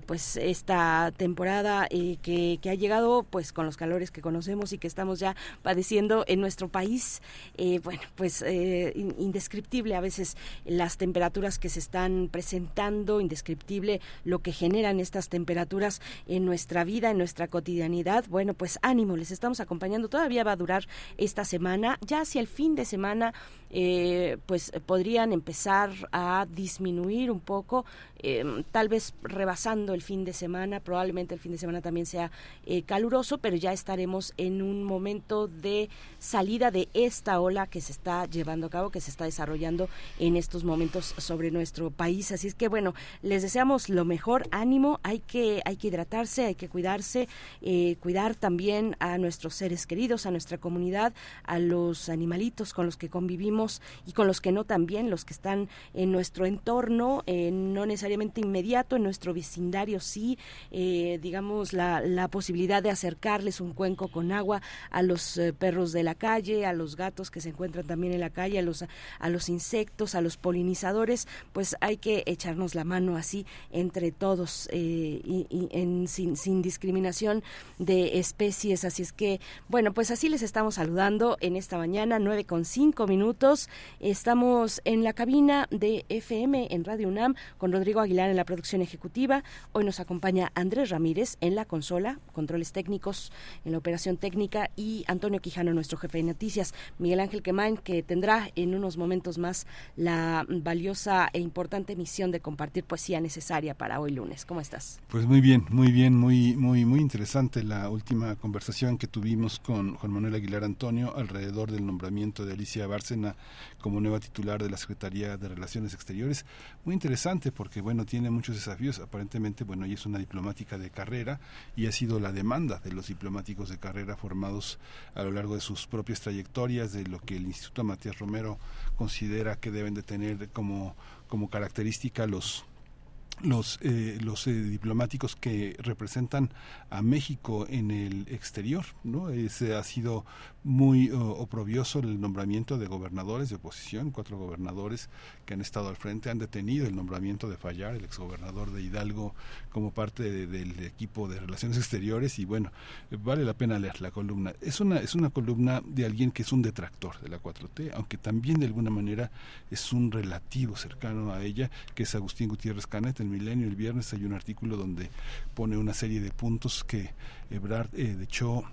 pues esta temporada que ha llegado pues con los calores que conocemos y que estamos ya padeciendo en nuestro país eh, bueno, pues eh, in- indescriptible a veces las temperaturas que se están presentando, indescriptible lo que generan estas temperaturas en nuestra vida, en nuestra cotidianidad. Bueno, pues ánimo, les estamos acompañando. Todavía va a durar esta semana. Ya hacia el fin de semana, eh, pues podrían empezar a disminuir un poco, eh, tal vez rebasando el fin de semana. Probablemente el fin de semana también sea eh, caluroso, pero ya estaremos en un momento de salida de esta ola que se está llevando a cabo, que se está desarrollando en estos momentos sobre nuestro país. Así es que bueno, les deseamos lo mejor, ánimo, hay que, hay que hidratarse, hay que cuidarse, eh, cuidar también a nuestros seres queridos, a nuestra comunidad, a los animalitos con los que convivimos y con los que no también, los que están en nuestro entorno, eh, no necesariamente inmediato, en nuestro vecindario sí, eh, digamos, la, la posibilidad de acercarles un cuenco con agua a los perros de la calle, a los gatos que se encuentran también en la calle, a los, a los insectos, a los polinizadores, pues hay que echarnos la mano así entre todos eh, y, sin, sin discriminación de especies. Así es que, bueno, pues así les estamos saludando en esta mañana, nueve con cinco minutos. Estamos en la cabina de FM en Radio UNAM con Rodrigo Aguilar en la producción ejecutiva. Hoy nos acompaña Andrés Ramírez en la consola, controles técnicos, en la operación técnica y Antonio Quijano, nuestro jefe de noticias. Miguel Ángel Quemain, que tendrá en unos momentos más la valiosa e importante misión de compartir poesía necesaria para hoy lunes. ¿Cómo estás? Pues muy bien, muy bien, muy, muy, muy interesante la última conversación que tuvimos con Juan Manuel Aguilar Antonio alrededor del nombramiento de Alicia Bárcena como nueva titular de la Secretaría de Relaciones Exteriores. Muy interesante porque, bueno, tiene muchos desafíos. Aparentemente, bueno, ella es una diplomática de carrera y ha sido la demanda de los diplomáticos de carrera formados a lo largo de sus propias trayectorias, de lo que el Instituto Matías Romero considera que deben de tener como, como característica los los, eh, los eh, diplomáticos que representan a México en el exterior. ¿no? Ese ha sido muy oprobioso el nombramiento de gobernadores de oposición, cuatro gobernadores que han estado al frente, han detenido el nombramiento de Fallar, el exgobernador de Hidalgo, como parte de, del equipo de Relaciones Exteriores y bueno, vale la pena leer la columna. Es una, es una columna de alguien que es un detractor de la 4T, aunque también de alguna manera es un relativo cercano a ella, que es Agustín Gutiérrez Canet. En Milenio el viernes hay un artículo donde pone una serie de puntos que Ebrard eh, de hecho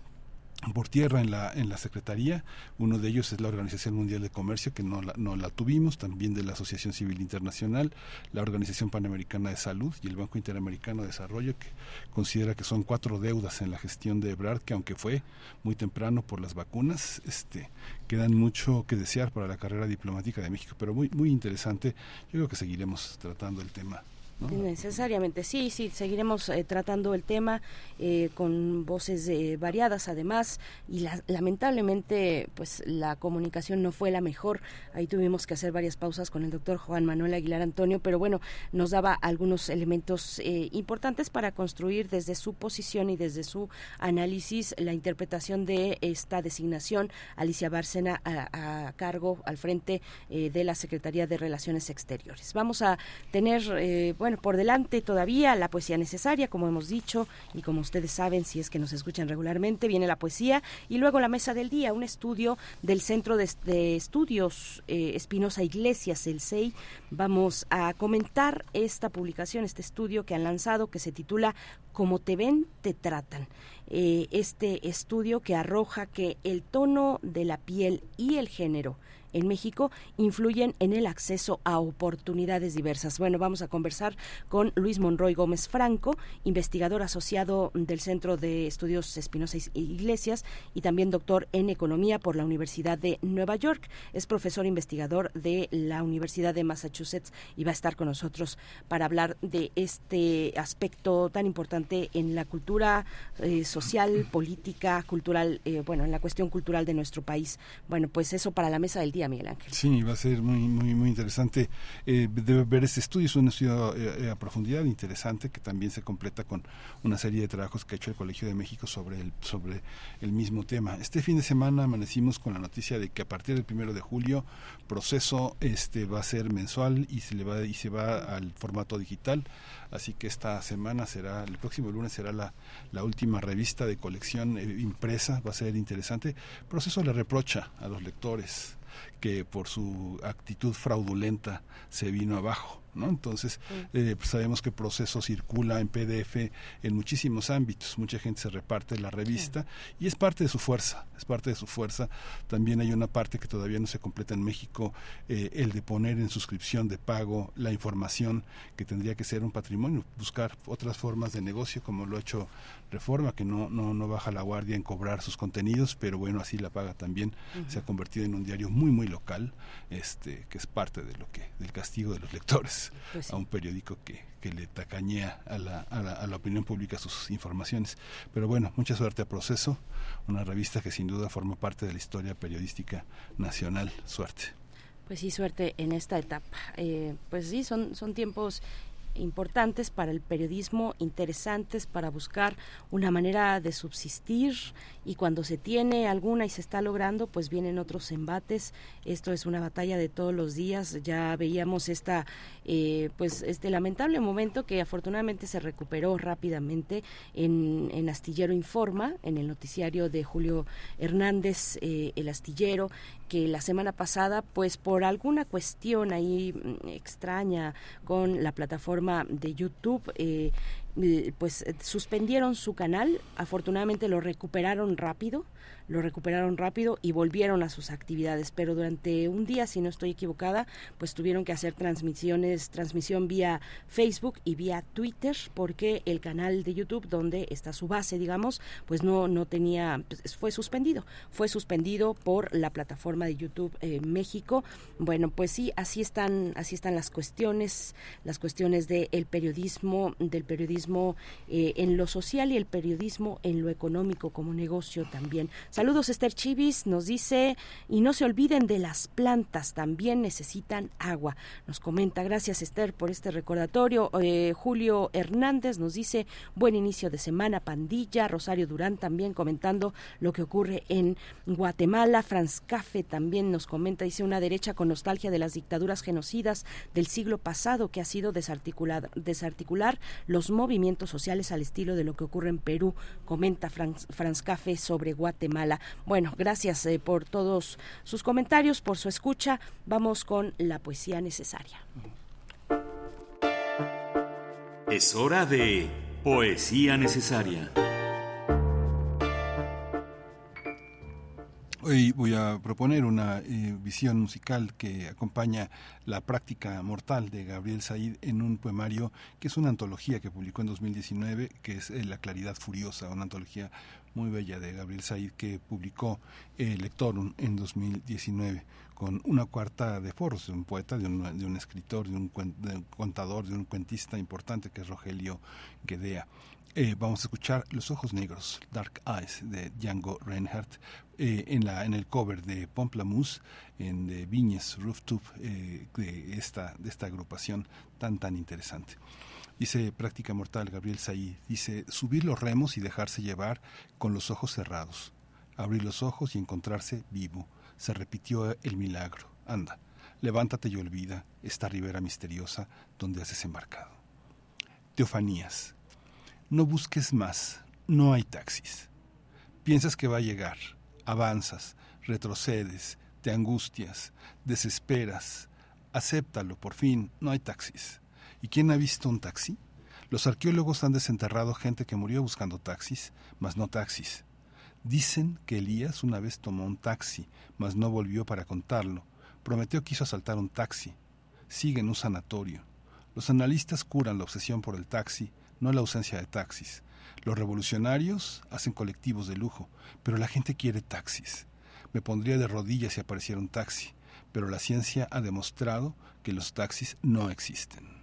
por tierra en la en la secretaría. Uno de ellos es la Organización Mundial de Comercio que no la, no la tuvimos también de la Asociación Civil Internacional la Organización Panamericana de Salud y el Banco Interamericano de Desarrollo que considera que son cuatro deudas en la gestión de Ebrard que aunque fue muy temprano por las vacunas este quedan mucho que desear para la carrera diplomática de México. Pero muy muy interesante. Yo creo que seguiremos tratando el tema ¿no? Necesariamente, sí, sí, seguiremos eh, tratando el tema eh, con voces eh, variadas además y la, lamentablemente pues la comunicación no fue la mejor, ahí tuvimos que hacer varias pausas con el doctor Juan Manuel Aguilar Antonio, pero bueno, nos daba algunos elementos importantes para construir desde su posición y desde su análisis la interpretación de esta designación, Alicia Bárcena a, a cargo al frente de la Secretaría de Relaciones Exteriores. Vamos a tener bueno, por delante todavía la poesía necesaria, como hemos dicho, y como ustedes saben, si es que nos escuchan regularmente, viene la poesía y luego la mesa del día, un estudio del Centro de, de Estudios eh, Espinosa Iglesias, el CEI. Vamos a comentar esta publicación, este estudio que han lanzado, que se titula Como te ven, te tratan. Eh, este estudio que arroja que el tono de la piel y el género en México influyen en el acceso a oportunidades diversas. Bueno, vamos a conversar con Luis Monroy Gómez Franco, investigador asociado del Centro de Estudios Espinosa Iglesias y también doctor en Economía por la Universidad de Nueva York. Es profesor investigador de la Universidad de Massachusetts y va a estar con nosotros para hablar de este aspecto tan importante en la cultura eh, social, política, cultural, eh, bueno, en la cuestión cultural de nuestro país. Bueno, pues eso para la mesa del día, Miguel Ángel. Sí, va a ser muy muy muy interesante eh, ver este estudio. Es un estudio eh, a profundidad interesante que también se completa con una serie de trabajos que ha hecho el Colegio de México sobre el sobre el mismo tema. Este fin de semana amanecimos con la noticia de que a partir del primero de julio proceso este va a ser mensual y se le va y se va al formato digital. Así que esta semana será el próximo lunes será la, la última revista de colección eh, impresa. Va a ser interesante. Proceso le reprocha a los lectores que por su actitud fraudulenta se vino abajo. ¿No? Entonces, eh, pues sabemos que el proceso circula en PDF en muchísimos ámbitos, mucha gente se reparte la revista y es parte de su fuerza, es parte de su fuerza. También hay una parte que todavía no se completa en México, eh, el de poner en suscripción de pago la información que tendría que ser un patrimonio, buscar otras formas de negocio como lo ha hecho Reforma, que no, no, no baja la guardia en cobrar sus contenidos, pero bueno, así la paga también, se ha convertido en un diario muy, muy local, este, que es parte de lo que, del castigo de los lectores Pues sí. a un periódico que, que le tacañea a la, a, la, a la opinión pública sus informaciones. Pero bueno, mucha suerte a Proceso, una revista que sin duda forma parte de la historia periodística nacional. Suerte. Pues sí, suerte en esta etapa. Eh, pues sí, son, son tiempos importantes para el periodismo, interesantes para buscar una manera de subsistir y cuando se tiene alguna y se está logrando, pues vienen otros embates. Esto es una batalla de todos los días. Ya veíamos esta, eh, pues este lamentable momento que afortunadamente se recuperó rápidamente en, en Astillero Informa, en el noticiario de Julio Hernández, eh, el astillero, que la semana pasada, pues por alguna cuestión ahí mm, extraña con la plataforma de YouTube, eh, pues eh, suspendieron su canal, afortunadamente lo recuperaron rápido, lo recuperaron rápido y volvieron a sus actividades, pero durante un día, si no estoy equivocada, pues tuvieron que hacer transmisiones, transmisión vía Facebook y vía Twitter, porque el canal de YouTube, donde está su base, digamos, pues no, no tenía, pues, fue suspendido, fue suspendido por la plataforma de YouTube eh, México. Bueno, pues sí, así están, así están las cuestiones, las cuestiones del periodismo, del periodismo eh, en lo social y el periodismo en lo económico como negocio también. Saludos Esther Chivis, nos dice, y no se olviden de las plantas, también necesitan agua. Nos comenta, gracias Esther por este recordatorio. Eh, Julio Hernández nos dice, buen inicio de semana, pandilla. Rosario Durán también comentando lo que ocurre en Guatemala. Franz Cafe también nos comenta, dice, una derecha con nostalgia de las dictaduras genocidas del siglo pasado que ha sido desarticular, desarticular los movimientos sociales al estilo de lo que ocurre en Perú, comenta Franz, Franz Cafe sobre Guatemala. Bueno, gracias eh, por todos sus comentarios, por su escucha. Vamos con la poesía necesaria. Es hora de poesía necesaria. Hoy voy a proponer una eh, visión musical que acompaña la práctica mortal de Gabriel Said en un poemario que es una antología que publicó en 2019, que es eh, La Claridad Furiosa, una antología muy bella de Gabriel Said que publicó eh, Lectorum en 2019 con una cuarta de foros de un poeta, de un, de un escritor, de un, de contador, de un cuentista importante que es Rogelio Guedea. Eh, vamos a escuchar Los Ojos Negros, Dark Eyes, de Django Reinhardt, eh, en, la, en el cover de Pomplamoose, en de Viñes Rooftop, eh, de, esta, de esta agrupación tan, tan interesante. Dice Práctica Mortal Gabriel Saí, dice, subir los remos y dejarse llevar con los ojos cerrados, abrir los ojos y encontrarse vivo. Se repitió el milagro. Anda, levántate y olvida esta ribera misteriosa donde has desembarcado. Teofanías. No busques más, no hay taxis. Piensas que va a llegar, avanzas, retrocedes, te angustias, desesperas. Acéptalo, por fin, no hay taxis. ¿Y quién ha visto un taxi? Los arqueólogos han desenterrado gente que murió buscando taxis, mas no taxis. Dicen que Elías una vez tomó un taxi, mas no volvió para contarlo. Prometeo quiso asaltar un taxi. Sigue en un sanatorio. Los analistas curan la obsesión por el taxi, no la ausencia de taxis. Los revolucionarios hacen colectivos de lujo, pero la gente quiere taxis. Me pondría de rodillas si apareciera un taxi, pero la ciencia ha demostrado que los taxis no existen.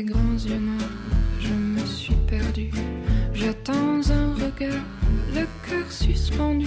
Grands yeux noirs, je me suis perdue. J'attends un regard, le cœur suspendu.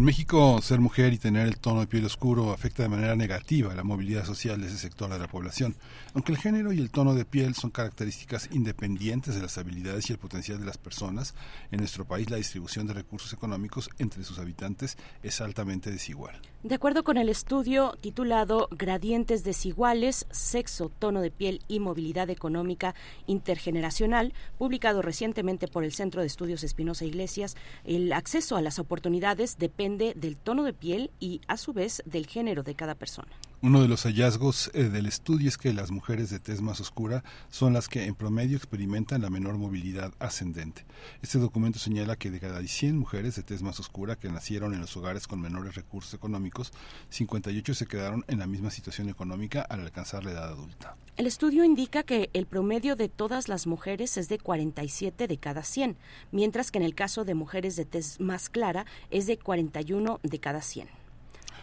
En México, ser mujer y tener el tono de piel oscuro afecta de manera negativa la movilidad social de ese sector de la población. Aunque el género y el tono de piel son características independientes de las habilidades y el potencial de las personas, en nuestro país la distribución de recursos económicos entre sus habitantes es altamente desigual. De acuerdo con el estudio titulado Gradientes desiguales, sexo, tono de piel y movilidad económica intergeneracional, publicado recientemente por el Centro de Estudios Espinosa Iglesias, el acceso a las oportunidades depende del tono de piel y, a su vez, del género de cada persona. Uno de los hallazgos eh, del estudio es que las mujeres de tez más oscura son las que en promedio experimentan la menor movilidad ascendente. Este documento señala que de cada 100 mujeres de tez más oscura que nacieron en los hogares con menores recursos económicos, 58 se quedaron en la misma situación económica al alcanzar la edad adulta. El estudio indica que el promedio de todas las mujeres es de 47 de cada 100, mientras que en el caso de mujeres de tez más clara es de 41 de cada 100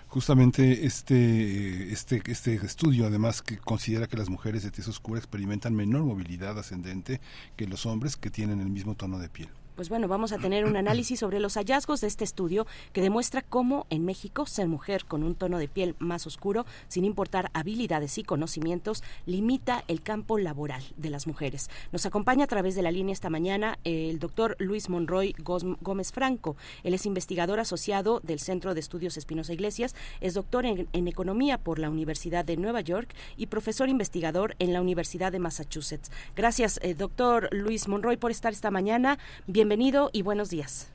justamente este, este, este estudio además que considera que las mujeres de tez oscura experimentan menor movilidad ascendente que los hombres que tienen el mismo tono de piel pues bueno, vamos a tener un análisis sobre los hallazgos de este estudio que demuestra cómo en México ser mujer con un tono de piel más oscuro, sin importar habilidades y conocimientos, limita el campo laboral de las mujeres. Nos acompaña a través de la línea esta mañana el doctor Luis Monroy Gómez Franco. Él es investigador asociado del Centro de Estudios Espinosa Iglesias, es doctor en, Economía por la Universidad de Nueva York y profesor investigador en la Universidad de Massachusetts. Gracias, eh, doctor Luis Monroy, por estar esta mañana. Bienvenido y buenos días.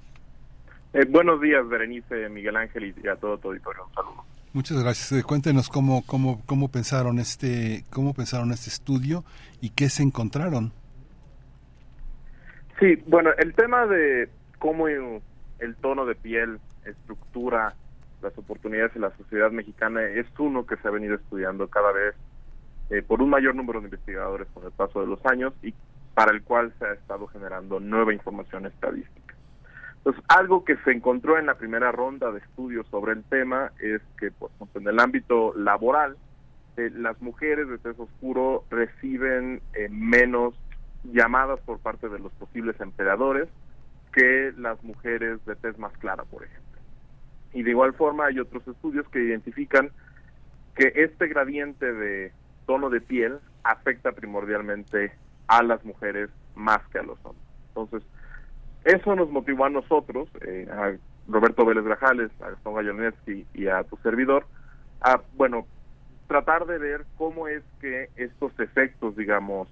Eh, buenos días, Berenice, Miguel Ángel y a todo tu auditorio. Un saludo. Muchas gracias. Eh, cuéntenos cómo, cómo, cómo pensaron este, cómo pensaron este estudio y qué se encontraron. Sí, bueno, el tema de cómo el tono de piel estructura las oportunidades en la sociedad mexicana es uno que se ha venido estudiando cada vez eh, por un mayor número de investigadores con el paso de los años y para el cual se ha estado generando nueva información estadística. Entonces, algo que se encontró en la primera ronda de estudios sobre el tema es que, pues, en el ámbito laboral, eh, las mujeres de tez oscuro reciben eh, menos llamadas por parte de los posibles empleadores que las mujeres de tez más clara, por ejemplo. Y de igual forma hay otros estudios que identifican que este gradiente de tono de piel afecta primordialmente a las mujeres más que a los hombres. Entonces, eso nos motivó a nosotros, eh, a Roberto Vélez Grajales, a Gastón Galloneski y a tu servidor, a, bueno, tratar de ver cómo es que estos efectos, digamos,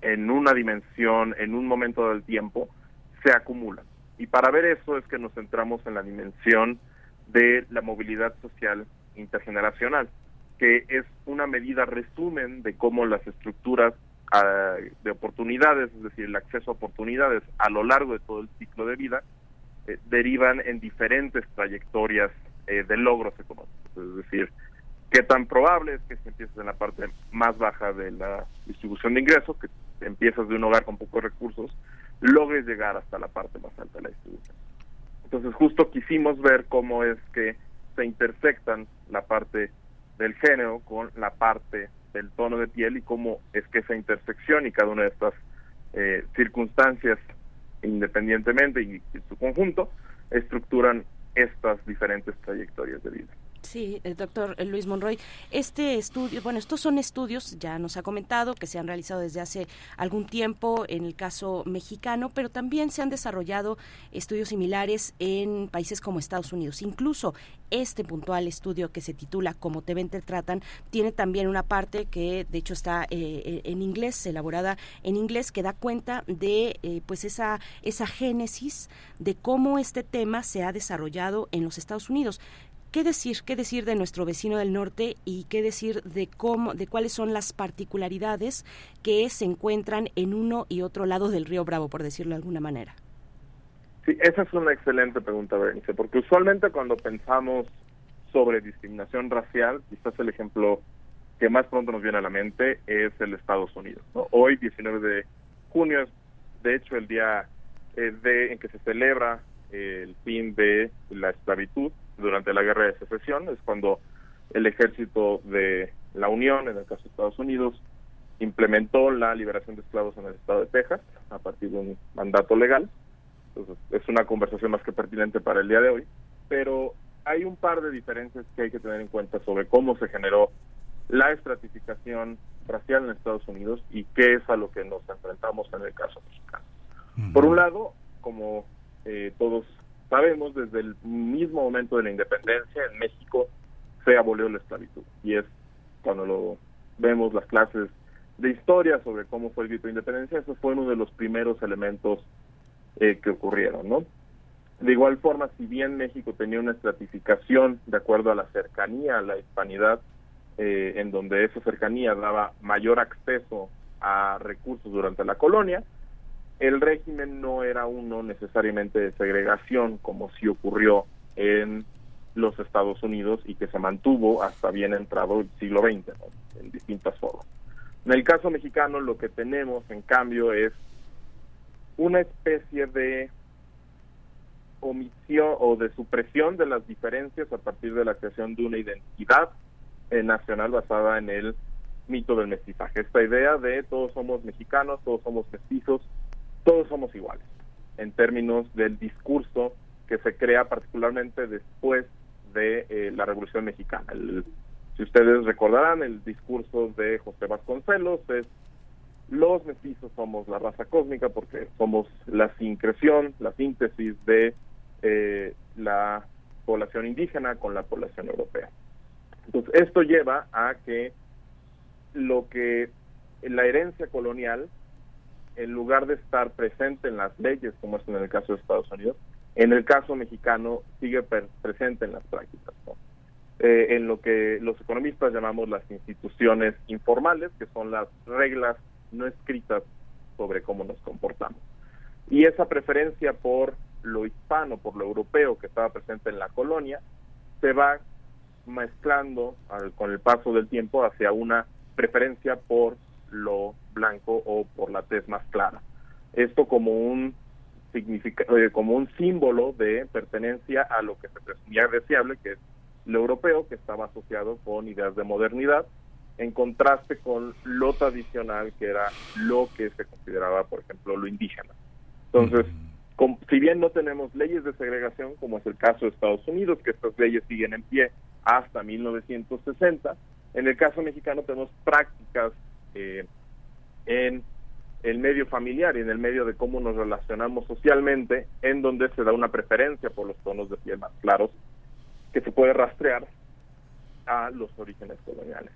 en una dimensión, en un momento del tiempo, se acumulan. Y para ver eso es que nos centramos en la dimensión de la movilidad social intergeneracional, que es una medida resumen de cómo las estructuras ah, de oportunidades, es decir, el acceso a oportunidades a lo largo de todo el ciclo de vida, eh, derivan en diferentes trayectorias eh, de logros económicos. Es decir, qué tan probable es que si empiezas en la parte más baja de la distribución de ingresos, que empiezas de un hogar con pocos recursos, logres llegar hasta la parte más alta de la distribución. Entonces justo quisimos ver cómo es que se intersectan la parte del género con la parte del tono de piel y cómo es que esa intersección y cada una de estas eh, circunstancias independientemente y, y su conjunto estructuran estas diferentes trayectorias de vida. Sí, doctor Luis Monroy. Este estudio, bueno, estos son estudios, ya nos ha comentado, que se han realizado desde hace algún tiempo en el caso mexicano, pero también se han desarrollado estudios similares en países como Estados Unidos. Incluso este puntual estudio que se titula Como te ven, te tratan, tiene también una parte que de hecho está eh, en inglés, elaborada en inglés, que da cuenta de eh, pues esa, esa génesis de cómo este tema se ha desarrollado en los Estados Unidos. ¿Qué decir? ¿Qué decir de nuestro vecino del norte y qué decir de cómo, de cuáles son las particularidades que se encuentran en uno y otro lado del río Bravo, por decirlo de alguna manera? Sí, esa es una excelente pregunta, Berenice, porque usualmente cuando pensamos sobre discriminación racial, quizás el ejemplo que más pronto nos viene a la mente es el Estados Unidos. ¿no? Hoy, 19 de junio, es de hecho el día eh, de, en que se celebra el fin de la esclavitud durante la guerra de secesión, es cuando el ejército de la Unión, en el caso de Estados Unidos, implementó la liberación de esclavos en el estado de Texas a partir de un mandato legal. Entonces, es una conversación más que pertinente para el día de hoy, pero hay un par de diferencias que hay que tener en cuenta sobre cómo se generó la estratificación racial en Estados Unidos y qué es a lo que nos enfrentamos en el caso mexicano. Por un lado, como eh, todos sabemos, desde el mismo momento de la independencia en México se abolió la esclavitud y es cuando lo vemos las clases de historia sobre cómo fue el grito de independencia, eso fue uno de los primeros elementos eh, que ocurrieron, ¿no? De igual forma, si bien México tenía una estratificación de acuerdo a la cercanía a la hispanidad, eh, en donde esa cercanía daba mayor acceso a recursos durante la colonia, el régimen no era uno necesariamente de segregación como sí ocurrió en los Estados Unidos y que se mantuvo hasta bien entrado el siglo XX, en distintas formas. En el caso mexicano lo que tenemos en cambio es una especie de omisión o de supresión de las diferencias a partir de la creación de una identidad nacional basada en el mito del mestizaje. Esta idea de todos somos mexicanos, todos somos mestizos, todos somos iguales, en términos del discurso que se crea particularmente después de eh, la Revolución Mexicana. si ustedes recordarán, el discurso de José Vasconcelos es los mestizos somos la raza cósmica porque somos la sincreción, la síntesis de eh, la población indígena con la población europea. Entonces, esto lleva a que lo que la herencia colonial, en lugar de estar presente en las leyes, como es en el caso de Estados Unidos, en el caso mexicano sigue presente en las prácticas. Eh, en lo que los economistas llamamos las instituciones informales, que son las reglas no escritas sobre cómo nos comportamos. Y esa preferencia por lo hispano, por lo europeo que estaba presente en la colonia, se va mezclando con el paso del tiempo hacia una preferencia por lo blanco o por la tez más clara. Esto como un significa, eh, como un símbolo de pertenencia a lo que se presumía deseable, que es lo europeo, que estaba asociado con ideas de modernidad, en contraste con lo tradicional, que era lo que se consideraba, por ejemplo, lo indígena. Entonces, si bien no tenemos leyes de segregación, como es el caso de Estados Unidos, que estas leyes siguen en pie hasta 1960, en el caso mexicano tenemos prácticas eh, en el medio familiar y en el medio de cómo nos relacionamos socialmente, en donde se da una preferencia por los tonos de piel más claros, que se puede rastrear a los orígenes coloniales.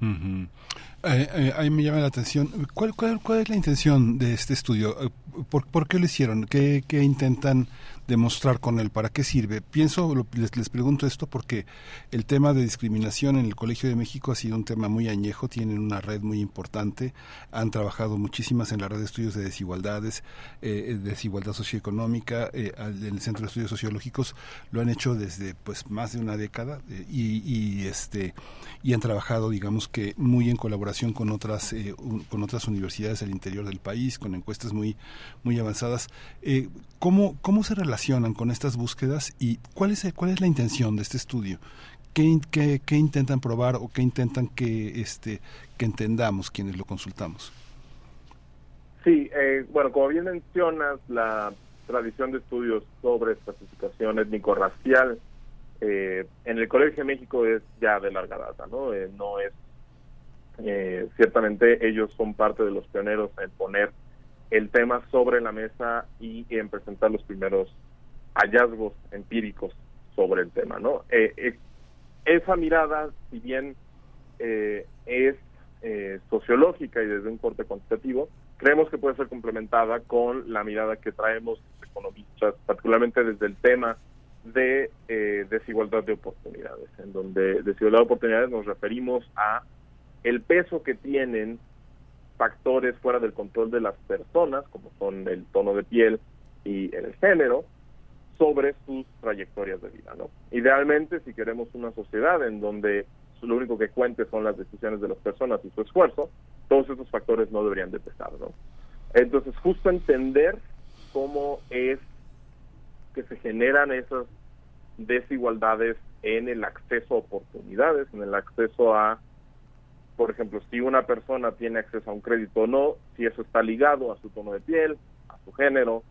Eh, eh, ahí me llama la atención. ¿Cuál, cuál, cuál es la intención de este estudio? Eh, ¿Por, por qué lo hicieron? ¿Qué, ¿Qué, intentan demostrar con él? ¿Para qué sirve? Pienso, les, les pregunto esto porque el tema de discriminación en el Colegio de México ha sido un tema muy añejo. Tienen una red muy importante. Han trabajado muchísimas en la red de estudios de desigualdades, eh, desigualdad socioeconómica. Eh, en el Centro de Estudios Sociológicos lo han hecho desde pues más de una década y, y, este y han trabajado, digamos que muy en colaboración con otras eh, con otras universidades del interior del país con encuestas muy muy avanzadas eh, cómo cómo se relacionan con estas búsquedas y cuál es cuál es la intención de este estudio qué, qué, intentan probar o qué intentan que este que entendamos quienes lo consultamos sí eh, bueno como bien mencionas la tradición de estudios sobre estratificación étnico-racial eh, en el Colegio de México es ya de larga data, ¿no? Eh, no es eh, ciertamente ellos son parte de los pioneros en poner el tema sobre la mesa y en presentar los primeros hallazgos empíricos sobre el tema, ¿no? Eh, eh, esa mirada, si bien es sociológica y desde un corte cuantitativo, creemos que puede ser complementada con la mirada que traemos economistas, particularmente desde el tema de desigualdad de oportunidades, en donde desigualdad de oportunidades nos referimos a el peso que tienen factores fuera del control de las personas, como son el tono de piel y el género, sobre sus trayectorias de vida. ¿no? Idealmente, si queremos una sociedad en donde lo único que cuente son las decisiones de las personas y su esfuerzo, todos esos factores no deberían de pesar, ¿no? Entonces, justo entender cómo es que se generan esas desigualdades en el acceso a oportunidades, en el acceso a, por ejemplo, si una persona tiene acceso a un crédito o no, si eso está ligado a su tono de piel, a su género,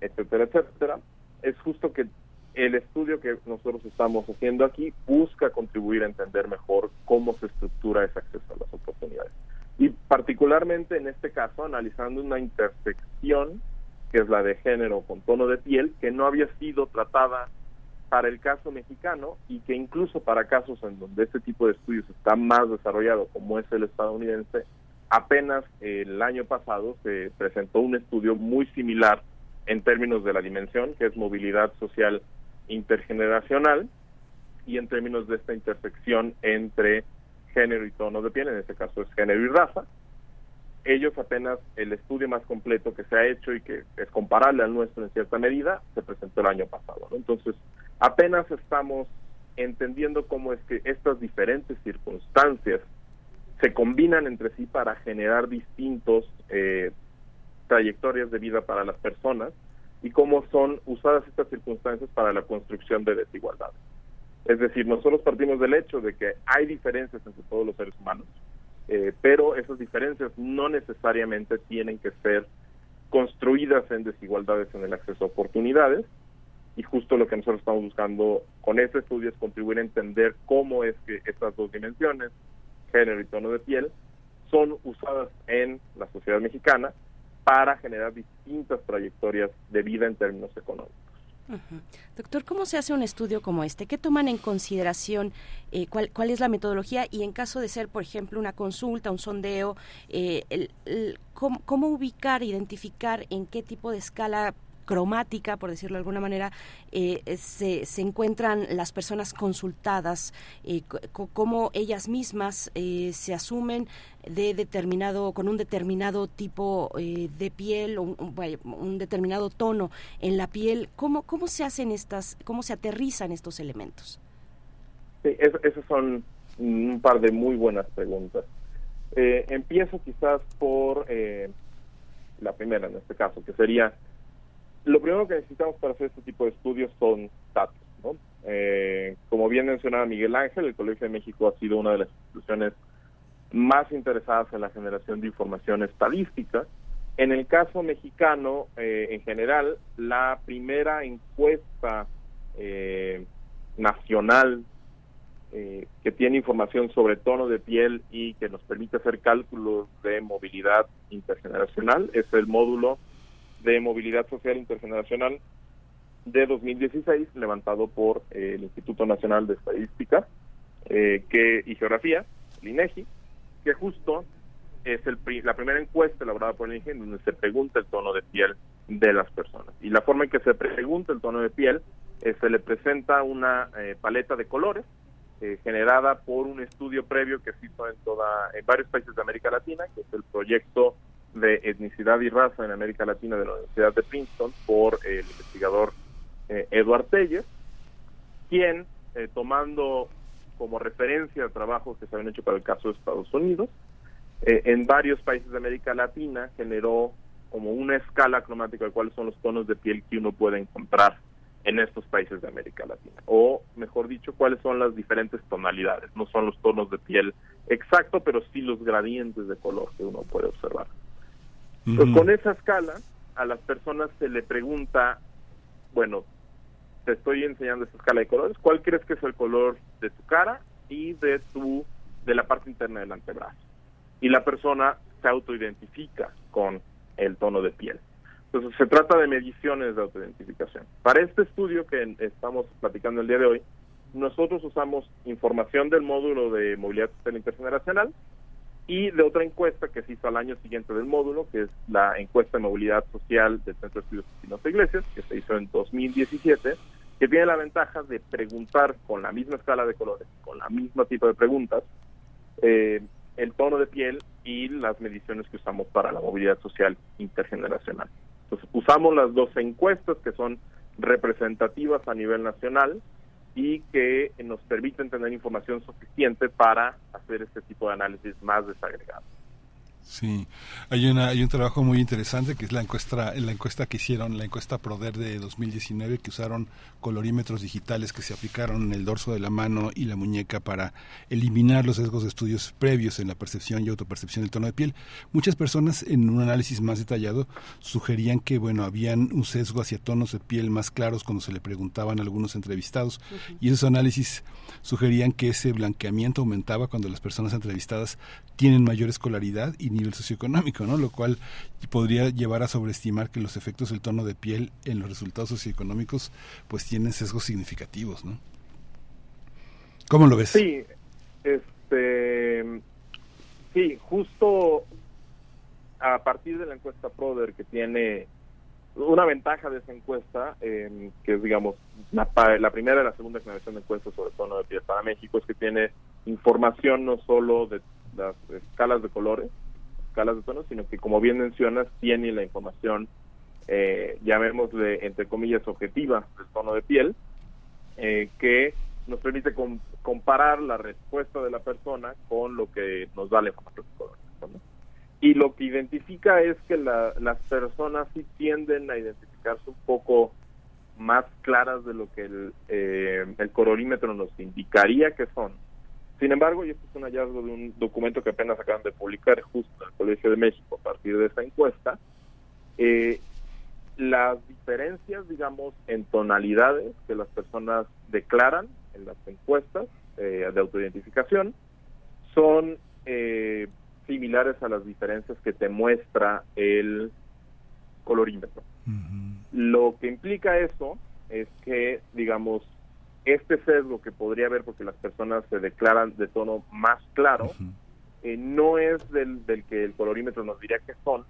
etcétera, etcétera. Es justo que el estudio que nosotros estamos haciendo aquí busca contribuir a entender mejor cómo se estructura ese acceso a las oportunidades. Y particularmente en este caso, analizando una intersección, que es la de género con tono de piel, que no había sido tratada para el caso mexicano y que incluso para casos en donde este tipo de estudios está más desarrollado, como es el estadounidense, apenas el año pasado se presentó un estudio muy similar en términos de la dimensión, que es movilidad social intergeneracional, y en términos de esta intersección entre género y tono de piel, en este caso es género y raza. Ellos apenas el estudio más completo que se ha hecho y que es comparable al nuestro en cierta medida, se presentó el año pasado. Entonces, apenas estamos entendiendo cómo es que estas diferentes circunstancias se combinan entre sí para generar distintos eh, trayectorias de vida para las personas y cómo son usadas estas circunstancias para la construcción de desigualdades. Es decir, nosotros partimos del hecho de que hay diferencias entre todos los seres humanos, eh, pero esas diferencias no necesariamente tienen que ser construidas en desigualdades en el acceso a oportunidades, y justo lo que nosotros estamos buscando con este estudio es contribuir a entender cómo es que estas dos dimensiones, género y tono de piel, son usadas en la sociedad mexicana para generar distintas trayectorias de vida en términos económicos. Doctor, ¿cómo se hace un estudio como este? ¿Qué toman en consideración? Eh, cuál, ¿Cuál es la metodología? Y en caso de ser, por ejemplo, una consulta, un sondeo, eh, ¿cómo, cómo ubicar, identificar en qué tipo de escala cromática, por decirlo de alguna manera, eh, se, se encuentran las personas consultadas, eh, cómo ellas mismas eh, se asumen de determinado, con un determinado tipo eh, de piel un, un- determinado tono en la piel, ¿cómo, cómo se hacen estas, cómo se aterrizan estos elementos? Esas son un par de muy buenas preguntas. Eh, empiezo quizás por la primera en este caso, que sería, lo primero que necesitamos para hacer este tipo de estudios son datos. ¿no? Eh, como bien mencionaba Miguel Ángel, el Colegio de México ha sido una de las instituciones más interesadas en la generación de información estadística. En el caso mexicano, eh, en general, la primera encuesta eh, nacional eh, que tiene información sobre tono de piel y que nos permite hacer cálculos de movilidad intergeneracional es el módulo de movilidad social intergeneracional de 2016 levantado por eh, el Instituto Nacional de Estadística eh, que, y Geografía, el INEGI, que justo es el la primera encuesta elaborada por el INEGI en donde se pregunta el tono de piel de las personas. Y la forma en que se pregunta el tono de piel eh, se le presenta una eh, paleta de colores generada por un estudio previo que se hizo en toda en varios países de América Latina, que es el proyecto de etnicidad y raza en América Latina de la Universidad de Princeton por el investigador eh, Edward Telles, quien eh, tomando como referencia trabajos que se habían hecho para el caso de Estados Unidos, eh, en varios países de América Latina generó como una escala cromática de cuáles son los tonos de piel que uno puede encontrar en estos países de América Latina. O, mejor dicho, cuáles son las diferentes tonalidades. No son los tonos de piel exacto, pero sí los gradientes de color que uno puede observar. Con esa escala, a las personas se le pregunta, bueno, te estoy enseñando esta escala de colores, ¿cuál crees que es el color de tu cara y de tu de la parte interna del antebrazo? Y la persona se autoidentifica con el tono de piel. Entonces se trata de mediciones de autoidentificación. Para este estudio que estamos platicando el día de hoy, nosotros usamos información del módulo de movilidad social intergeneracional y de otra encuesta que se hizo al año siguiente del módulo, que es la encuesta de movilidad social del Centro de Estudios Espinosa Iglesias, que se hizo en 2017, que tiene la ventaja de preguntar con la misma escala de colores, con la misma tipo de preguntas, eh, el tono de piel y las mediciones que usamos para la movilidad social intergeneracional. Entonces, usamos las dos encuestas que son representativas a nivel nacional y que nos permiten tener información suficiente para hacer este tipo de análisis más desagregado. Sí, hay una hay un trabajo muy interesante que es la encuesta la encuesta que hicieron la encuesta Proder de 2019 que usaron colorímetros digitales que se aplicaron en el dorso de la mano y la muñeca para eliminar los sesgos de estudios previos en la percepción y autopercepción del tono de piel. Muchas personas en un análisis más detallado sugerían que bueno habían un sesgo hacia tonos de piel más claros cuando se le preguntaban a algunos entrevistados. Y esos análisis sugerían que ese blanqueamiento aumentaba cuando las personas entrevistadas tienen mayor escolaridad y nivel socioeconómico, ¿no? Lo cual podría llevar a sobreestimar que los efectos del tono de piel en los resultados socioeconómicos pues tienen sesgos significativos, ¿no? ¿Cómo lo ves? Sí, este, sí, justo a partir de la encuesta Proder que tiene una ventaja de esa encuesta, eh, que es, digamos, la, la, primera y la segunda generación de encuestas sobre tono de piel para México, es que tiene información no solo de las escalas de colores, escalas de tonos, sino que, como bien mencionas, tiene la información, eh, llamémosle, entre comillas, objetiva del tono de piel, eh, que nos permite comparar la respuesta de la persona con lo que nos da la información ¿no? Y lo que identifica es que las personas sí tienden a identificarse un poco más claras de lo que el, eh, el colorímetro nos indicaría que son. Sin embargo, y esto es un hallazgo de un documento que apenas acaban de publicar justo en el Colegio de México a partir de esta encuesta, eh, las diferencias, digamos, en tonalidades que las personas declaran en las encuestas eh, de autoidentificación son eh, similares a las diferencias que te muestra el colorímetro. Lo que implica eso es que, digamos, este sesgo que podría haber porque las personas se declaran de tono más claro, eh, no es del, del que el colorímetro nos diría que son.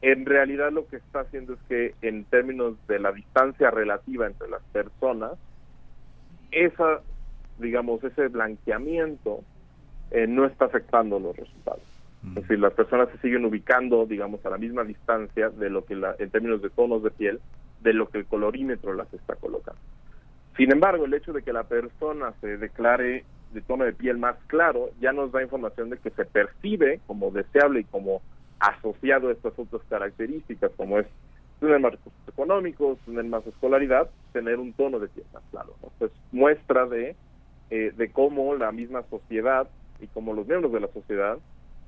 En realidad lo que está haciendo es que en términos de la distancia relativa entre las personas, esa, digamos, ese blanqueamiento eh, no está afectando los resultados. Es decir, las personas se siguen ubicando, digamos, a la misma distancia de lo que, la, en términos de tonos de piel, de lo que el colorímetro las está colocando. Sin embargo, el hecho de que la persona se declare de tono de piel más claro ya nos da información de que se percibe como deseable y como asociado a estas otras características, como es tener más recursos económicos, tener más escolaridad, tener un tono de piel más claro. Entonces, muestra de, eh, de cómo la misma sociedad y cómo los miembros de la sociedad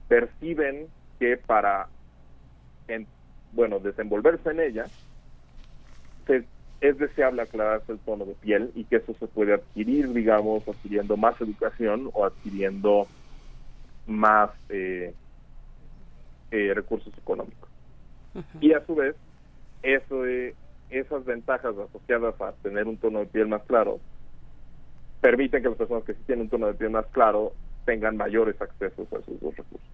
perciben que para, en, bueno, desenvolverse en ella, se es deseable aclararse el tono de piel y que eso se puede adquirir, digamos, adquiriendo más educación o adquiriendo más eh, eh, recursos económicos. Y a su vez, eso esas ventajas asociadas a tener un tono de piel más claro permiten que las personas que sí tienen un tono de piel más claro tengan mayores accesos a esos dos recursos.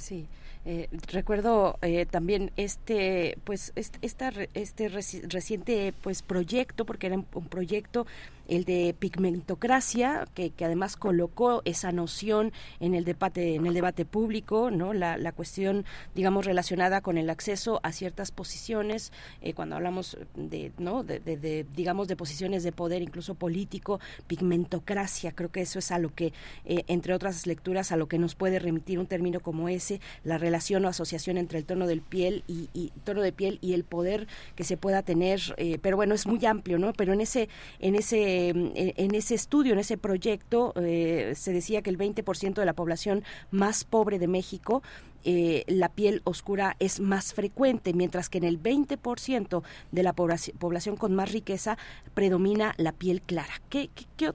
Sí. Eh, recuerdo eh, también este pues este, esta, este reciente pues proyecto porque era un proyecto el de pigmentocracia, que, que, además colocó esa noción en el debate, en el debate público, ¿no? La, la cuestión, digamos, relacionada con el acceso a ciertas posiciones, eh, cuando hablamos de, ¿no? De, de, digamos, de posiciones de poder, incluso político, pigmentocracia, creo que eso es a lo que, eh, entre otras lecturas, a lo que nos puede remitir un término como ese, la relación o asociación entre el tono del piel y, y tono de piel y el poder que se pueda tener, eh, pero bueno, es muy amplio, ¿no? Pero en ese, en ese en ese estudio, en ese proyecto, eh, se decía que el 20% de la población más pobre de México eh, la piel oscura es más frecuente, mientras que en el 20% de la población, con más riqueza predomina la piel clara. ¿Qué,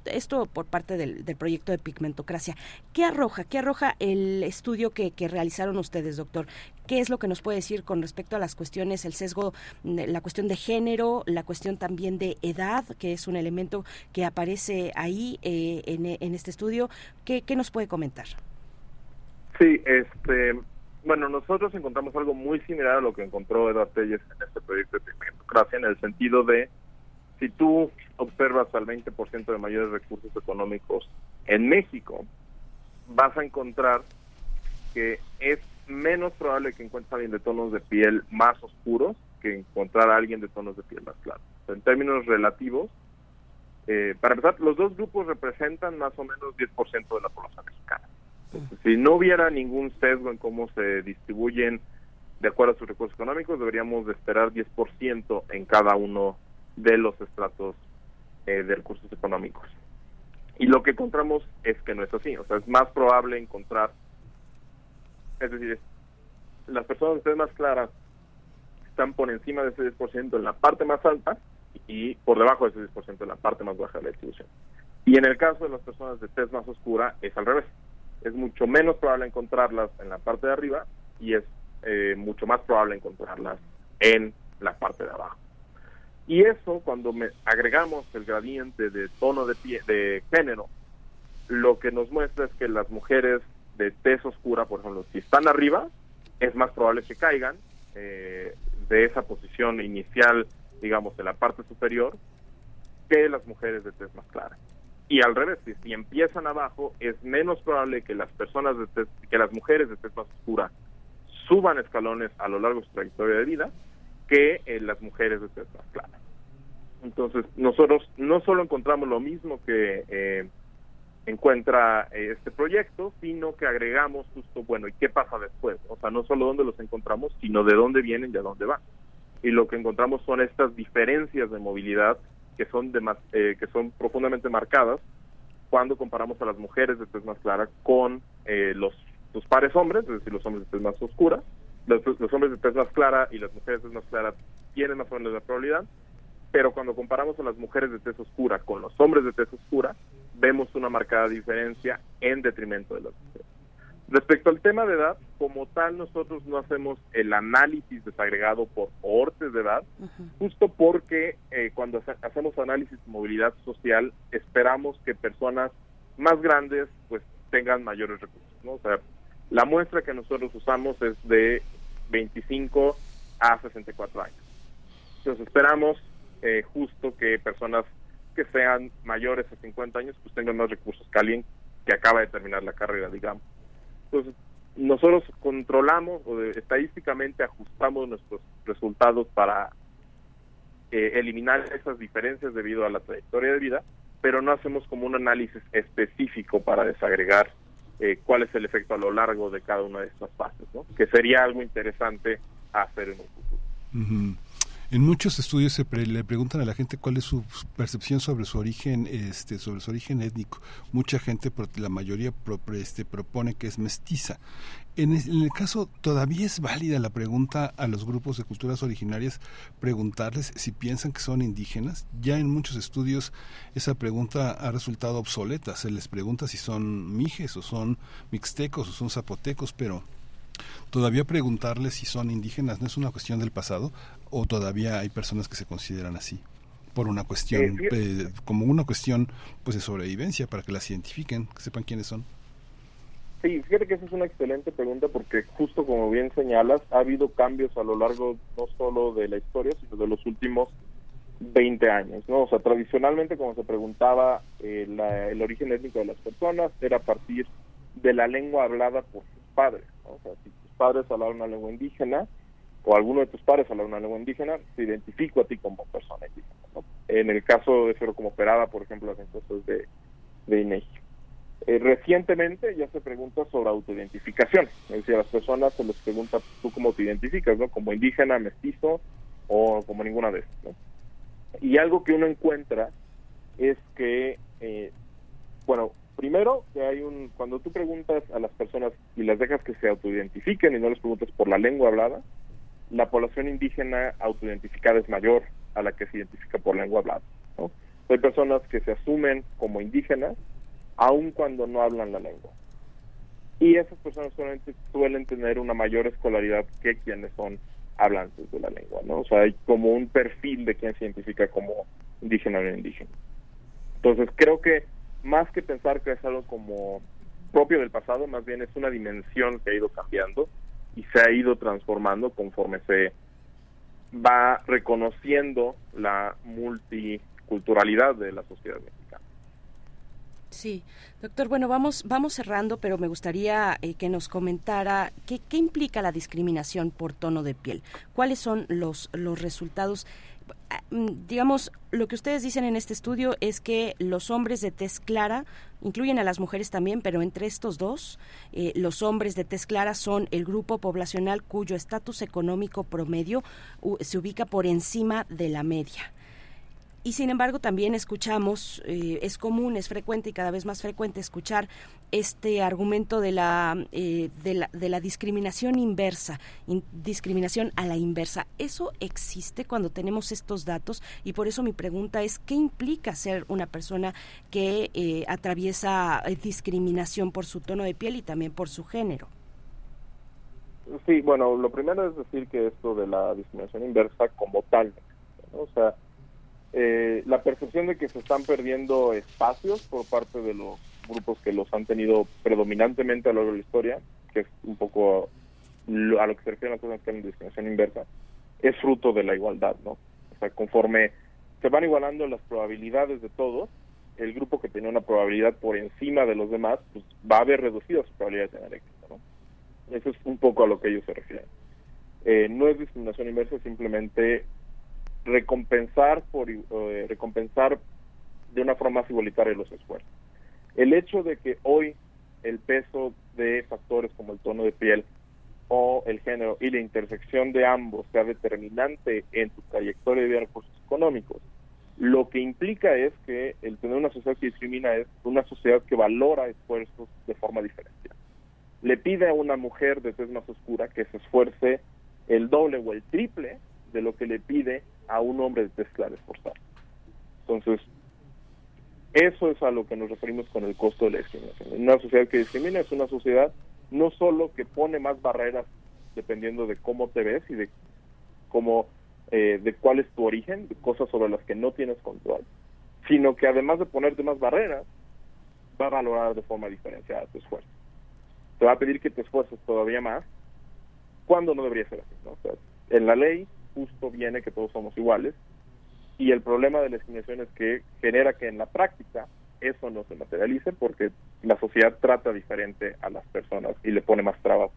esto por parte del, proyecto de pigmentocracia. ¿Qué arroja? ¿Qué arroja el estudio que, realizaron ustedes, doctor? ¿Qué es lo que nos puede decir con respecto a las cuestiones, el sesgo, la cuestión de género, la cuestión también de edad, que es un elemento que aparece ahí eh, en, en, este estudio? ¿Qué, ¿Qué nos puede comentar? Sí, este, bueno, nosotros encontramos algo muy similar a lo que encontró Eduardo Telles en este proyecto de pigmentocracia, en el sentido de, si tú observas al 20% de mayores recursos económicos en México, vas a encontrar que es menos probable que encuentres a alguien de tonos de piel más oscuros que encontrar a alguien de tonos de piel más claros. En términos relativos, eh, para empezar, los dos grupos representan más o menos 10% de la población mexicana. Si no hubiera ningún sesgo en cómo se distribuyen de acuerdo a sus recursos económicos, deberíamos de esperar 10% en cada uno de los estratos eh, de recursos económicos. Y lo que encontramos es que no es así, o sea, es más probable encontrar, es decir, las personas tez más claras están por encima de ese 10% en la parte más alta y por debajo de ese 10% en la parte más baja de la distribución. Y en el caso de las personas de tez más oscura es al revés. Es mucho menos probable encontrarlas en la parte de arriba y es eh, mucho más probable encontrarlas en la parte de abajo. Y eso, cuando me agregamos el gradiente de tono de, pie, de género, lo que nos muestra es que las mujeres de tez oscura, por ejemplo, si están arriba, es más probable que caigan eh, de esa posición inicial, digamos, en la parte superior, que las mujeres de tez más clara. Y al revés, si, empiezan abajo, es menos probable que las personas de tez, que las mujeres de tez más oscura suban escalones a lo largo de su trayectoria de vida que eh, las mujeres de tez más clara. Entonces, nosotros no solo encontramos lo mismo que eh, encuentra eh, este proyecto, sino que agregamos justo, bueno, ¿y qué pasa después? O sea, no solo dónde los encontramos, sino de dónde vienen y a dónde van. Y lo que encontramos son estas diferencias de movilidad que son, de eh, que son profundamente marcadas cuando comparamos a las mujeres de tez más clara con eh, los, los pares hombres, es decir, los hombres de tez más oscura. Los, los hombres de tez más clara y las mujeres de tez más clara tienen más o menos la probabilidad, pero cuando comparamos a las mujeres de tez oscura con los hombres de tez oscura, vemos una marcada diferencia en detrimento de las mujeres. Respecto al tema de edad, como tal, nosotros no hacemos el análisis desagregado por cohortes de edad, justo porque eh, cuando hace- hacemos análisis de movilidad social, esperamos que personas más grandes pues tengan mayores recursos, ¿no? O sea, la muestra que nosotros usamos es de 25 a 64 años. Entonces esperamos eh, justo que personas que sean mayores a 50 años pues tengan más recursos que alguien que acaba de terminar la carrera, digamos. Entonces, nosotros controlamos o estadísticamente ajustamos nuestros resultados para eh, eliminar esas diferencias debido a la trayectoria de vida, pero no hacemos como un análisis específico para desagregar eh, cuál es el efecto a lo largo de cada una de estas fases, ¿no? que sería algo interesante hacer en un futuro. En muchos estudios se pre- le preguntan a la gente cuál es su percepción sobre su origen, este, sobre su origen étnico. Mucha gente, la mayoría pro- este, propone que es mestiza. En, es- en el caso, todavía es válida la pregunta a los grupos de culturas originarias, preguntarles si piensan que son indígenas. Ya en muchos estudios esa pregunta ha resultado obsoleta. Se les pregunta si son mijes o son mixtecos o son zapotecos, pero todavía preguntarles si son indígenas no es una cuestión del pasado o todavía hay personas que se consideran así por una cuestión Eh, eh, como una cuestión pues de sobrevivencia para que las identifiquen que sepan quiénes son Sí, fíjate que esa es una excelente pregunta porque justo como bien señalas, ha habido cambios a lo largo no solo de la historia, sino de los últimos 20 años, ¿no? O sea, tradicionalmente, como se preguntaba, eh, la- el origen étnico de las personas era a partir de la lengua hablada por sus padres. O sea, si tus padres hablaban una lengua indígena o alguno de tus padres hablaba una lengua indígena, te identifico a ti como persona indígena, ¿no? En el caso de Cero como operada, por ejemplo, las encuestas de, de INEGI. Eh, recientemente ya se pregunta sobre autoidentificación, es decir, a las personas se les pregunta tú cómo te identificas, ¿no? Como indígena, mestizo o como ninguna de estas, ¿no? Y algo que uno encuentra es que, eh, bueno, primero que hay un, cuando tú preguntas a las personas y las dejas que se autoidentifiquen y no les preguntas por la lengua hablada, la población indígena autoidentificada es mayor a la que se identifica por lengua hablada, ¿no? Hay personas que se asumen como indígenas aun cuando no hablan la lengua. Y esas personas solamente suelen tener una mayor escolaridad que quienes son hablantes de la lengua, ¿no? O sea, hay como un perfil de quien se identifica como indígena o no indígena. Entonces, creo que más que pensar que es algo como propio del pasado, más bien es una dimensión que ha ido cambiando y se ha ido transformando conforme se va reconociendo la multiculturalidad de la sociedad mexicana. Sí, doctor, bueno, vamos, vamos cerrando, pero me gustaría eh, que nos comentara qué, qué implica la discriminación por tono de piel, cuáles son los, los resultados digamos, lo que ustedes dicen en este estudio es que los hombres de tez clara, incluyen a las mujeres también, pero entre estos dos, eh, los hombres de tez clara son el grupo poblacional cuyo estatus económico promedio se ubica por encima de la media. Y sin embargo también escuchamos, eh, es común, es frecuente y cada vez más frecuente escuchar este argumento de la, eh, de la, de la discriminación inversa, discriminación a la inversa. ¿Eso existe cuando tenemos estos datos? Y por eso mi pregunta es, ¿qué implica ser una persona que eh, atraviesa discriminación por su tono de piel y también por su género? Sí, bueno, lo primero es decir que esto de la discriminación inversa como tal, o sea, eh, la percepción de que se están perdiendo espacios por parte de los grupos que los han tenido predominantemente a lo largo de la historia, que es un poco a lo que se refiere las cosas que en discriminación inversa, es fruto de la igualdad, ¿no? O sea, conforme se van igualando las probabilidades de todos, el grupo que tenía una probabilidad por encima de los demás, pues va a haber reducido su probabilidad de tener éxito, ¿no? Eso es un poco a lo que ellos se refieren. Eh, no es discriminación inversa, simplemente recompensar por eh, recompensar de una forma más igualitaria los esfuerzos. El hecho de que hoy el peso de factores como el tono de piel o el género y la intersección de ambos sea determinante en tu trayectoria de recursos económicos, lo que implica es que el tener una sociedad que discrimina es una sociedad que valora esfuerzos de forma diferente. Le pide a una mujer de tez más oscura que se esfuerce el doble o el triple de lo que le pide a un hombre de tez clara esforzado. Entonces, eso es a lo que nos referimos con el costo de la discriminación. Una sociedad que discrimina es una sociedad no solo que pone más barreras dependiendo de cómo te ves y de cómo, eh, de cuál es tu origen, de cosas sobre las que no tienes control, sino que además de ponerte más barreras, va a valorar de forma diferenciada tu esfuerzo. Te va a pedir que te esfuerces todavía más, cuando no debería ser así. en la ley justo viene que todos somos iguales y el problema de la discriminación es que genera que en la práctica eso no se materialice porque la sociedad trata diferente a las personas y le pone más trabas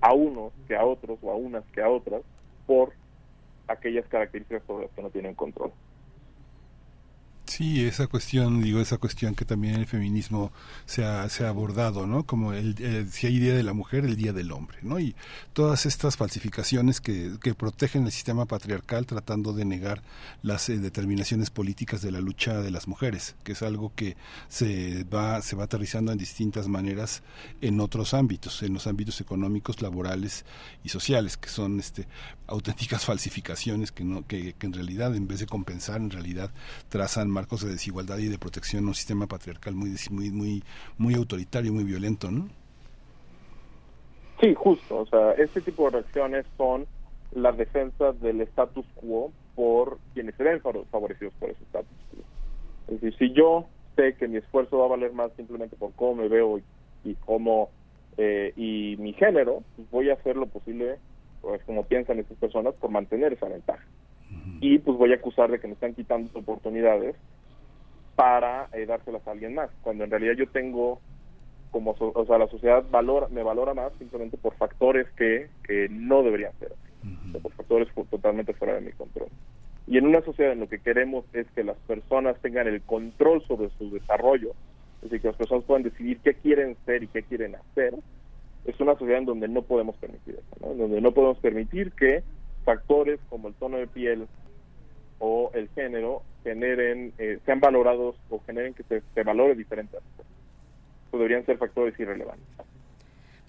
a unos que a otros o a unas que a otras por aquellas características sobre las que no tienen control. Sí, esa cuestión, digo, esa cuestión que también el feminismo se ha, abordado, ¿no? Como el, si hay Día de la Mujer, el Día del Hombre, ¿no? Y todas estas falsificaciones que, que protegen el sistema patriarcal tratando de negar las eh, determinaciones políticas de la lucha de las mujeres, que es algo que se va, se va aterrizando en distintas maneras en otros ámbitos, en los ámbitos económicos, laborales y sociales, que son este auténticas <laughs> falsificaciones que no, que, que en realidad, en vez de compensar, en realidad trazan marcos de desigualdad y de protección un sistema patriarcal muy muy muy muy autoritario, muy violento, ¿no? Sí, justo, o sea, este tipo de reacciones son la defensa del status quo por quienes se ven favorecidos por ese status quo. Es decir, si yo sé que mi esfuerzo va a valer más simplemente por cómo me veo y, cómo eh, y mi género, pues voy a hacer lo posible, pues como piensan estas personas, por mantener esa ventaja y pues voy a acusar de que me están quitando oportunidades para eh, dárselas a alguien más, cuando en realidad yo tengo como o sea la sociedad valora me valora más simplemente por factores que, que no deberían ser por factores totalmente fuera de mi control y en una sociedad en lo que queremos es que las personas tengan el control sobre su desarrollo es decir que las personas puedan decidir qué quieren ser y qué quieren hacer es una sociedad en donde no podemos permitir eso ¿no? en donde no podemos permitir que factores como el tono de piel o el género generen, eh, sean valorados o generen que se, se valore diferente. Podrían ser factores irrelevantes.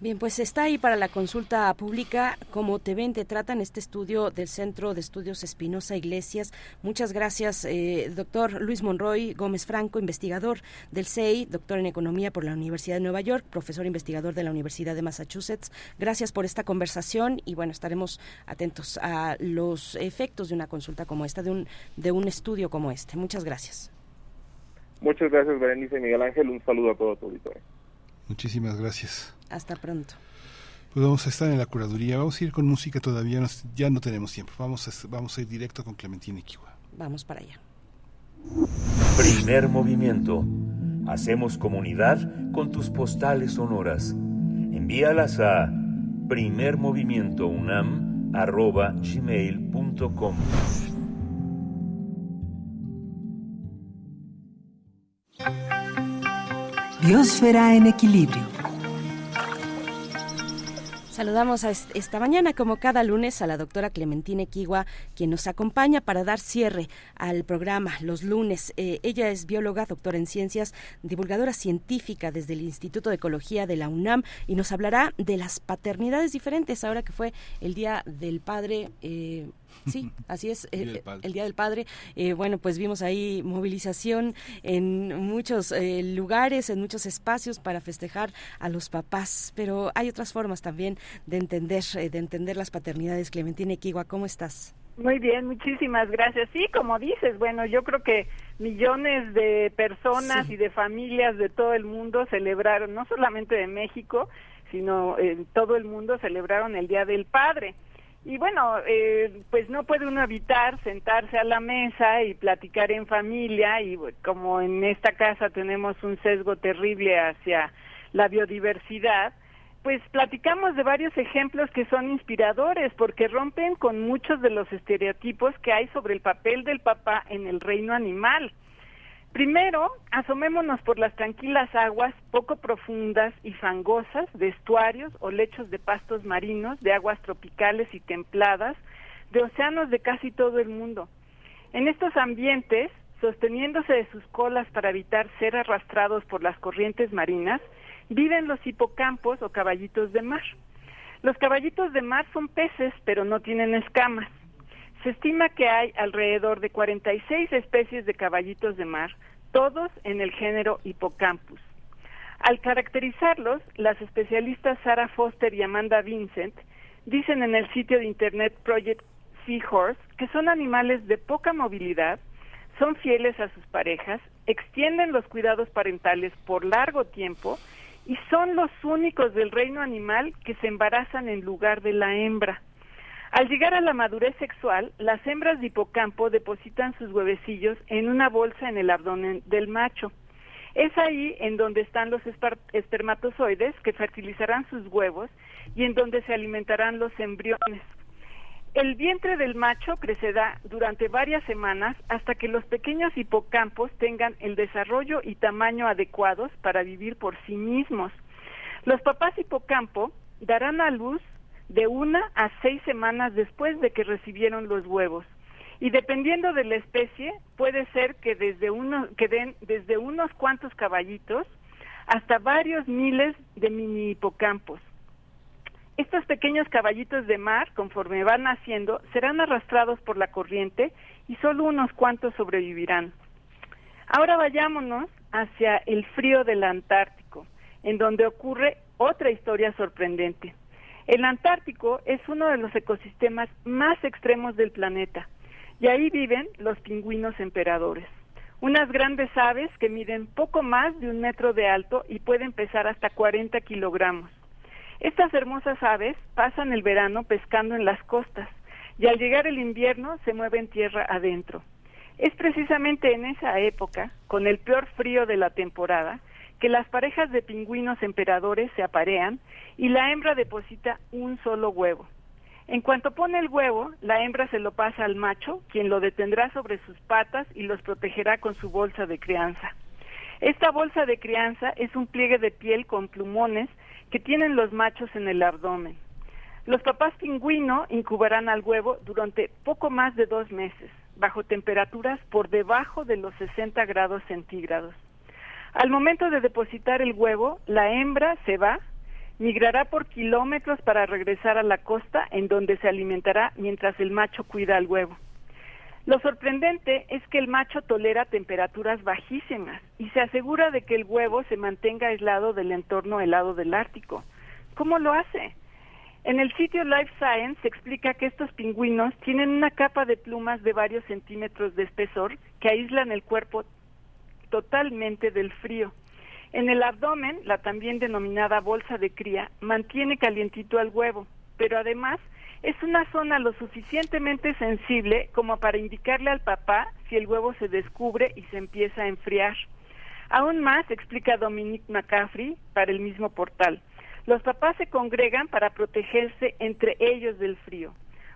Bien, pues está ahí para la consulta pública como te ven, te tratan este estudio del Centro de Estudios Espinosa Iglesias. Muchas gracias, eh, doctor Luis Monroy Gómez Franco, investigador del CEI, doctor en Economía por la Universidad de Nueva York, profesor investigador de la Universidad de Massachusetts. Gracias por esta conversación y bueno, estaremos atentos a los efectos de una consulta como esta, de un, de un estudio como este. Muchas gracias. Muchas gracias, Berenice y Miguel Ángel. Un saludo a todo tu auditorio. Muchísimas gracias. Hasta pronto. Pues vamos a estar en la curaduría. Vamos a ir con música todavía, nos, ya no tenemos tiempo. Vamos a, vamos a ir directo con Clementina Kiwa. Vamos para allá. Primer movimiento. Hacemos comunidad con tus postales sonoras. Envíalas a primermovimientounam.gmail.com Biosfera en equilibrio. Saludamos a esta mañana, como cada lunes, a la doctora Clementina Equigua, quien nos acompaña para dar cierre al programa los lunes. Eh, ella es bióloga, doctora en ciencias, divulgadora científica desde el Instituto de Ecología de la UNAM y nos hablará de las paternidades diferentes, ahora que fue el Día del Padre. Eh, Sí, así es, eh, el Día del Padre. Eh, bueno, pues vimos ahí movilización en muchos eh, lugares, en muchos espacios para festejar a los papás, pero hay otras formas también de entender, de entender las paternidades. Clementina Equigua, ¿cómo estás? Muy bien, muchísimas gracias. Sí, como dices, bueno, yo creo que millones de personas y de familias de todo el mundo celebraron, no solamente de México, sino en todo el mundo celebraron el Día del Padre. Y bueno, eh, pues no puede uno evitar sentarse a la mesa y platicar en familia y como en esta casa tenemos un sesgo terrible hacia la biodiversidad, pues platicamos de varios ejemplos que son inspiradores porque rompen con muchos de los estereotipos que hay sobre el papel del papá en el reino animal. Primero, asomémonos por las tranquilas aguas poco profundas y fangosas de estuarios o lechos de pastos marinos, de aguas tropicales y templadas, de océanos de casi todo el mundo. En estos ambientes, sosteniéndose de sus colas para evitar ser arrastrados por las corrientes marinas, viven los hipocampos o caballitos de mar. Los caballitos de mar son peces, pero no tienen escamas. Se estima que hay alrededor de 46 especies de caballitos de mar, todos en el género Hippocampus. Al caracterizarlos, las especialistas Sarah Foster y Amanda Vincent dicen en el sitio de internet Project Seahorse que son animales de poca movilidad, son fieles a sus parejas, extienden los cuidados parentales por largo tiempo y son los únicos del reino animal que se embarazan en lugar de la hembra. Al llegar a la madurez sexual, las hembras de hipocampo depositan sus huevecillos en una bolsa en el abdomen del macho. Es ahí en donde están los espermatozoides que fertilizarán sus huevos y en donde se alimentarán los embriones. El vientre del macho crecerá durante varias semanas hasta que los pequeños hipocampos tengan el desarrollo y tamaño adecuados para vivir por sí mismos. Los papás hipocampo darán a luz de una a seis semanas después de que recibieron los huevos. Y dependiendo de la especie, puede ser que desde uno, que den desde unos cuantos caballitos hasta varios miles de mini hipocampos. Estos pequeños caballitos de mar, conforme van naciendo, serán arrastrados por la corriente y solo unos cuantos sobrevivirán. Ahora vayámonos hacia el frío del Antártico, en donde ocurre otra historia sorprendente. El Antártico es uno de los ecosistemas más extremos del planeta y ahí viven los pingüinos emperadores, unas grandes aves que miden poco más de un metro de alto y pueden pesar hasta 40 kilogramos. Estas hermosas aves pasan el verano pescando en las costas y al llegar el invierno se mueven tierra adentro. Es precisamente en esa época, con el peor frío de la temporada, que las parejas de pingüinos emperadores se aparean y la hembra deposita un solo huevo. En cuanto pone el huevo, la hembra se lo pasa al macho, quien lo detendrá sobre sus patas y los protegerá con su bolsa de crianza. Esta bolsa de crianza es un pliegue de piel con plumones que tienen los machos en el abdomen. Los papás pingüino incubarán al huevo durante poco más de dos meses, bajo temperaturas por debajo de los 60 grados centígrados. Al momento de depositar el huevo, la hembra se va, migrará por kilómetros para regresar a la costa en donde se alimentará mientras el macho cuida al huevo. Lo sorprendente es que el macho tolera temperaturas bajísimas y se asegura de que el huevo se mantenga aislado del entorno helado del Ártico. ¿Cómo lo hace? En el sitio Life Science se explica que estos pingüinos tienen una capa de plumas de varios centímetros de espesor que aíslan el cuerpo totalmente del frío. En el abdomen, la también denominada bolsa de cría mantiene calientito al huevo, pero además es una zona lo suficientemente sensible como para indicarle al papá si el huevo se descubre y se empieza a enfriar. Aún más, explica Dominique McCaffrey para el mismo portal, los papás se congregan para protegerse entre ellos del frío.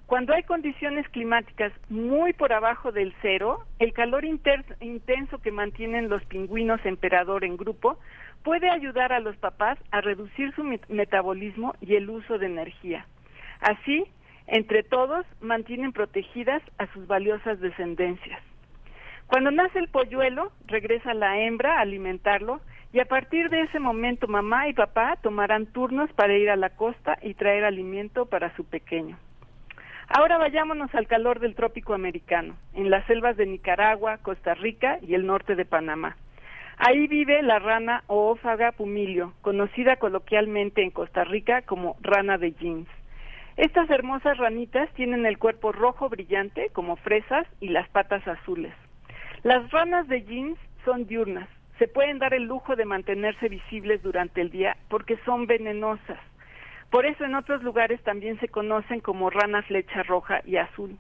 Cuando hay condiciones climáticas muy por abajo del cero, el calor intenso que mantienen los pingüinos emperador en grupo puede ayudar a los papás a reducir su metabolismo y el uso de energía. Así, entre todos, mantienen protegidas a sus valiosas descendencias. Cuando nace el polluelo, regresa la hembra a alimentarlo y a partir de ese momento mamá y papá tomarán turnos para ir a la costa y traer alimento para su pequeño. Ahora vayámonos al calor del trópico americano, en las selvas de Nicaragua, Costa Rica y el norte de Panamá. Ahí vive la rana oófaga pumilio, conocida coloquialmente en Costa Rica como rana de jeans. Estas hermosas ranitas tienen el cuerpo rojo brillante como fresas y las patas azules. Las ranas de jeans son diurnas. Se pueden dar el lujo de mantenerse visibles durante el día porque son venenosas. Por eso en otros lugares también se conocen como rana flecha roja y azul.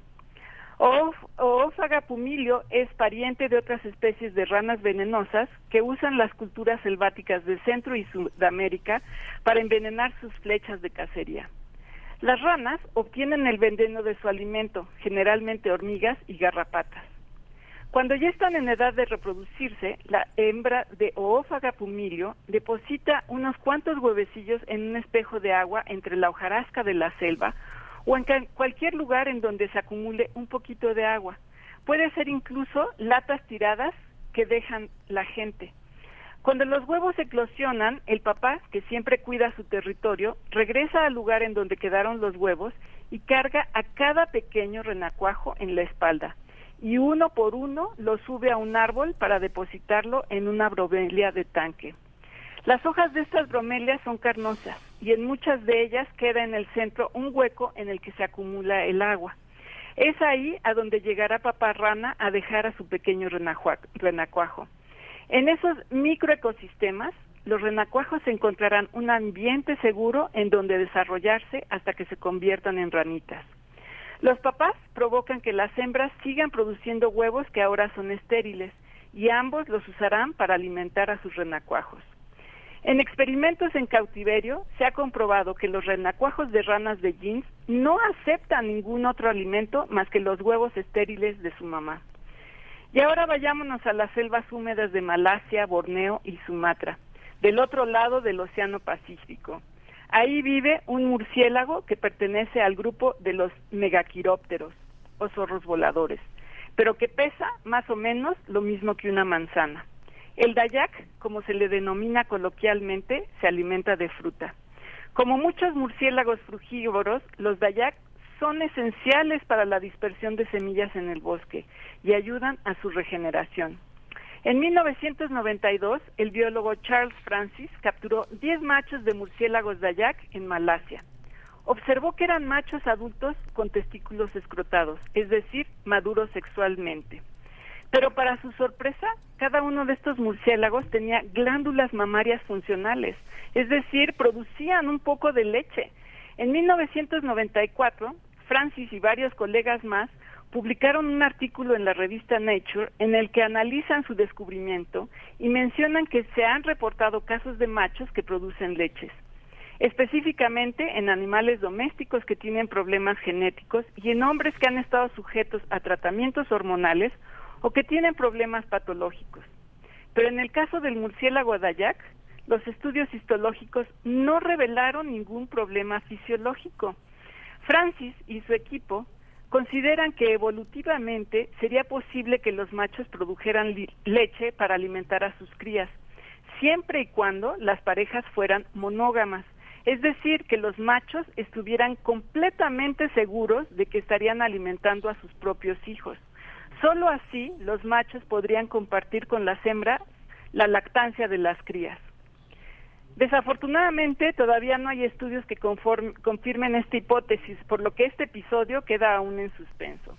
Oófaga pumilio es pariente de otras especies de ranas venenosas que usan las culturas selváticas de Centro y Sudamérica para envenenar sus flechas de cacería. Las ranas obtienen el veneno de su alimento, generalmente hormigas y garrapatas. Cuando ya están en edad de reproducirse, la hembra de Oófaga pumilio deposita unos cuantos huevecillos en un espejo de agua entre la hojarasca de la selva o en cualquier lugar en donde se acumule un poquito de agua. Puede ser incluso latas tiradas que dejan la gente. Cuando los huevos eclosionan, el papá, que siempre cuida su territorio, regresa al lugar en donde quedaron los huevos y carga a cada pequeño renacuajo en la espalda y uno por uno lo sube a un árbol para depositarlo en una bromelia de tanque. Las hojas de estas bromelias son carnosas y en muchas de ellas queda en el centro un hueco en el que se acumula el agua. Es ahí a donde llegará papá rana a dejar a su pequeño renacuajo. En esos microecosistemas, los renacuajos encontrarán un ambiente seguro en donde desarrollarse hasta que se conviertan en ranitas. Los papás provocan que las hembras sigan produciendo huevos que ahora son estériles y ambos los usarán para alimentar a sus renacuajos. En experimentos en cautiverio se ha comprobado que los renacuajos de ranas de jeans no aceptan ningún otro alimento más que los huevos estériles de su mamá. Y ahora vayámonos a las selvas húmedas de Malasia, Borneo y Sumatra, del otro lado del Océano Pacífico. Ahí vive un murciélago que pertenece al grupo de los megaquirópteros o zorros voladores, pero que pesa más o menos lo mismo que una manzana. El dayak, como se le denomina coloquialmente, se alimenta de fruta. Como muchos murciélagos frugívoros, los dayak son esenciales para la dispersión de semillas en el bosque y ayudan a su regeneración. En 1992, el biólogo Charles Francis capturó 10 machos de murciélagos dayak en Malasia. Observó que eran machos adultos con testículos escrotados, es decir, maduros sexualmente. Pero para su sorpresa, cada uno de estos murciélagos tenía glándulas mamarias funcionales, es decir, producían un poco de leche. En 1994, Francis y varios colegas más publicaron un artículo en la revista Nature en el que analizan su descubrimiento y mencionan que se han reportado casos de machos que producen leches, específicamente en animales domésticos que tienen problemas genéticos y en hombres que han estado sujetos a tratamientos hormonales o que tienen problemas patológicos. Pero en el caso del murciélago Dayak, los estudios histológicos no revelaron ningún problema fisiológico. Francis y su equipo consideran que evolutivamente sería posible que los machos produjeran leche para alimentar a sus crías, siempre y cuando las parejas fueran monógamas, es decir, que los machos estuvieran completamente seguros de que estarían alimentando a sus propios hijos. Solo así los machos podrían compartir con las hembras la lactancia de las crías. Desafortunadamente, todavía no hay estudios que confirmen esta hipótesis, por lo que este episodio queda aún en suspenso.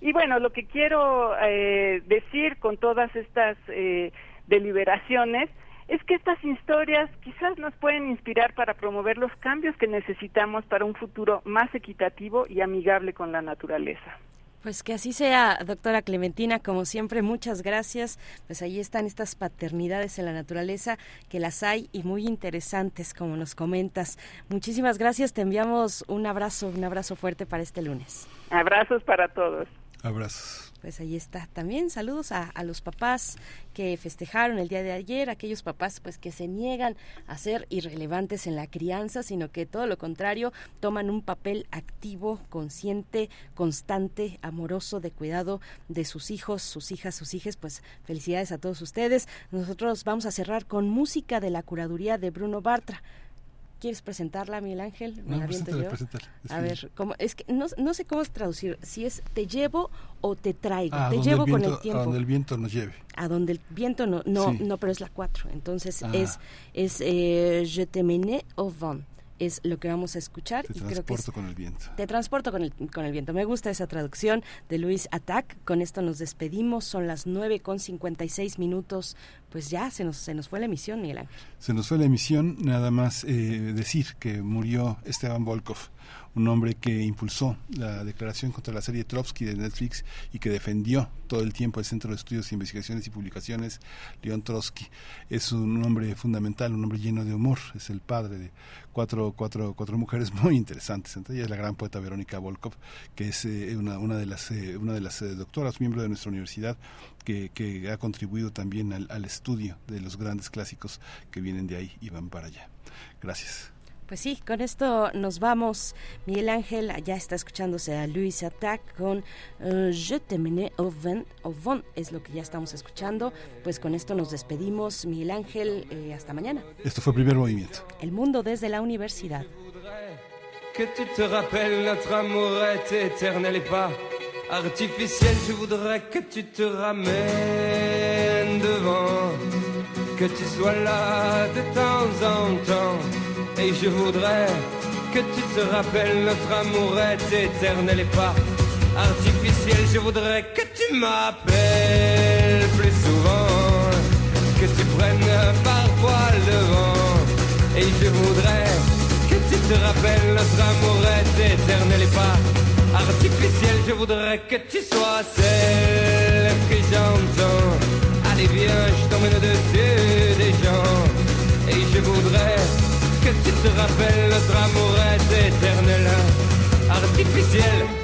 Y bueno, lo que quiero eh, decir con todas estas eh, deliberaciones es que estas historias quizás nos pueden inspirar para promover los cambios que necesitamos para un futuro más equitativo y amigable con la naturaleza. Pues que así sea, doctora Clementina, como siempre, muchas gracias. Pues ahí están estas paternidades en la naturaleza, que las hay y muy interesantes, como nos comentas. Muchísimas gracias, te enviamos un abrazo, un abrazo fuerte para este lunes. Abrazos para todos. Abrazos pues ahí está. También saludos a, los papás que festejaron el día de ayer, aquellos papás pues que se niegan a ser irrelevantes en la crianza, sino que todo lo contrario, toman un papel activo, consciente, constante, amoroso de cuidado de sus hijos, sus hijas, sus hijas, pues felicidades a todos ustedes. Nosotros vamos a cerrar con música de la curaduría de Bruno Bartra. ¿Quieres presentarla, Miguel Ángel? No. A ver, ¿cómo? es que no, no, sé cómo traducir, si es te llevo o te traigo. te llevo viento, con el tiempo. A donde el viento nos lleve. A donde el viento no, no, sí. no pero es la 4. Entonces ah. es, es eh, Je te mene au vent es lo que vamos a escuchar. Te y transporto creo que es, con el viento. Te transporto con el, con el viento. Me gusta esa traducción de Luis Attack. Con esto nos despedimos. Son las 9 con 56 minutos. Pues ya se nos, se nos fue la emisión, Miguel Ángel. Se nos fue la emisión. Nada más eh, decir que murió Esteban Volkov un hombre que impulsó la declaración contra la serie Trotsky de Netflix y que defendió todo el tiempo el Centro de Estudios, Investigaciones y Publicaciones, León Trotsky. Es un hombre fundamental, un hombre lleno de humor, es el padre de cuatro, cuatro, cuatro mujeres <laughs> muy interesantes. Entre ellas la gran poeta Verónica Volkov, que es eh, una, una de las, eh, una de las eh, doctoras, miembro de nuestra universidad, que, que ha contribuido también al, al estudio de los grandes clásicos que vienen de ahí y van para allá. Gracias. Pues sí, con esto nos vamos. Miguel Ángel ya está escuchándose a Luis Attack con uh, Je te mene au vent, au vent, es lo que ya estamos escuchando. Pues con esto nos despedimos. Miguel Ángel, eh, hasta mañana. Esto fue Primer Movimiento. El mundo desde la universidad. Que tu te rappelles notre amour est éternel et pas artificiel. Je voudrais que tu te ramènes devant, que tu sois là de temps en temps. Et je voudrais que tu te rappelles, notre amour est éternel et pas artificiel. Je voudrais que tu m'appelles plus souvent, que tu prennes parfois le vent. Et je voudrais que tu te rappelles, notre amour est éternel et pas artificiel. Je voudrais que tu sois celle que j'entends. Allez viens, je t'emmène au-dessus des gens. Et je voudrais que tu te rappelles, notre amour est éternel, artificiel.